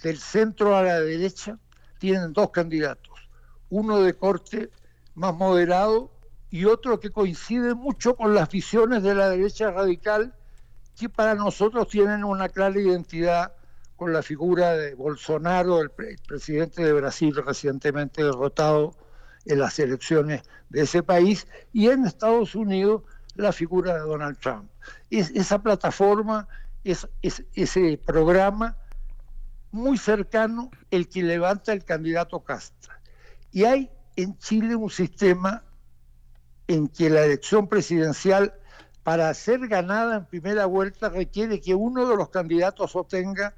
del centro a la derecha tienen dos candidatos, uno de corte más moderado y otro que coincide mucho con las visiones de la derecha radical que para nosotros tienen una clara identidad con la figura de Bolsonaro, el, presidente de Brasil recientemente derrotado en las elecciones de ese país, y en Estados Unidos la figura de Donald Trump. Es, esa plataforma, es, ese programa muy cercano el que levanta el candidato Castro. Y hay en Chile un sistema en que la elección presidencial para ser ganada en primera vuelta requiere que uno de los candidatos obtenga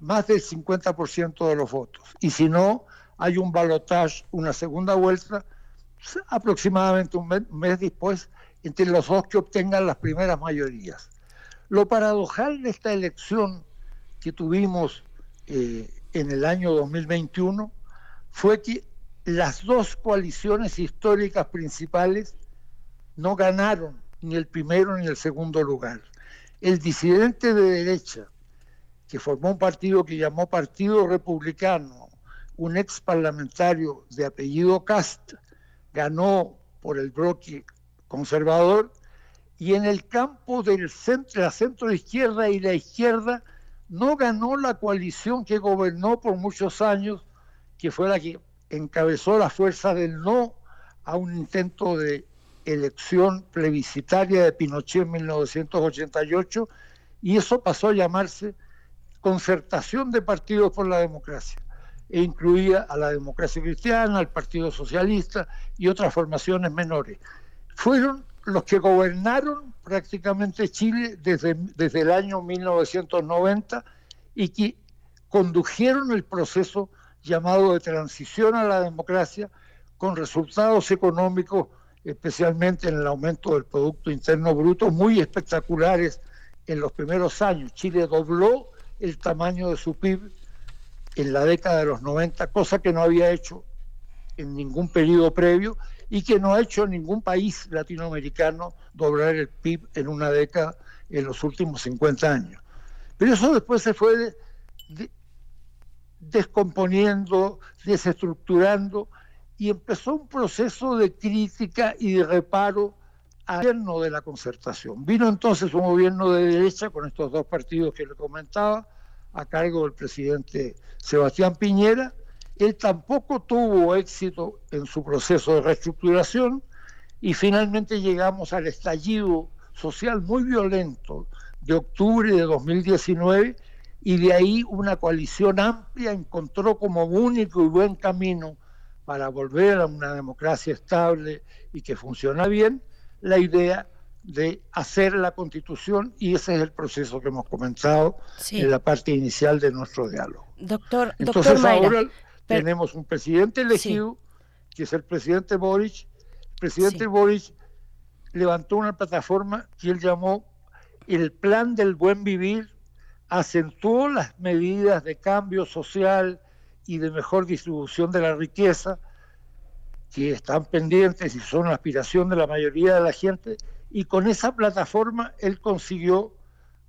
más del 50% de los votos. Y si no, hay un balotaje, una segunda vuelta, aproximadamente un mes, después, entre los dos que obtengan las primeras mayorías. Lo paradojal de esta elección que tuvimos eh, en el año 2021 fue que las dos coaliciones históricas principales no ganaron ni el primero ni el segundo lugar. El disidente de derecha, que formó un partido que llamó Partido Republicano, un ex parlamentario de apellido Cast, ganó por el bloque conservador, y en el campo del centro, la centro izquierda y la izquierda no ganó la coalición que gobernó por muchos años, que fue la que encabezó la fuerza del no a un intento de elección plebiscitaria de Pinochet en 1988 y eso pasó a llamarse concertación de partidos por la democracia e incluía a la democracia cristiana, al Partido Socialista y otras formaciones menores. Fueron los que gobernaron prácticamente Chile desde, desde el año 1990 y que condujeron el proceso llamado de transición a la democracia con resultados económicos especialmente en el aumento del Producto Interno Bruto, muy espectaculares en los primeros años. Chile dobló el tamaño de su PIB en la década de los 90, cosa que no había hecho en ningún periodo previo y que no ha hecho ningún país latinoamericano doblar el PIB en una década en los últimos 50 años. Pero eso después se fue descomponiendo, desestructurando y empezó un proceso de crítica y de reparo al gobierno de la concertación. Vino entonces un gobierno de derecha con estos dos partidos que le comentaba, a cargo del presidente Sebastián Piñera. Él tampoco tuvo éxito en su proceso de reestructuración y finalmente llegamos al estallido social muy violento de octubre de 2019 y de ahí una coalición amplia encontró como único y buen camino para volver a una democracia estable y que funciona bien, la idea de hacer la constitución y ese es el proceso que hemos comenzado en la parte inicial de nuestro diálogo. Doctor, Entonces ahora tenemos un presidente elegido, que es el presidente Boric. El presidente Boric levantó una plataforma que él llamó el plan del buen vivir, acentuó las medidas de cambio social, y de mejor distribución de la riqueza, que están pendientes y son la aspiración de la mayoría de la gente, y con esa plataforma él consiguió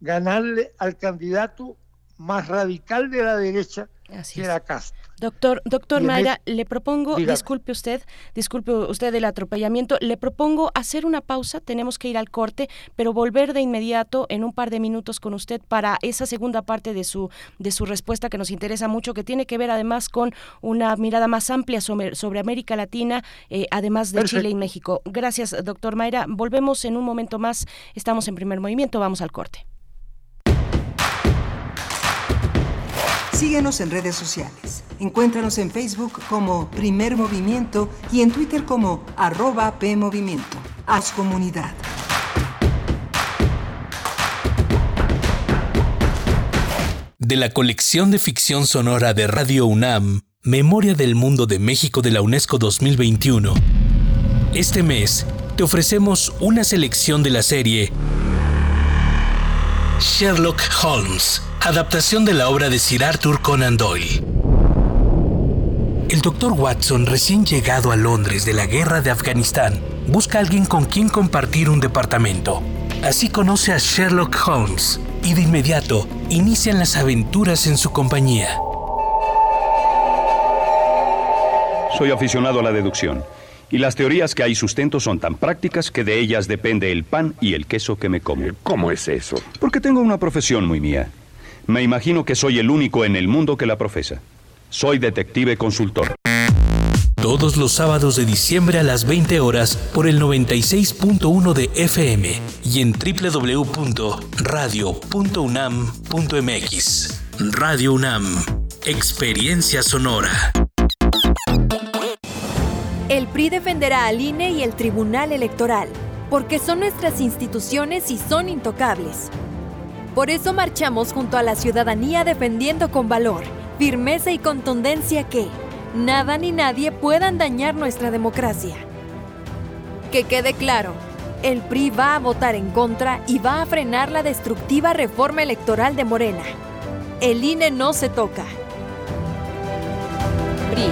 ganarle al candidato más radical de la derecha, que era Castro. Doctor, doctor Mayra, le propongo, disculpe usted, disculpe usted el atropellamiento, le propongo hacer una pausa, tenemos que ir al corte, pero volver de inmediato en un par de minutos con usted para esa segunda parte de su, de su respuesta que nos interesa mucho, que tiene que ver además con una mirada más amplia sobre, sobre América Latina, eh, además de Chile y México. Gracias, doctor Mayra. Volvemos en un momento más, estamos en primer movimiento, vamos al corte. Síguenos en redes sociales. Encuéntranos en Facebook como Primer Movimiento y en Twitter como arroba PMovimiento. Haz comunidad. De la colección de ficción sonora de Radio UNAM, Memoria del Mundo de México de la UNESCO 2021. Este mes te ofrecemos una selección de la serie Sherlock Holmes adaptación de la obra de Sir Arthur Conan Doyle. El Dr. Watson, recién llegado a Londres de la guerra de Afganistán, busca a alguien con quien compartir un departamento. Así conoce a Sherlock Holmes y de inmediato inician las aventuras en su compañía. Soy aficionado a la deducción. Y las teorías que hay sustento son tan prácticas que de ellas depende el pan y el queso que me como. ¿Cómo es eso? Porque tengo una profesión muy mía. Me imagino que soy el único en el mundo que la profesa. Soy detective consultor. Todos los sábados de diciembre a las 20 horas por el 96.1 de FM y en www.radio.unam.mx. Radio UNAM, Experiencia Sonora. El PRI defenderá al INE y el Tribunal Electoral, porque son nuestras instituciones y son intocables. Por eso marchamos junto a la ciudadanía defendiendo con valor, firmeza y contundencia que nada ni nadie puedan dañar nuestra democracia. Que quede claro, el PRI va a votar en contra y va a frenar la destructiva reforma electoral de Morena. El INE no se toca. PRI.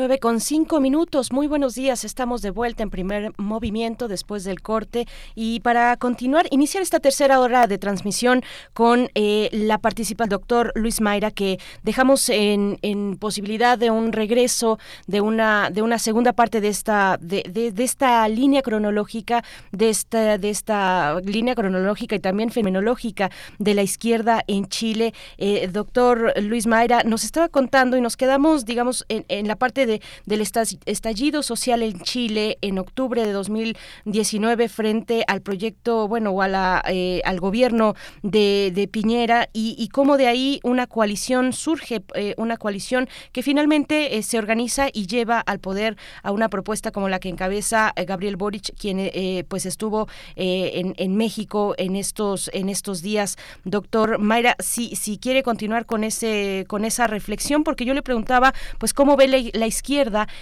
9 con 5 minutos. Muy buenos días. Estamos de vuelta en primer movimiento después del corte. Y para continuar, iniciar esta tercera hora de transmisión con eh, la participa doctor Luis Mayra, que dejamos en, posibilidad de un regreso, de una, de una segunda parte de esta, de, de, esta línea cronológica, de esta, de esta línea cronológica y también fenomenológica de la izquierda en Chile. Eh, doctor Luis Mayra nos estaba contando y nos quedamos, digamos, en, en la parte de del estallido social en Chile en octubre de 2019 frente al proyecto, bueno, o eh, al gobierno de, Piñera y, cómo de ahí una coalición surge, eh, una coalición que finalmente eh, se organiza y lleva al poder a una propuesta como la que encabeza Gabriel Boric, quien pues estuvo en, México en estos, en estos días. Doctor Mayra, si, si quiere continuar con, ese, con esa reflexión, porque yo le preguntaba, pues, cómo ve la, la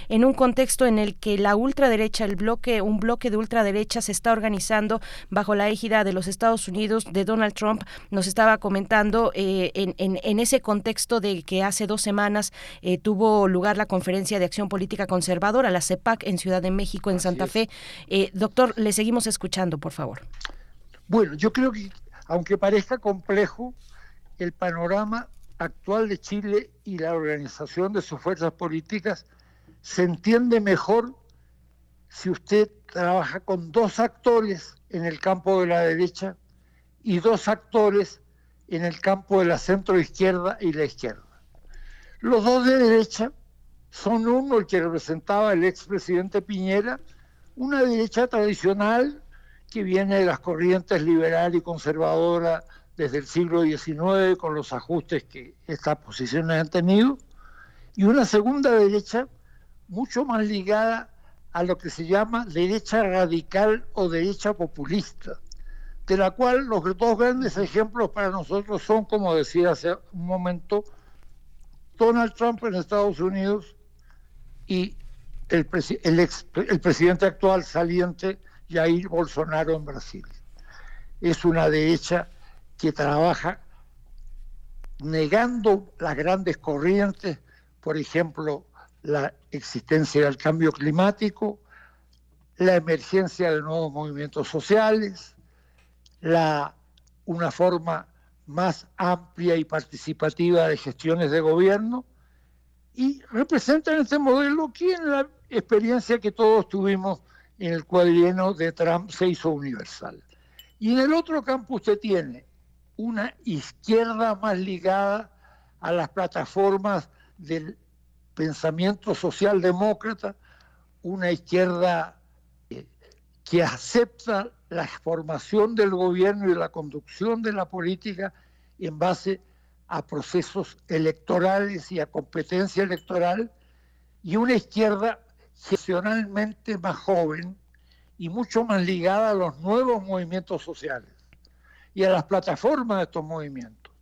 en un contexto en el que la ultraderecha, el bloque, un bloque de ultraderecha se está organizando bajo la égida de los Estados Unidos, de Donald Trump, nos estaba comentando eh, en, en, ese contexto de que hace dos semanas eh, tuvo lugar la conferencia de acción política conservadora, la CEPAC, en Ciudad de México, en Santa Fe. Eh, doctor, le seguimos escuchando, por favor. Bueno, yo creo que, aunque parezca complejo, el panorama actual de Chile y la organización de sus fuerzas políticas se entiende mejor si usted trabaja con dos actores en el campo de la derecha y dos actores en el campo de la centro izquierda y la izquierda. Los dos de derecha son uno el que representaba el expresidente Piñera, una derecha tradicional que viene de las corrientes liberal y conservadora desde el siglo XIX, con los ajustes que estas posiciones han tenido, y una segunda derecha mucho más ligada a lo que se llama derecha radical o derecha populista, de la cual los dos grandes ejemplos para nosotros son, como decía hace un momento, Donald Trump en Estados Unidos y el, el presidente actual saliente Jair Bolsonaro en Brasil. Es una derecha que trabaja negando las grandes corrientes, por ejemplo, la existencia del cambio climático, la emergencia de nuevos movimientos sociales, la, una forma más amplia y participativa de gestiones de gobierno y representan este modelo que en la experiencia que todos tuvimos en el cuadrieno de Trump se hizo universal. Y en el otro campo usted tiene una izquierda más ligada a las plataformas del pensamiento socialdemócrata, una izquierda eh, que acepta la formación del gobierno y la conducción de la política en base a procesos electorales y a competencia electoral, y una izquierda gestionalmente más joven y mucho más ligada a los nuevos movimientos sociales y a las plataformas de estos movimientos.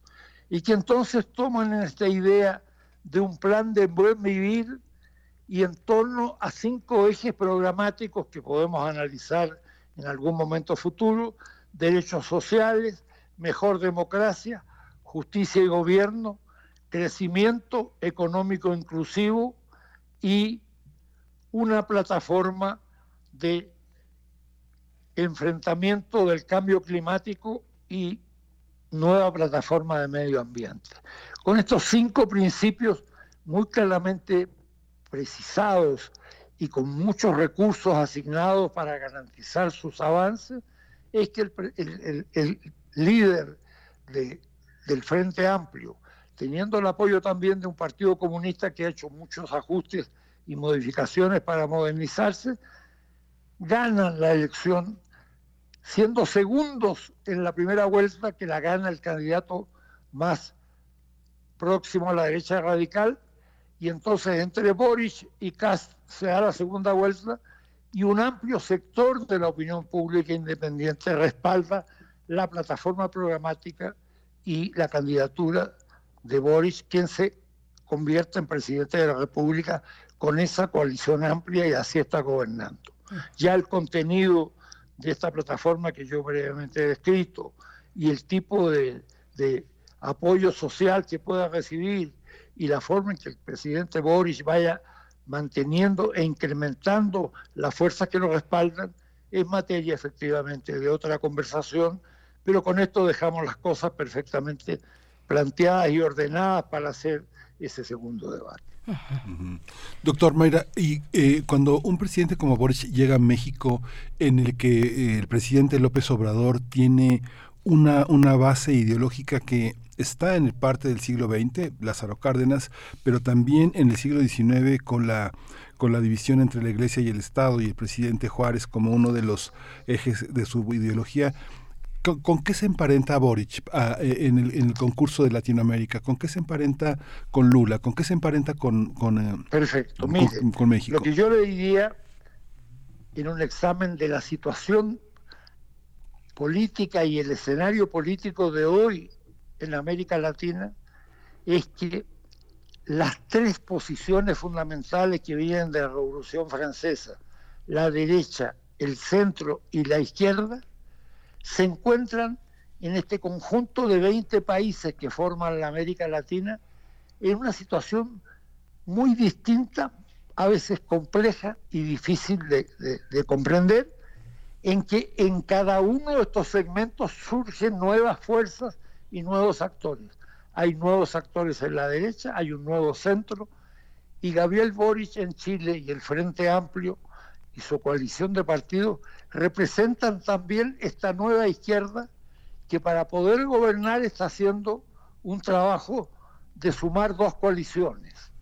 Y que entonces toman esta idea de un plan de buen vivir y en torno a cinco ejes programáticos que podemos analizar en algún momento futuro, derechos sociales, mejor democracia, justicia y gobierno, crecimiento económico inclusivo y una plataforma de enfrentamiento del cambio climático y nueva plataforma de medio ambiente. Con estos cinco principios muy claramente precisados y con muchos recursos asignados para garantizar sus avances, es que el, líder del Frente Amplio, teniendo el apoyo también de un partido comunista que ha hecho muchos ajustes y modificaciones para modernizarse, ganan la elección siendo segundos en la primera vuelta que la gana el candidato más próximo a la derecha radical, y entonces entre Boris y Kast se da la segunda vuelta y un amplio sector de la opinión pública independiente respalda la plataforma programática y la candidatura de Boris, quien se convierte en presidente de la República con esa coalición amplia y así está gobernando. Ya el contenido de esta plataforma que yo brevemente he descrito y el tipo de, apoyo social que pueda recibir y la forma en que el presidente Boris vaya manteniendo e incrementando las fuerzas que lo respaldan, es materia efectivamente de otra conversación, pero con esto dejamos las cosas perfectamente planteadas y ordenadas para hacer ese segundo debate. Doctor Mayra, y eh, cuando un presidente como Boris llega a México, en el que eh, el presidente López Obrador tiene una, una base ideológica que está en parte del siglo XX, Lázaro Cárdenas, pero también en el siglo XIX con la con la división entre la Iglesia y el Estado y el presidente Juárez como uno de los ejes de su ideología. ¿Con, qué se emparenta Boric ah, eh, en, el, concurso de Latinoamérica? ¿Con qué se emparenta con Lula? ¿Con qué se emparenta con, con, eh, Perfecto. con, México? Lo que yo le diría en un examen de la situación política y el escenario político de hoy en América Latina es que las tres posiciones fundamentales que vienen de la Revolución Francesa, la derecha, el centro y la izquierda, se encuentran en este conjunto de 20 países que forman la América Latina en una situación muy distinta, a veces compleja y difícil de, comprender, en que en cada uno de estos segmentos surgen nuevas fuerzas y nuevos actores. Hay nuevos actores en la derecha, hay un nuevo centro, y Gabriel Boric en Chile y el Frente Amplio y su coalición de partidos representan también esta nueva izquierda que para poder gobernar está haciendo un trabajo de sumar dos coaliciones.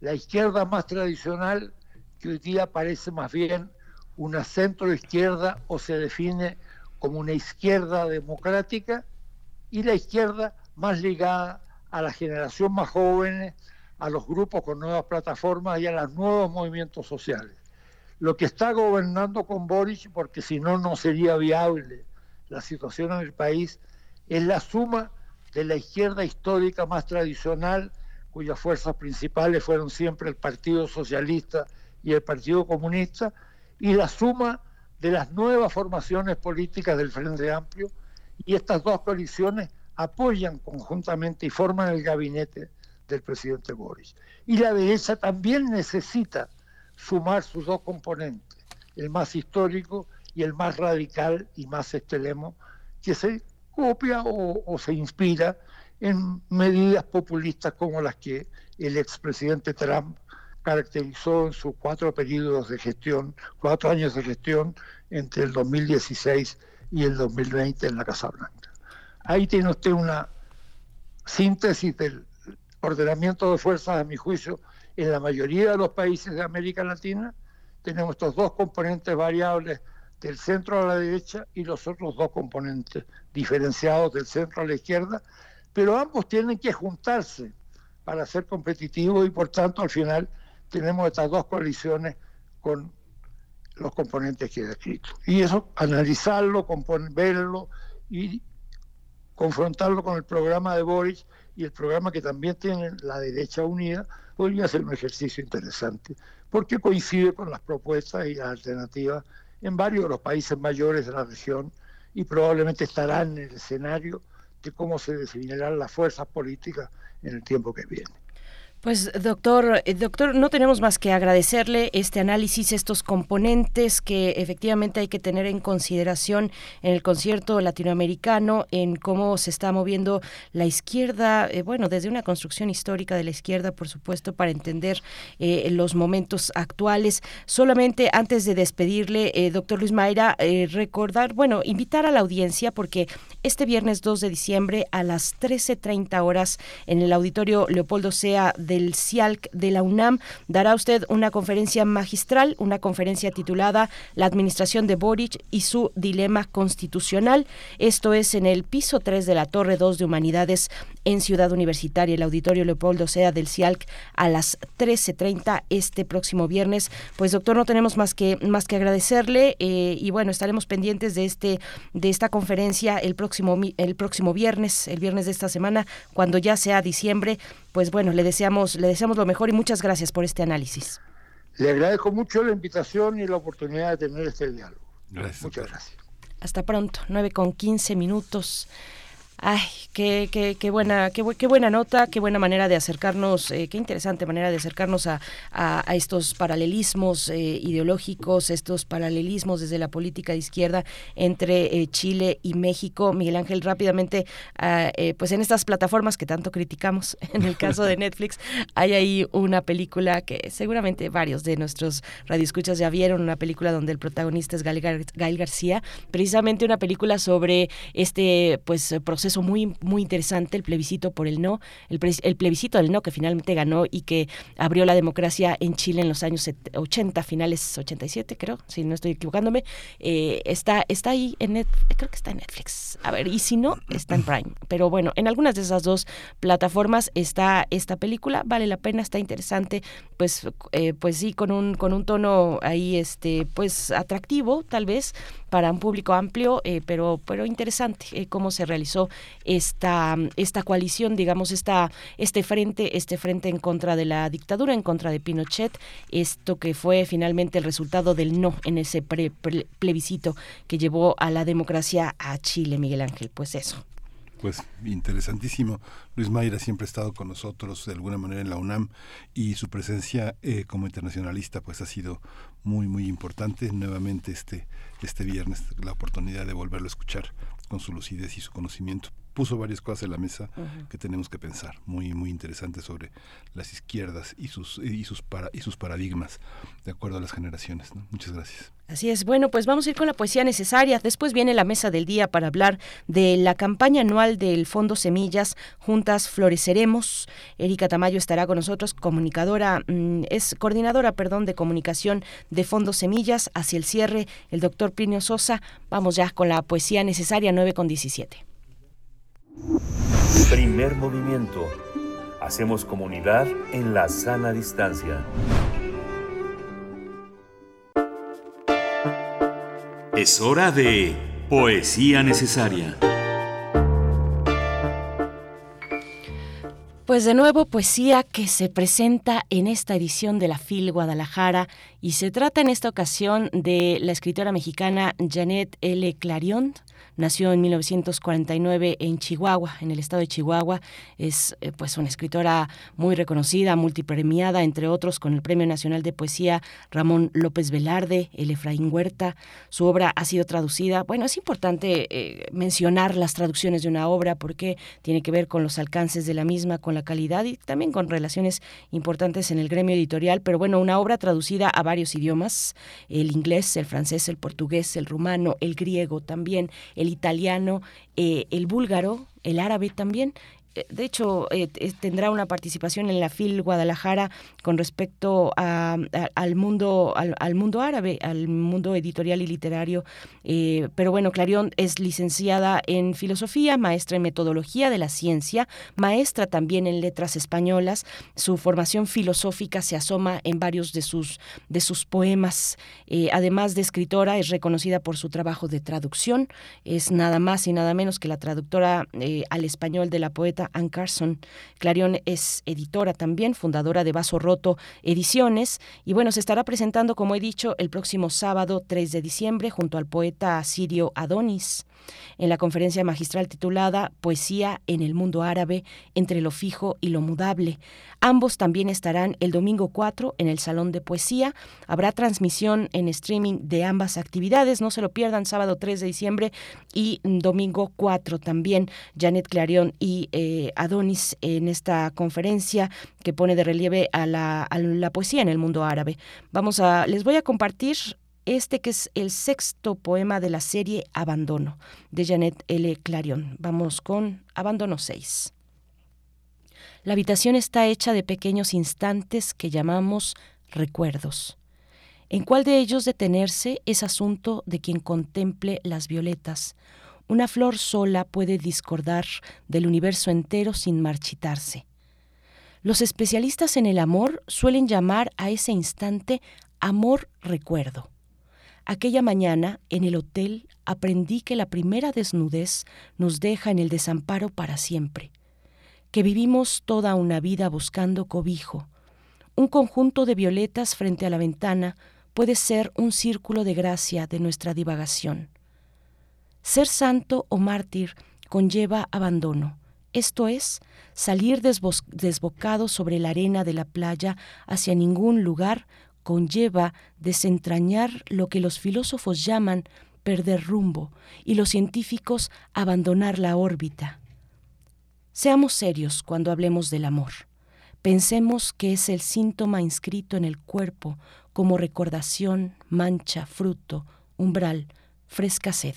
La izquierda más tradicional, que hoy día parece más bien una centro izquierda o se define como una izquierda democrática y la izquierda más ligada a la generación más jóvenes, a los grupos con nuevas plataformas y a los nuevos movimientos sociales. Lo que está gobernando con Boris, porque si no, no sería viable la situación en el país, es la suma de la izquierda histórica más tradicional, cuyas fuerzas principales fueron siempre el Partido Socialista y el Partido Comunista, y la suma de las nuevas formaciones políticas del Frente Amplio, y estas dos coaliciones apoyan conjuntamente y forman el gabinete del presidente Boris. Y la derecha también necesita sumar sus dos componentes, el más histórico y el más radical y más extremo, que se copia o, se inspira en medidas populistas como las que el expresidente Trump caracterizó en sus cuatro periodos de gestión, cuatro años de gestión entre el 2016 y el 2020 en la Casa Blanca. Ahí tiene usted una síntesis del ordenamiento de fuerzas, a mi juicio, en la mayoría de los países de América Latina. Tenemos estos dos componentes variables del centro a la derecha y los otros dos componentes diferenciados del centro a la izquierda, pero ambos tienen que juntarse para ser competitivos y por tanto al final tenemos estas dos coaliciones con los componentes que he descrito. Y eso, analizarlo, verlo y confrontarlo con el programa de Boris y el programa que también tiene la derecha unida, podría ser un ejercicio interesante, porque coincide con las propuestas y las alternativas en varios de los países mayores de la región y probablemente estarán en el escenario de cómo se definirán las fuerzas políticas en el tiempo que viene. Pues doctor, eh, doctor, no tenemos más que agradecerle este análisis, estos componentes que efectivamente hay que tener en consideración en el concierto latinoamericano, en cómo se está moviendo la izquierda, eh, bueno, desde una construcción histórica de la izquierda, por supuesto, para entender eh, los momentos actuales. Solamente antes de despedirle, doctor Luis Mayra, recordar, bueno, invitar a la audiencia porque este viernes 2 de diciembre a las 13.30 horas en el auditorio Leopoldo Sea del CIALC de la UNAM. Dará usted una conferencia magistral, una conferencia titulada La administración de Boric y su dilema constitucional. Esto es en el piso 3 de la Torre 2 de Humanidades en Ciudad Universitaria, el Auditorio Leopoldo Sea del CIALC a las 13.30 este próximo viernes. Pues doctor, no tenemos más que, más que agradecerle eh, y bueno, estaremos pendientes de, este, de esta conferencia el próximo, el próximo viernes, el viernes de esta semana, cuando ya sea diciembre. Pues bueno, le deseamos, le deseamos lo mejor y muchas gracias por este análisis. Le agradezco mucho la invitación y la oportunidad de tener este diálogo. Muchas gracias. Hasta pronto, 9 con 15 minutos. Ay, qué, qué, qué buena, qué, qué, buena nota, qué buena manera de acercarnos, eh, qué interesante manera de acercarnos a, a, estos paralelismos eh, ideológicos, estos paralelismos desde la política de izquierda entre eh, Chile y México. Miguel Ángel, rápidamente, ah, pues en estas plataformas que tanto criticamos, en el caso de Netflix, hay ahí una película que seguramente varios de nuestros radioescuchas ya vieron, una película donde el protagonista es Gael García, precisamente una película sobre este pues proceso eso muy, muy interesante, el plebiscito por el no, el, el, plebiscito del no que finalmente ganó y que abrió la democracia en Chile en los años 80, finales 87 creo, si no estoy equivocándome, eh, está, está ahí en Netflix, creo que está en Netflix, a ver, y si no, está en Prime, pero bueno, en algunas de esas dos plataformas está esta película, vale la pena, está interesante, pues, eh, pues sí, con un, con un tono ahí, este, pues atractivo, tal vez, para un público amplio, eh, pero, pero interesante eh, cómo se realizó esta, esta coalición, digamos, esta, este frente, este frente en contra de la dictadura, en contra de Pinochet, esto que fue finalmente el resultado del no en ese plebiscito que llevó a la democracia a Chile, Miguel Ángel. Pues eso pues interesantísimo. Luis Mayra siempre ha estado con nosotros de alguna manera en la UNAM y su presencia eh, como internacionalista pues ha sido muy muy importante. Nuevamente este este viernes la oportunidad de volverlo a escuchar con su lucidez y su conocimiento puso varias cosas en la mesa que tenemos que pensar, muy, muy interesante sobre las izquierdas y sus, y sus, para, y sus paradigmas, de acuerdo a las generaciones. Muchas gracias. Así es. Bueno, pues vamos a ir con la poesía necesaria. Después viene la mesa del día para hablar de la campaña anual del Fondo Semillas. Juntas floreceremos. Erika Tamayo estará con nosotros, comunicadora, mm, es coordinadora, perdón, de comunicación de Fondo Semillas. Hacia el cierre, el doctor Plinio Sosa. Vamos ya con la poesía necesaria 9 con 17. Primer movimiento. Hacemos comunidad en la sana distancia. Es hora de Poesía Necesaria. Pues de nuevo poesía que se presenta en esta edición de la FIL Guadalajara y se trata en esta ocasión de la escritora mexicana Janet L. Clarion, Nació en 1949 en Chihuahua, en el estado de Chihuahua. Es eh, pues una escritora muy reconocida, multipremiada, entre otros con el Premio Nacional de Poesía Ramón López Velarde, el Efraín Huerta. Su obra ha sido traducida. Bueno, es importante eh, mencionar las traducciones de una obra porque tiene que ver con los alcances de la misma, con la calidad y también con relaciones importantes en el gremio editorial. Pero bueno, una obra traducida a varios idiomas, el inglés, el francés, el portugués, el rumano, el griego también, el italiano, eh, el búlgaro, el árabe también, de hecho, eh, tendrá una participación en la FIL Guadalajara con respecto al mundo al, mundo árabe, al mundo editorial y literario. Eh, pero bueno, Clarion es licenciada en filosofía, maestra en metodología de la ciencia, maestra también en letras españolas. Su formación filosófica se asoma en varios de sus de sus poemas. además de escritora, es reconocida por su trabajo de traducción. Es nada más y nada menos que la traductora al español de la poeta Ann Carson. Clarion es editora también, fundadora de Vaso Roto Ediciones. Y bueno, se estará presentando, como he dicho, el próximo sábado 3 de diciembre junto al poeta Sirio Adonis en la conferencia magistral titulada Poesía en el mundo árabe, entre lo fijo y lo mudable. Ambos también estarán el domingo 4 en el Salón de Poesía. Habrá transmisión en streaming de ambas actividades, no se lo pierdan, sábado 3 de diciembre y domingo 4 también. Janet Clarion y eh, Adonis en esta conferencia que pone de relieve a la, a la poesía en el mundo árabe. Vamos a, les voy a compartir este que es el sexto poema de la serie Abandono, de Janet L. Clarion. Vamos con Abandono 6. La habitación está hecha de pequeños instantes que llamamos recuerdos. ¿En cuál de ellos detenerse es asunto de quien contemple las violetas? Una flor sola puede discordar del universo entero sin marchitarse. Los especialistas en el amor suelen llamar a ese instante amor recuerdo. Aquella mañana, en el hotel, aprendí que la primera desnudez nos deja en el desamparo para siempre, que vivimos toda una vida buscando cobijo. Un conjunto de violetas frente a la ventana puede ser un círculo de gracia de nuestra divagación. Ser santo o mártir conlleva abandono, esto es, salir desbocado sobre la arena de la playa hacia ningún lugar conlleva desentrañar lo que los filósofos llaman perder rumbo y los científicos abandonar la órbita. Seamos serios cuando hablemos del amor. Pensemos que es el síntoma inscrito en el cuerpo como recordación, mancha, fruto, umbral, fresca sed.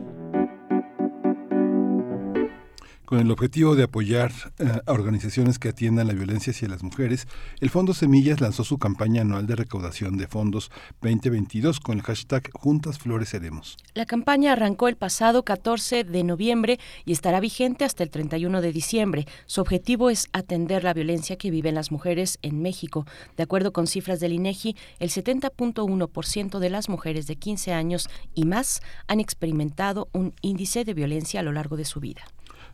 Con el objetivo de apoyar eh, a organizaciones que atiendan la violencia hacia las mujeres, el Fondo Semillas lanzó su campaña anual de recaudación de fondos 2022 con el hashtag Juntas Floreceremos. La campaña arrancó el pasado 14 de noviembre y estará vigente hasta el 31 de diciembre. Su objetivo es atender la violencia que viven las mujeres en México. De acuerdo con cifras del INEGI, el 70.1% de las mujeres de 15 años y más han experimentado un índice de violencia a lo largo de su vida.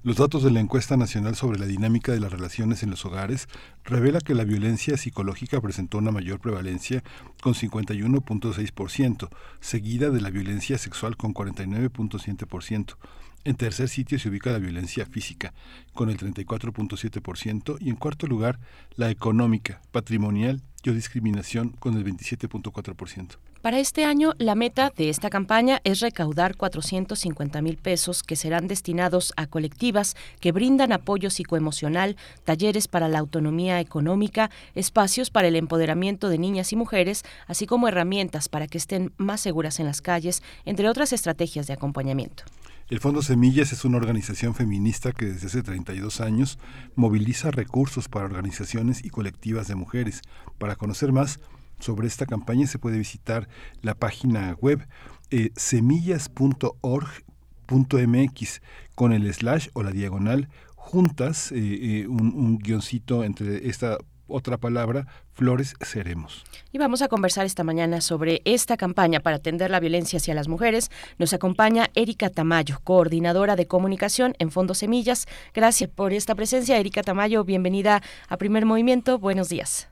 Los datos de la encuesta nacional sobre la dinámica de las relaciones en los hogares revela que la violencia psicológica presentó una mayor prevalencia con 51.6%, seguida de la violencia sexual con 49.7%. En tercer sitio se ubica la violencia física, con el 34.7%, y en cuarto lugar, la económica, patrimonial y o discriminación, con el 27.4%. Para este año, la meta de esta campaña es recaudar 450 mil pesos que serán destinados a colectivas que brindan apoyo psicoemocional, talleres para la autonomía económica, espacios para el empoderamiento de niñas y mujeres, así como herramientas para que estén más seguras en las calles, entre otras estrategias de acompañamiento. El Fondo Semillas es una organización feminista que desde hace 32 años moviliza recursos para organizaciones y colectivas de mujeres. Para conocer más, sobre esta campaña se puede visitar la página web eh, semillas.org.mx con el slash o la diagonal juntas, eh, eh, un, un guioncito entre esta otra palabra, flores seremos. Y vamos a conversar esta mañana sobre esta campaña para atender la violencia hacia las mujeres. Nos acompaña Erika Tamayo, coordinadora de comunicación en Fondo Semillas. Gracias por esta presencia, Erika Tamayo. Bienvenida a Primer Movimiento. Buenos días.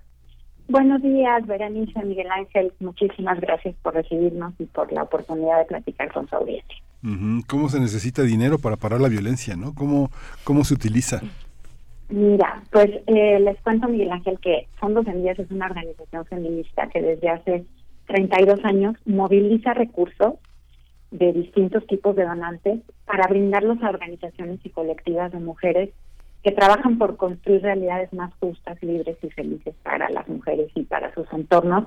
Buenos días, Berenice, Miguel Ángel. Muchísimas gracias por recibirnos y por la oportunidad de platicar con su audiencia. ¿Cómo se necesita dinero para parar la violencia? ¿no? ¿Cómo, cómo se utiliza? Mira, pues eh, les cuento, Miguel Ángel, que Fondos Semillas es una organización feminista que desde hace 32 años moviliza recursos de distintos tipos de donantes para brindarlos a organizaciones y colectivas de mujeres que trabajan por construir realidades más justas, libres y felices para las mujeres y para sus entornos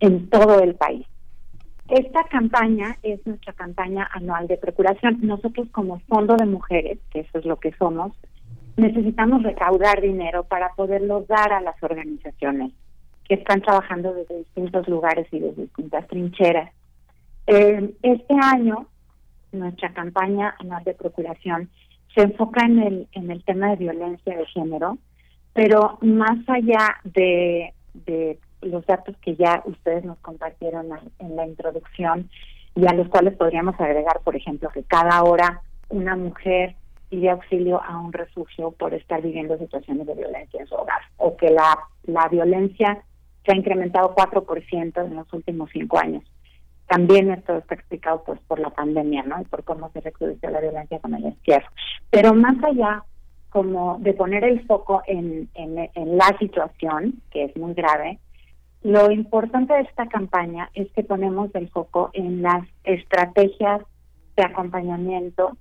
en todo el país. Esta campaña es nuestra campaña anual de procuración. Nosotros como Fondo de Mujeres, que eso es lo que somos, necesitamos recaudar dinero para poderlo dar a las organizaciones que están trabajando desde distintos lugares y desde distintas trincheras. Eh, este año, nuestra campaña anual de procuración se enfoca en el, en el tema de violencia de género, pero más allá de, de los datos que ya ustedes nos compartieron en la introducción y a los cuales podríamos agregar, por ejemplo, que cada hora una mujer pide auxilio a un refugio por estar viviendo situaciones de violencia en su hogar, o que la, la violencia se ha incrementado 4% en los últimos cinco años. También esto está explicado pues por la pandemia, ¿no? Y por cómo se recrudeció la violencia con el encierro. Pero más allá como de poner el foco en, en la situación, que es muy grave, lo importante de esta campaña es que ponemos el foco en las estrategias de acompañamiento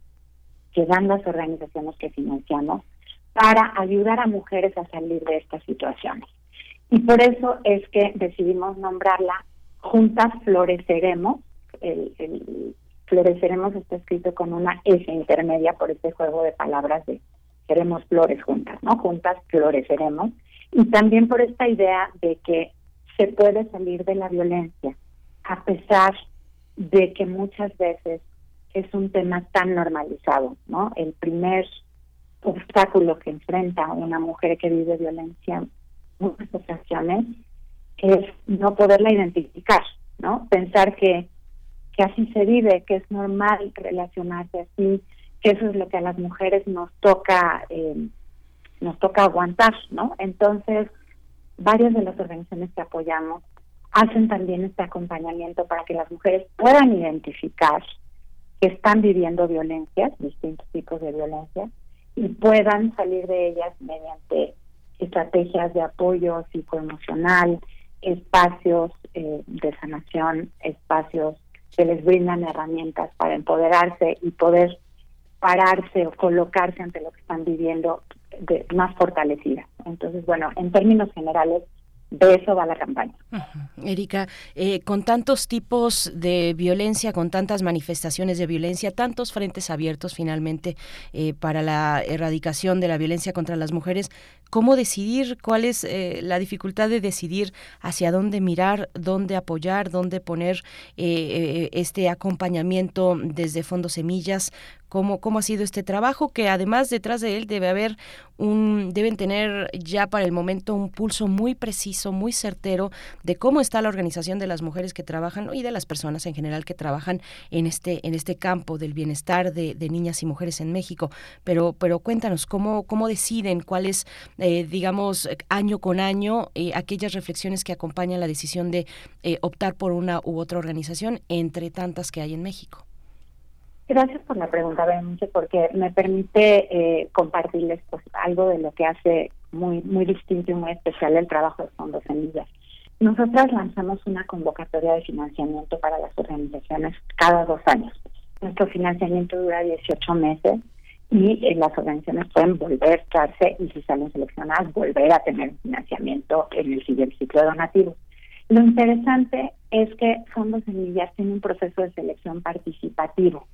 que dan las organizaciones que financiamos para ayudar a mujeres a salir de estas situaciones. Y por eso es que decidimos nombrarla Juntas Floreceremos. El, floreceremos está escrito con una S intermedia por este juego de palabras de queremos flores juntas, ¿no? Juntas floreceremos. Y también por esta idea de que se puede salir de la violencia, a pesar de que muchas veces es un tema tan normalizado, ¿no? El primer obstáculo que enfrenta una mujer que vive violencia en muchas ocasiones es no poderla identificar, ¿no? Pensar que, que así se vive, que es normal relacionarse así, que eso es lo que a las mujeres nos toca eh, nos toca aguantar, ¿no? Entonces, varias de las organizaciones que apoyamos hacen también este acompañamiento para que las mujeres puedan identificar que están viviendo violencias, distintos tipos de violencia, y puedan salir de ellas mediante estrategias de apoyo psicoemocional, espacios eh, de sanación, espacios que les brindan herramientas para empoderarse y poder pararse o colocarse ante lo que están viviendo de, más fortalecida. Entonces, bueno, en términos generales, de eso va la campaña. Erika, eh, con tantos tipos de violencia, con tantas manifestaciones de violencia, tantos frentes abiertos finalmente eh, para la erradicación de la violencia contra las mujeres, ¿cómo decidir cuál es eh, la dificultad de decidir hacia dónde mirar, dónde apoyar, dónde poner este acompañamiento desde Fondo Semillas? Cómo, cómo ha sido este trabajo, que además detrás de él debe haber un, deben tener ya para el momento un pulso muy preciso, muy certero de cómo está la organización de las mujeres que trabajan y de las personas en general que trabajan en este, en este campo del bienestar de, niñas y mujeres en México. Pero, pero cuéntanos, ¿cómo, cómo deciden cuáles, eh, digamos, año con año, eh, aquellas reflexiones que acompañan la decisión de eh, optar por una u otra organización entre tantas que hay en México? Gracias por la pregunta, Berenice, porque me permite eh, compartirles pues, algo de lo que hace muy muy distinto y muy especial el trabajo de Fondos Semillas. Nosotras lanzamos una convocatoria de financiamiento para las organizaciones cada dos años. Nuestro financiamiento dura 18 meses y eh, las organizaciones pueden volver a y si salen seleccionadas, volver a tener financiamiento en el siguiente ciclo donativo. Lo interesante es que Fondos Semillas tiene un proceso de selección participativo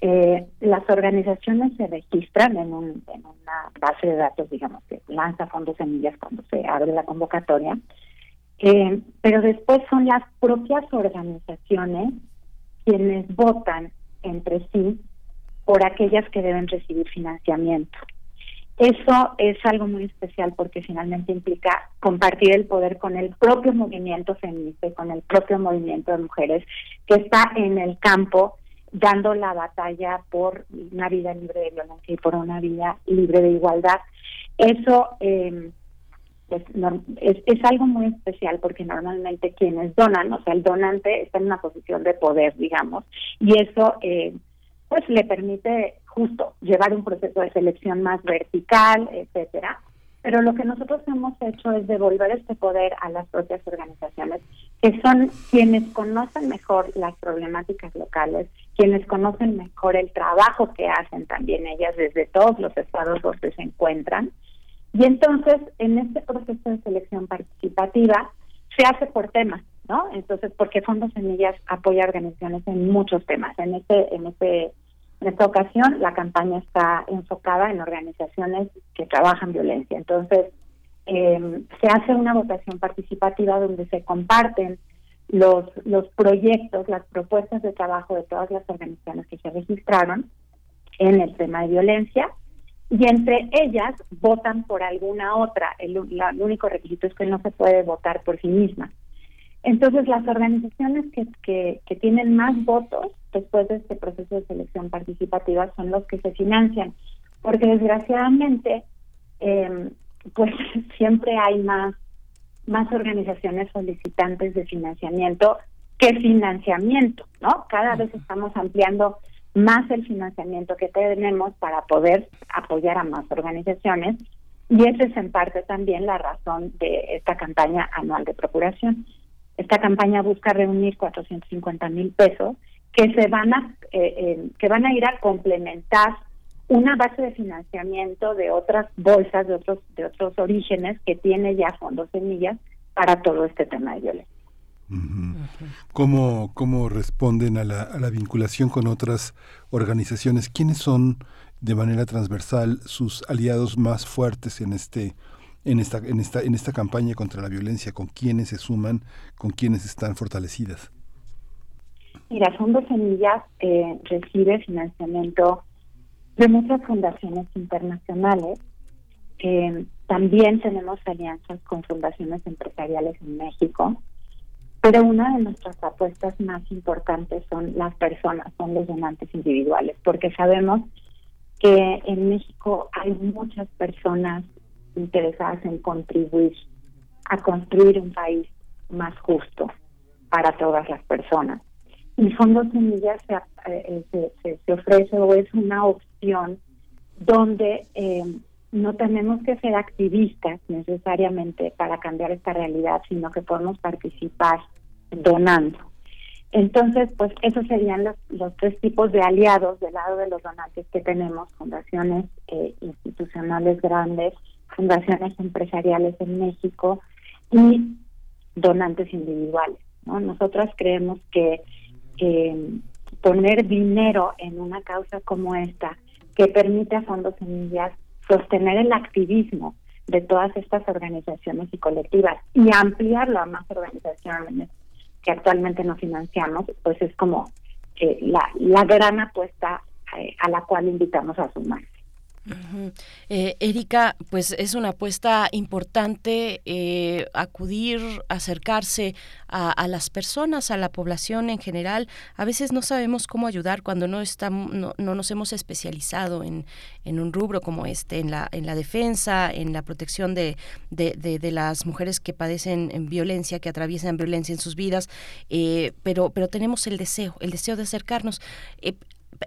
eh, las organizaciones se registran en, un, en una base de datos, digamos, que lanza fondos semillas cuando se abre la convocatoria, eh, pero después son las propias organizaciones quienes votan entre sí por aquellas que deben recibir financiamiento. Eso es algo muy especial porque finalmente implica compartir el poder con el propio movimiento feminista y con el propio movimiento de mujeres que está en el campo dando la batalla por una vida libre de violencia y por una vida libre de igualdad. Eso eh, pues, es, es, algo muy especial porque normalmente quienes donan, o sea, el donante está en una posición de poder, digamos, y eso eh, pues le permite justo llevar un proceso de selección más vertical, etcétera. Pero lo que nosotros hemos hecho es devolver este poder a las propias organizaciones, que son quienes conocen mejor las problemáticas locales, quienes conocen mejor el trabajo que hacen también ellas desde todos los estados donde se encuentran. Y entonces, en este proceso de selección participativa, se hace por temas, ¿no? Entonces, porque Fondos Semillas apoya organizaciones en muchos temas. En este, en este En esta ocasión, la campaña está enfocada en organizaciones que trabajan violencia. Entonces, eh, se hace una votación participativa donde se comparten los, los proyectos, las propuestas de trabajo de todas las organizaciones que se registraron en el tema de violencia y entre ellas votan por alguna otra. El, único requisito es que no se puede votar por sí misma. Entonces, las organizaciones que, que, que, tienen más votos después de este proceso de selección participativa son los que se financian, porque desgraciadamente, eh, pues siempre hay más más organizaciones solicitantes de financiamiento que financiamiento, ¿no? Cada vez estamos ampliando más el financiamiento que tenemos para poder apoyar a más organizaciones y esa es en parte también la razón de esta campaña anual de procuración. Esta campaña busca reunir 450 mil pesos que se van a eh, eh, que van a ir a complementar una base de financiamiento de otras bolsas de otros de otros orígenes que tiene ya fondos semillas para todo este tema de violencia. ¿Cómo, ¿Cómo responden a la, a la vinculación con otras organizaciones? ¿Quiénes son de manera transversal sus aliados más fuertes en este en esta en esta en esta campaña contra la violencia? ¿Con quiénes se suman? ¿Con quiénes están fortalecidas? Mira, Fondo Semillas eh, recibe financiamiento de muchas fundaciones internacionales. Eh, también tenemos alianzas con fundaciones empresariales en México, pero una de nuestras apuestas más importantes son las personas, son los donantes individuales, porque sabemos que en México hay muchas personas interesadas en contribuir a construir un país más justo para todas las personas. Y Fondo Semillas se, eh, se, se, ofrece o es una opción donde eh, no tenemos que ser activistas necesariamente para cambiar esta realidad, sino que podemos participar donando. Entonces, pues esos serían los, los tres tipos de aliados del lado de los donantes que tenemos, fundaciones eh, institucionales grandes, fundaciones empresariales en México y donantes individuales. ¿no? Nosotras creemos que eh, poner dinero en una causa como esta, que permite a Fondos Semillas sostener el activismo de todas estas organizaciones y colectivas y ampliarlo a más organizaciones que actualmente no financiamos, pues es como eh, la, la gran apuesta eh, a la cual invitamos a sumarse. Eh, Erika, pues es una apuesta importante eh, acudir, acercarse a, las personas, a la población en general. A veces no sabemos cómo ayudar cuando no estamos, no, nos hemos especializado en, un rubro como este, en la, en la defensa, en la protección de, las mujeres que padecen violencia, que atraviesan violencia en sus vidas, eh, pero, pero tenemos el deseo, el deseo de acercarnos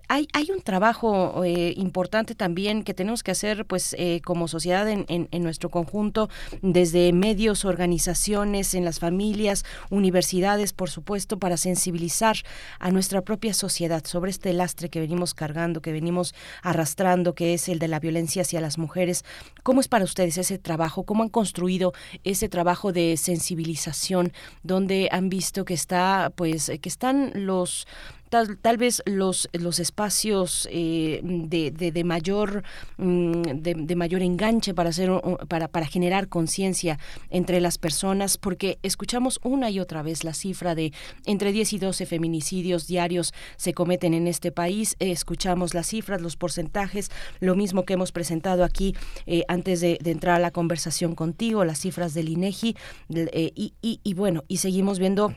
hay, hay un trabajo eh, importante también que tenemos que hacer pues eh, como sociedad en, en, nuestro conjunto desde medios organizaciones en las familias universidades por supuesto para sensibilizar a nuestra propia sociedad sobre este lastre que venimos cargando que venimos arrastrando que es el de la violencia hacia las mujeres. Cómo es para ustedes ese trabajo cómo han construido ese trabajo de sensibilización donde han visto que está pues que están los tal, vez los, los espacios eh, de, de, mayor mm, de, mayor enganche para hacer para, para generar conciencia entre las personas porque escuchamos una y otra vez la cifra de entre 10 y 12 feminicidios diarios se cometen en este país escuchamos las cifras los porcentajes lo mismo que hemos presentado aquí eh, antes de, entrar a la conversación contigo las cifras del INEGI eh, y, y, y bueno y seguimos viendo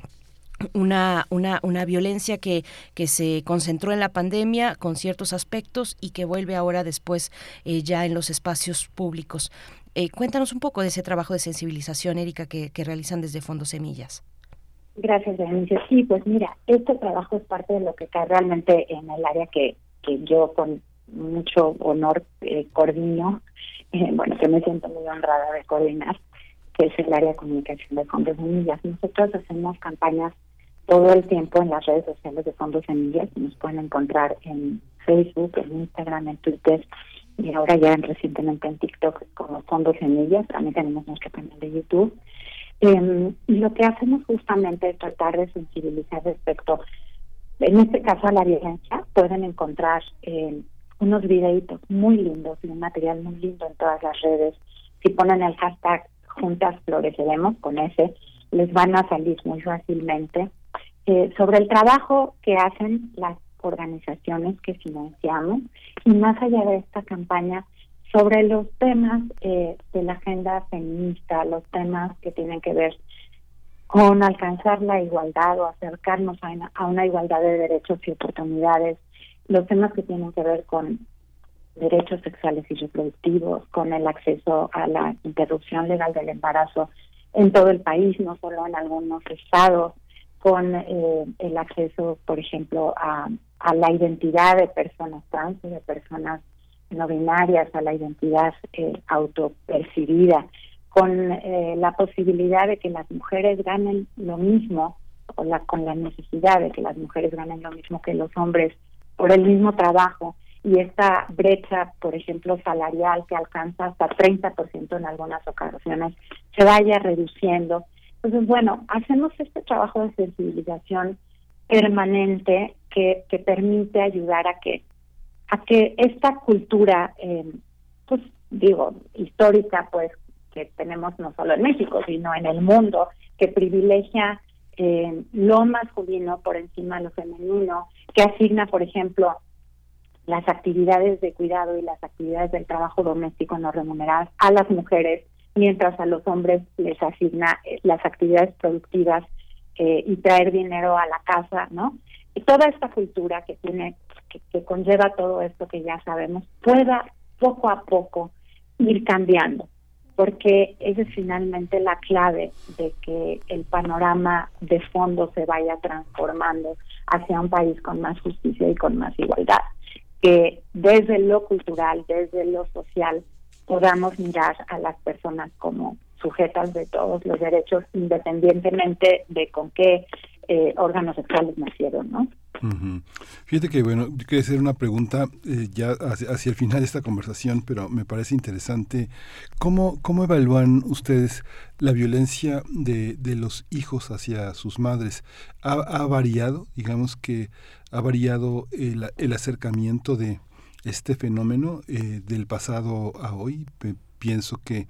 una, una, una violencia que, que se concentró en la pandemia con ciertos aspectos y que vuelve ahora después eh, ya en los espacios públicos. Eh, cuéntanos un poco de ese trabajo de sensibilización, Erika, que, que realizan desde Fondo Semillas. Gracias, Berenice. Sí, pues mira, este trabajo es parte de lo que cae realmente en el área que, que yo con mucho honor eh, coordino, eh, bueno, que me siento muy honrada de coordinar, que es el área de comunicación de Fondo Semillas. Nosotros hacemos campañas todo el tiempo en las redes sociales de Fondos Semillas. Nos pueden encontrar en Facebook, en Instagram, en Twitter y ahora ya recientemente en TikTok como Fondos Semillas. También tenemos nuestro canal de YouTube. Y lo que hacemos justamente es tratar de sensibilizar respecto, en este caso, a la violencia, pueden encontrar eh, unos videitos muy lindos y un material muy lindo en todas las redes. Si ponen el hashtag Juntas Floreceremos con ese, les van a salir muy fácilmente. Eh, sobre el trabajo que hacen las organizaciones que financiamos y más allá de esta campaña, sobre los temas eh, de la agenda feminista, los temas que tienen que ver con alcanzar la igualdad o acercarnos a una, a una igualdad de derechos y oportunidades, los temas que tienen que ver con derechos sexuales y reproductivos, con el acceso a la interrupción legal del embarazo en todo el país, no solo en algunos estados, con eh, el acceso, por ejemplo, a, la identidad de personas trans y de personas no binarias, a la identidad eh, autopercibida, con eh, la posibilidad de que las mujeres ganen lo mismo, o la, con la necesidad de que las mujeres ganen lo mismo que los hombres por el mismo trabajo, y esta brecha, por ejemplo, salarial que alcanza hasta 30% en algunas ocasiones, se vaya reduciendo. Entonces, bueno, hacemos este trabajo de sensibilización permanente que, que permite ayudar a que a que esta cultura, eh, pues digo, histórica, pues que tenemos no solo en México, sino en el mundo, que privilegia eh, lo masculino por encima de lo femenino, que asigna, por ejemplo, las actividades de cuidado y las actividades del trabajo doméstico no remuneradas a las mujeres, mientras a los hombres les asigna eh, las actividades productivas y traer dinero a la casa, ¿no? Y toda esta cultura que tiene que, conlleva todo esto que ya sabemos, pueda poco a poco ir cambiando, porque esa es finalmente la clave de que el panorama de fondo se vaya transformando hacia un país con más justicia y con más igualdad, que desde lo cultural, desde lo social, podamos mirar a las personas como sujetas de todos los derechos, independientemente de con qué eh, órganos sexuales nacieron, ¿no? Fíjate que, bueno, yo quería hacer una pregunta eh, ya hacia, el final de esta conversación, pero me parece interesante. ¿Cómo, cómo evalúan ustedes la violencia de, de los hijos hacia sus madres? ¿Ha, variado? Digamos que ha variado el, el acercamiento de este fenómeno eh, del pasado a hoy. pienso que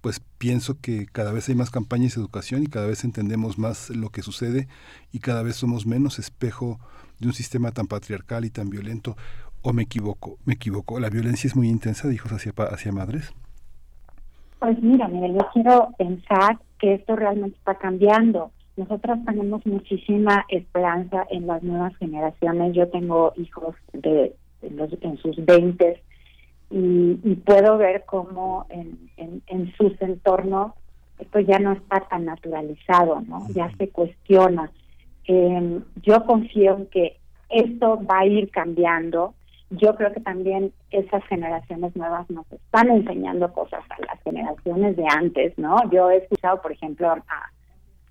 pues pienso que cada vez hay más campañas de educación y cada vez entendemos más lo que sucede y cada vez somos menos espejo de un sistema tan patriarcal y tan violento. ¿O me equivoco? ¿Me equivoco? ¿La violencia es muy intensa de hijos hacia, hacia madres? Pues mira, Miguel, yo quiero pensar que esto realmente está cambiando. Nosotras tenemos muchísima esperanza en las nuevas generaciones. Yo tengo hijos de, los, en sus 20 y, puedo ver cómo en, en, sus entornos esto ya no está tan naturalizado, ¿no? Ya se cuestiona. Eh, yo confío en que esto va a ir cambiando. Yo creo que también esas generaciones nuevas nos están enseñando cosas a las generaciones de antes, ¿no? Yo he escuchado, por ejemplo, a,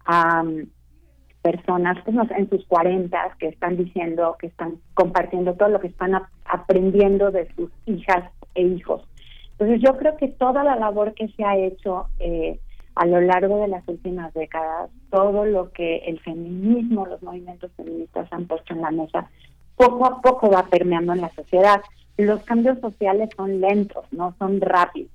a personas pues, en sus cuarentas que están diciendo, que están compartiendo todo lo que están aprendiendo de sus hijas e hijos. Entonces yo creo que toda la labor que se ha hecho eh, a lo largo de las últimas décadas, todo lo que el feminismo, los movimientos feministas han puesto en la mesa, poco a poco va permeando en la sociedad. Los cambios sociales son lentos, no son rápidos,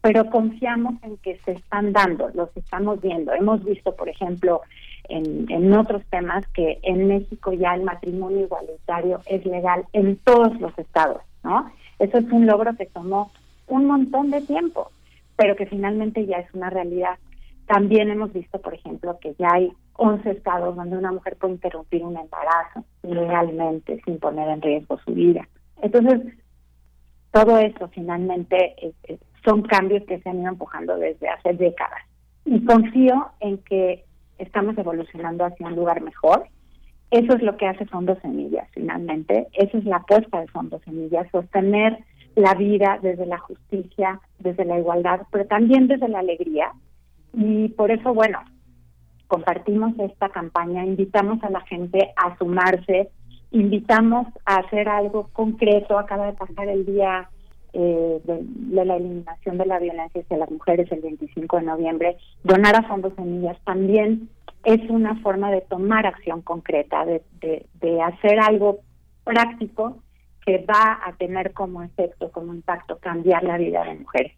pero confiamos en que se están dando, los estamos viendo. Hemos visto, por ejemplo, en, en otros temas que en México ya el matrimonio igualitario es legal en todos los estados, ¿no? Eso es un logro que tomó un montón de tiempo, pero que finalmente ya es una realidad. También hemos visto, por ejemplo, que ya hay 11 estados donde una mujer puede interrumpir un embarazo legalmente sin poner en riesgo su vida. Entonces, todo eso finalmente son cambios que se han ido empujando desde hace décadas. Y confío en que estamos evolucionando hacia un lugar mejor. Eso es lo que hace Fondos Semillas, finalmente. Esa es la apuesta de Fondos Semillas, sostener la vida desde la justicia, desde la igualdad, pero también desde la alegría. Y por eso, bueno, compartimos esta campaña, invitamos a la gente a sumarse, invitamos a hacer algo concreto. Acaba de pasar el día eh, de, la eliminación de la violencia hacia las mujeres el 25 de noviembre. Donar a Fondos Semillas también es una forma de tomar acción concreta, de, de, de hacer algo práctico que va a tener como efecto, como impacto, cambiar la vida de mujeres.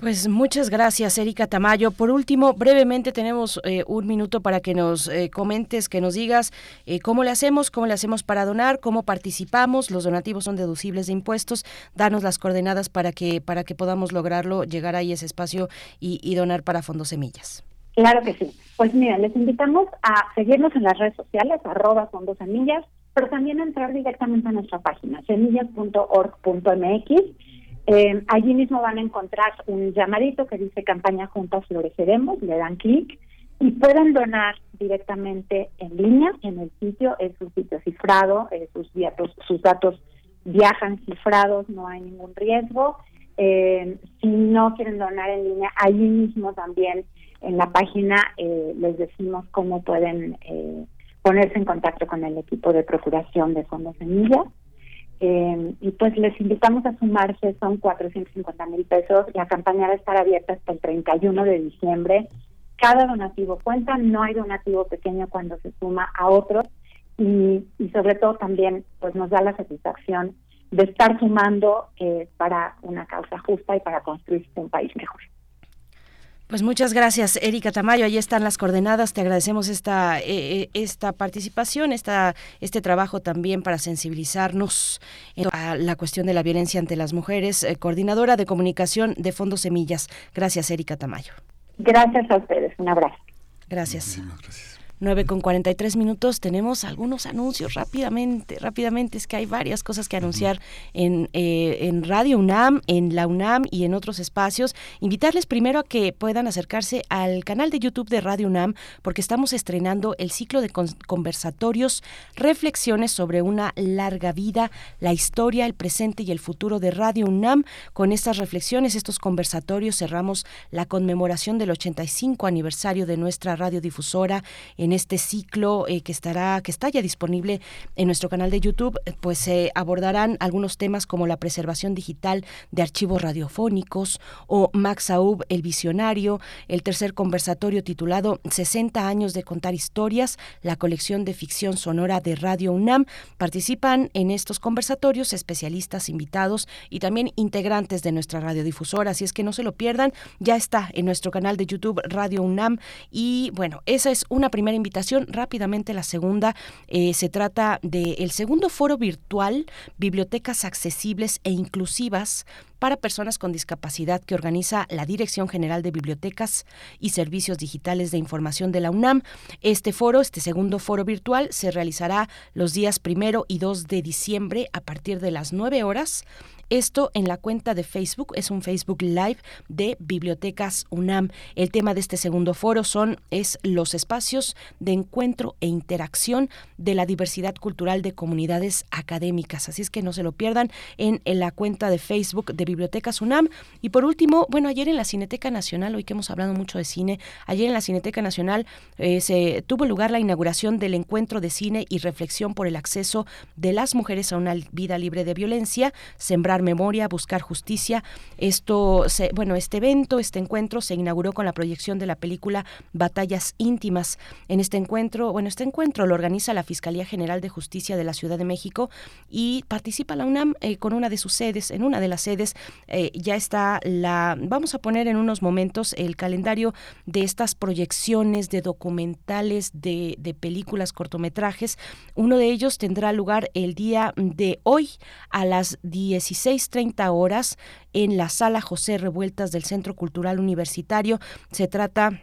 Pues muchas gracias, Erika Tamayo. Por último, brevemente tenemos eh, un minuto para que nos eh, comentes, que nos digas eh, cómo le hacemos, cómo le hacemos para donar, cómo participamos. Los donativos son deducibles de impuestos. Danos las coordenadas para que para que podamos lograrlo, llegar ahí a ese espacio y, donar para Fondos Semillas. Claro que sí. Pues mira, les invitamos a seguirnos en las redes sociales, arroba Fondos Semillas, pero también a entrar directamente a nuestra página, semillas.org.mx eh, allí mismo van a encontrar un llamadito que dice campaña Juntas Floreceremos, le dan clic y pueden donar directamente en línea en el sitio, es un sitio cifrado, eh, sus, datos, sus datos viajan cifrados, no hay ningún riesgo. Eh, si no quieren donar en línea, allí mismo también en la página les decimos cómo pueden ponerse en contacto con el equipo de procuración de fondos semillas. Eh, y pues les invitamos a sumarse, son 450 mil pesos. La campaña va a estar abierta hasta el 31 de diciembre. Cada donativo cuenta, no hay donativo pequeño cuando se suma a otros y, y sobre todo también pues nos da la satisfacción de estar sumando eh, para una causa justa y para construir un país mejor. Pues muchas gracias, Erika Tamayo. Ahí están las coordenadas. Te agradecemos esta eh, eh, esta participación, esta este trabajo también para sensibilizarnos a la cuestión de la violencia ante las mujeres. Eh, coordinadora de comunicación de Fondos Semillas. Gracias, Erika Tamayo. Gracias a ustedes. Un abrazo. Gracias. gracias. 9 con 43 minutos tenemos algunos anuncios rápidamente, rápidamente, es que hay varias cosas que anunciar en, eh, en Radio UNAM, en la UNAM y en otros espacios. Invitarles primero a que puedan acercarse al canal de YouTube de Radio UNAM porque estamos estrenando el ciclo de conversatorios, reflexiones sobre una larga vida, la historia, el presente y el futuro de Radio UNAM. Con estas reflexiones, estos conversatorios cerramos la conmemoración del 85 aniversario de nuestra radiodifusora en este ciclo eh, que estará que está ya disponible en nuestro canal de YouTube, eh, pues se abordarán algunos temas como la preservación digital de archivos radiofónicos o Max Aub el visionario, el tercer conversatorio titulado 60 años de contar historias, la colección de ficción sonora de Radio UNAM. Participan en estos conversatorios especialistas invitados y también integrantes de nuestra radiodifusora, así es que no se lo pierdan, ya está en nuestro canal de YouTube Radio UNAM y bueno, esa es una primera invitación. Rápidamente la segunda eh, se trata del segundo foro virtual Bibliotecas accesibles e inclusivas para personas con discapacidad que organiza la Dirección General de Bibliotecas y Servicios Digitales de Información de la UNAM. Este foro, este segundo foro virtual, se realizará los días primero y 2 de diciembre a partir de las 9 horas esto en la cuenta de Facebook, es un Facebook Live de Bibliotecas UNAM. El tema de este segundo foro son es los espacios de encuentro e interacción de la diversidad cultural de comunidades académicas. Así es que no se lo pierdan en, la cuenta de Facebook de Bibliotecas UNAM. Y por último, bueno, ayer en la Cineteca Nacional, hoy que hemos hablado mucho de cine, ayer en la Cineteca Nacional eh, se tuvo lugar la inauguración del encuentro de cine y reflexión por el acceso de las mujeres a una vida libre de violencia, sembrar memoria, buscar justicia. Esto, se, bueno, este evento, este encuentro se inauguró con la proyección de la película Batallas íntimas. En este encuentro, bueno, este encuentro lo organiza la Fiscalía General de Justicia de la Ciudad de México y participa la UNAM eh, con una de sus sedes. En una de las sedes eh, ya está la, vamos a poner en unos momentos el calendario de estas proyecciones de documentales, de, de películas, cortometrajes. Uno de ellos tendrá lugar el día de hoy a las 16 6.30 horas en la sala José Revueltas del Centro Cultural Universitario. Se trata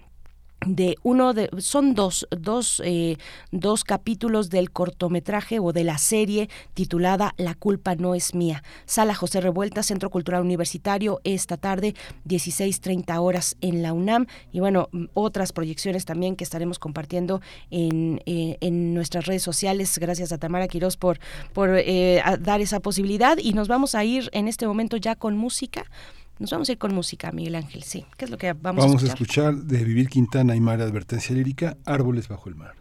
de uno de son dos dos eh, dos capítulos del cortometraje o de la serie titulada La culpa no es mía. Sala José Revuelta Centro Cultural Universitario esta tarde 16:30 horas en la UNAM. Y bueno otras proyecciones también que estaremos compartiendo en, eh, en nuestras redes sociales. Gracias a Tamara Quirós por por eh, dar esa posibilidad. Y nos vamos a ir en este momento ya con música nos vamos a ir con música, Miguel Ángel, sí. ¿Qué es lo que vamos, vamos a escuchar? Vamos a escuchar de Vivir Quintana y Mar Advertencia Lírica, Árboles bajo el mar.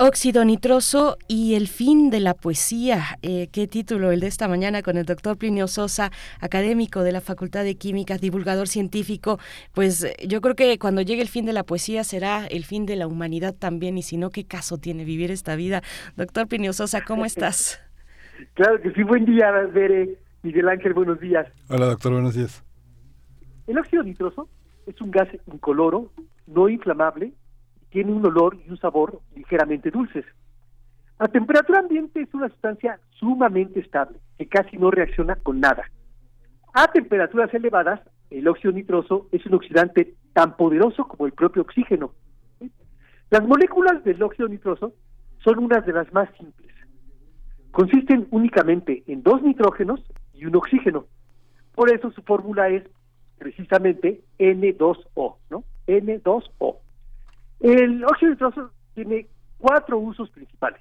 Óxido nitroso y el fin de la poesía. Eh, qué título el de esta mañana con el doctor Plinio Sosa, académico de la Facultad de Química, divulgador científico. Pues eh, yo creo que cuando llegue el fin de la poesía será el fin de la humanidad también, y si no, ¿qué caso tiene vivir esta vida? Doctor Plinio Sosa, ¿cómo estás? Claro que sí, buen día, Bere. Miguel Ángel, buenos días. Hola, doctor, buenos días. El óxido nitroso es un gas incoloro, no inflamable, tiene un olor y un sabor ligeramente dulces. A temperatura ambiente es una sustancia sumamente estable, que casi no reacciona con nada. A temperaturas elevadas, el óxido nitroso es un oxidante tan poderoso como el propio oxígeno. Las moléculas del óxido nitroso son unas de las más simples. Consisten únicamente en dos nitrógenos y un oxígeno. Por eso su fórmula es precisamente N2O, ¿no? N2O. El óxido nitroso tiene cuatro usos principales,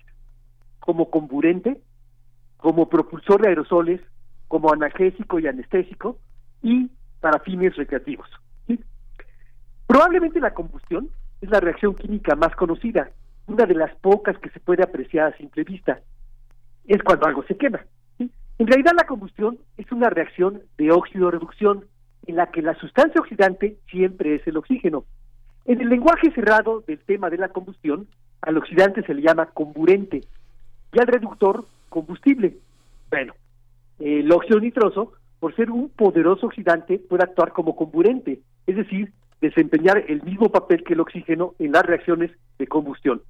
como comburente, como propulsor de aerosoles, como analgésico y anestésico, y para fines recreativos. Probablemente la combustión es la reacción química más conocida, una de las pocas que se puede apreciar a simple vista. Es cuando algo se quema. En realidad la combustión es una reacción de óxido-reducción, en la que la sustancia oxidante siempre es el oxígeno. En el lenguaje cerrado del tema de la combustión, al oxidante se le llama comburente y al reductor combustible. Bueno, el óxido nitroso, por ser un poderoso oxidante, puede actuar como comburente, es decir, desempeñar el mismo papel que el oxígeno en las reacciones de combustión.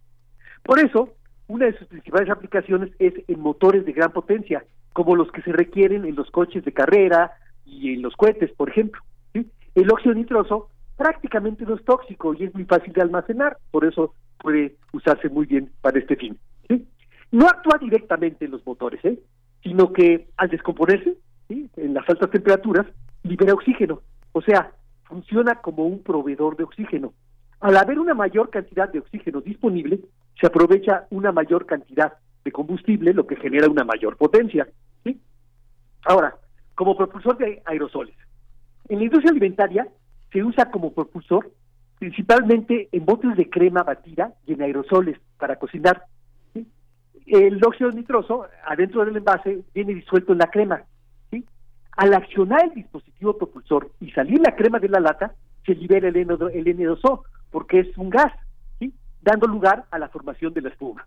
Por eso, una de sus principales aplicaciones es en motores de gran potencia, como los que se requieren en los coches de carrera y en los cohetes, por ejemplo. El óxido nitroso prácticamente no es tóxico y es muy fácil de almacenar, por eso puede usarse muy bien para este fin. No actúa directamente en los motores, ¿eh? sino que al descomponerse, ¿sí? en las altas temperaturas, libera oxígeno, o sea, funciona como un proveedor de oxígeno. Al haber una mayor cantidad de oxígeno disponible, se aprovecha una mayor cantidad de combustible, lo que genera una mayor potencia. Ahora, como propulsor de aerosoles. En la industria alimentaria se usa como propulsor principalmente en botes de crema batida y en aerosoles para cocinar. El óxido nitroso, adentro del envase, viene disuelto en la crema. Al accionar el dispositivo propulsor y salir la crema de la lata, se libera el, N2O, porque es un gas, dando lugar a la formación de la espuma.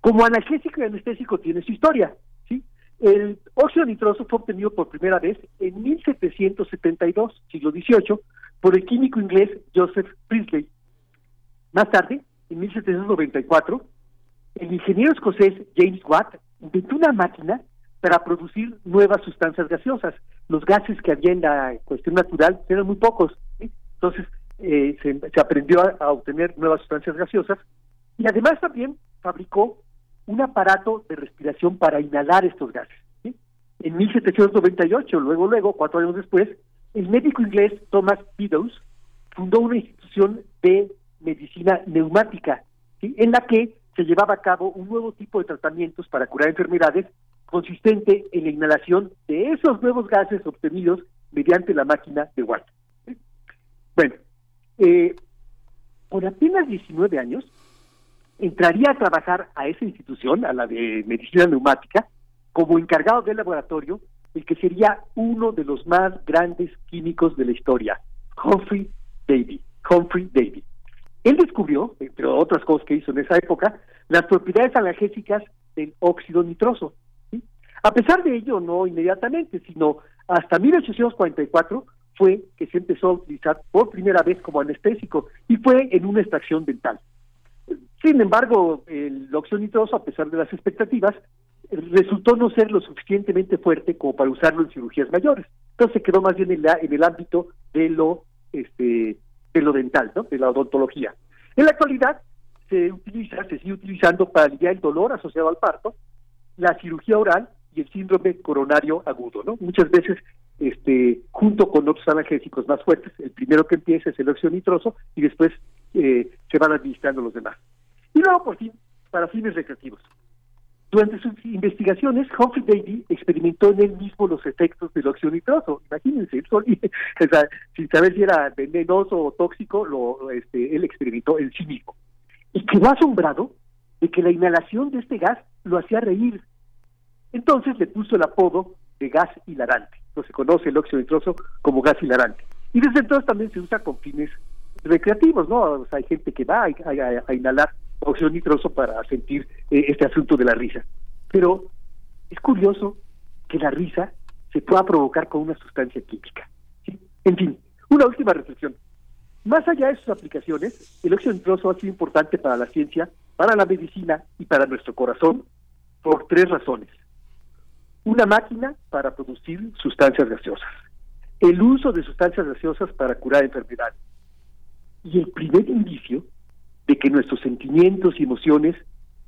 Como analgésico y anestésico tiene su historia. ¿Sí? El óxido nitroso fue obtenido por primera vez en 1772, siglo XVIII, por el químico inglés Joseph Priestley. Más tarde, en 1794, el ingeniero escocés James Watt inventó una máquina para producir nuevas sustancias gaseosas. Los gases que había en la cuestión natural eran muy pocos. Entonces eh, se, aprendió a, obtener nuevas sustancias gaseosas y además también fabricó un aparato de respiración para inhalar estos gases. En 1798, luego, luego, cuatro años después, el médico inglés Thomas Meadows fundó una institución de medicina neumática, en la que se llevaba a cabo un nuevo tipo de tratamientos para curar enfermedades consistente en la inhalación de esos nuevos gases obtenidos mediante la máquina de Watt. Bueno, eh, por apenas 19 años, entraría a trabajar a esa institución, a la de medicina neumática, como encargado del laboratorio, el que sería uno de los más grandes químicos de la historia, Humphrey Davy. Humphrey Davy. Él descubrió, entre otras cosas que hizo en esa época, las propiedades analgésicas del óxido nitroso. A pesar de ello, no inmediatamente, sino hasta 1844 fue que se empezó a utilizar por primera vez como anestésico y fue en una extracción dental. Sin embargo, el óxido nitroso, a pesar de las expectativas, resultó no ser lo suficientemente fuerte como para usarlo en cirugías mayores. Entonces quedó más bien en, en el ámbito de lo este de lo dental, ¿no? de la odontología. En la actualidad se utiliza, se sigue utilizando para aliviar el dolor asociado al parto, la cirugía oral y el síndrome coronario agudo, ¿no? Muchas veces, este, junto con otros analgésicos más fuertes, el primero que empieza es el óxido nitroso y después eh, se van administrando los demás. Y luego, por fin, para fines recreativos. Durante sus investigaciones, Humphrey Davy experimentó en él mismo los efectos del óxido nitroso. Imagínense, sin saber si era venenoso o tóxico, lo, este, él experimentó en sí mismo. Y quedó asombrado de que la inhalación de este gas lo hacía reír. Entonces le puso el apodo de gas hilarante. No se conoce el óxido nitroso como gas hilarante. Y desde entonces también se usa con fines recreativos, ¿no? hay gente que va a inhalar óxido nitroso para sentir eh, este asunto de la risa. Pero es curioso que la risa se pueda provocar con una sustancia química. En fin, una última reflexión. Más allá de sus aplicaciones, el óxido nitroso ha sido importante para la ciencia, para la medicina y para nuestro corazón por tres razones. Una máquina para producir sustancias gaseosas, el uso de sustancias gaseosas para curar enfermedades y el primer indicio de que nuestros sentimientos y emociones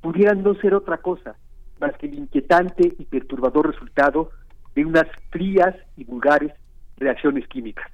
pudieran no ser otra cosa más que el inquietante y perturbador resultado de unas frías y vulgares reacciones químicas.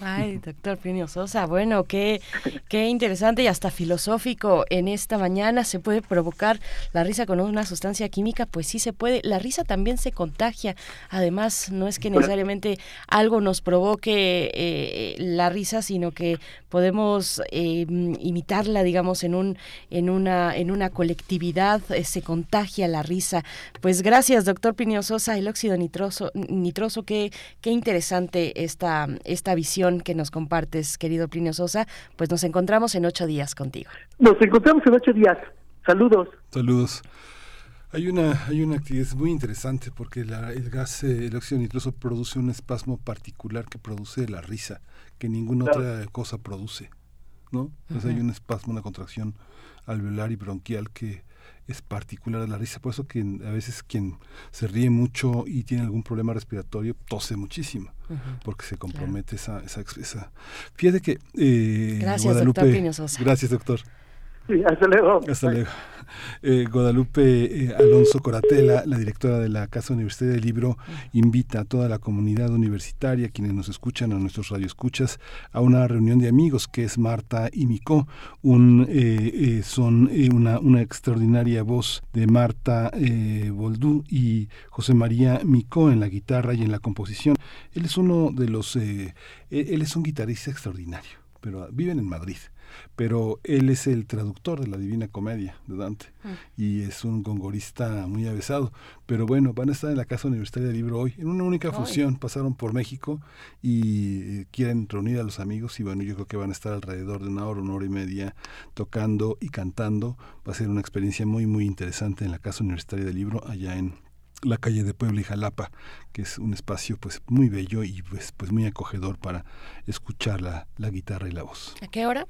Ay, doctor Plinio Sosa, bueno, qué, qué interesante y hasta filosófico en esta mañana. ¿Se puede provocar la risa con una sustancia química? Pues sí se puede. La risa también se contagia. Además, no es que necesariamente algo nos provoque eh, la risa, sino que podemos eh, imitarla, digamos, en un, en una, en una colectividad. Eh, se contagia la risa. Pues gracias, doctor Plinio Sosa, el óxido nitroso, nitroso, qué, qué interesante esta, esta visión que nos compartes, querido Plinio Sosa. Pues nos encontramos en ocho días contigo. Nos encontramos en ocho días. Saludos. Saludos. Hay una, hay una actividad muy interesante porque el gas, eh, el óxido nitroso produce un espasmo particular que produce la risa, que ninguna otra cosa produce, ¿no? hay un espasmo, una contracción alveolar y bronquial que, es particular a la risa. Por eso que a veces quien se ríe mucho y tiene algún problema respiratorio tose muchísimo, porque se compromete esa, esa, esa, Fíjate que... Eh, gracias, doctor Gracias, doctor. Sí, hasta luego. Hasta luego. Eh, Guadalupe eh, Alonso Coratela, la directora de la Casa Universitaria del Libro, invita a toda la comunidad universitaria, quienes nos escuchan, a nuestros radioescuchas, a una reunión de amigos que es Marta y Mico. Un, eh, son una, una, extraordinaria voz de Marta Boldú y José María Mico en la guitarra y en la composición. Él es uno de los. él es un guitarrista extraordinario, pero viven en Madrid pero él es el traductor de la Divina Comedia de Dante Mm. y es un gongorista muy avesado. Pero bueno, van a estar en la Casa Universitaria del Libro hoy, en una única función. Pasaron por México y eh, quieren reunir a los amigos y bueno, yo creo que van a estar alrededor de una hora, una hora y media tocando y cantando. Va a ser una experiencia muy, muy interesante en la Casa Universitaria del Libro allá en la calle de Puebla y Jalapa, que es un espacio pues muy bello y pues, pues muy acogedor para escuchar la, la guitarra y la voz. ¿A qué hora?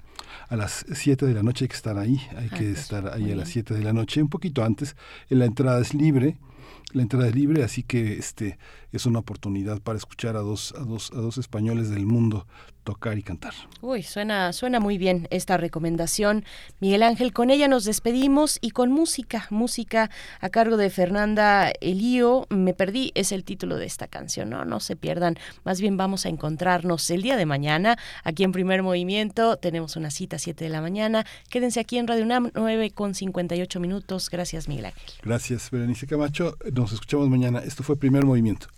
A las 7 de la noche hay que estar ahí, hay que Antes, estar ahí a las bien. 7 de la noche, un poquito antes. La entrada es libre, la entrada es libre, así que este es una oportunidad para escuchar a dos, a dos, a dos españoles del mundo tocar y cantar. Uy, suena, suena muy bien esta recomendación. Miguel Ángel, con ella nos despedimos y con música, música a cargo de Fernanda Elío. Me perdí, es el título de esta canción, ¿no? No se pierdan. Más bien vamos a encontrarnos el día de mañana aquí en Primer Movimiento. Tenemos una cita a 7 de la mañana. Quédense aquí en Radio UNAM, 9 con 58 minutos. Gracias, Miguel Ángel. Gracias, Berenice Camacho. Nos escuchamos mañana. Esto fue Primer Movimiento.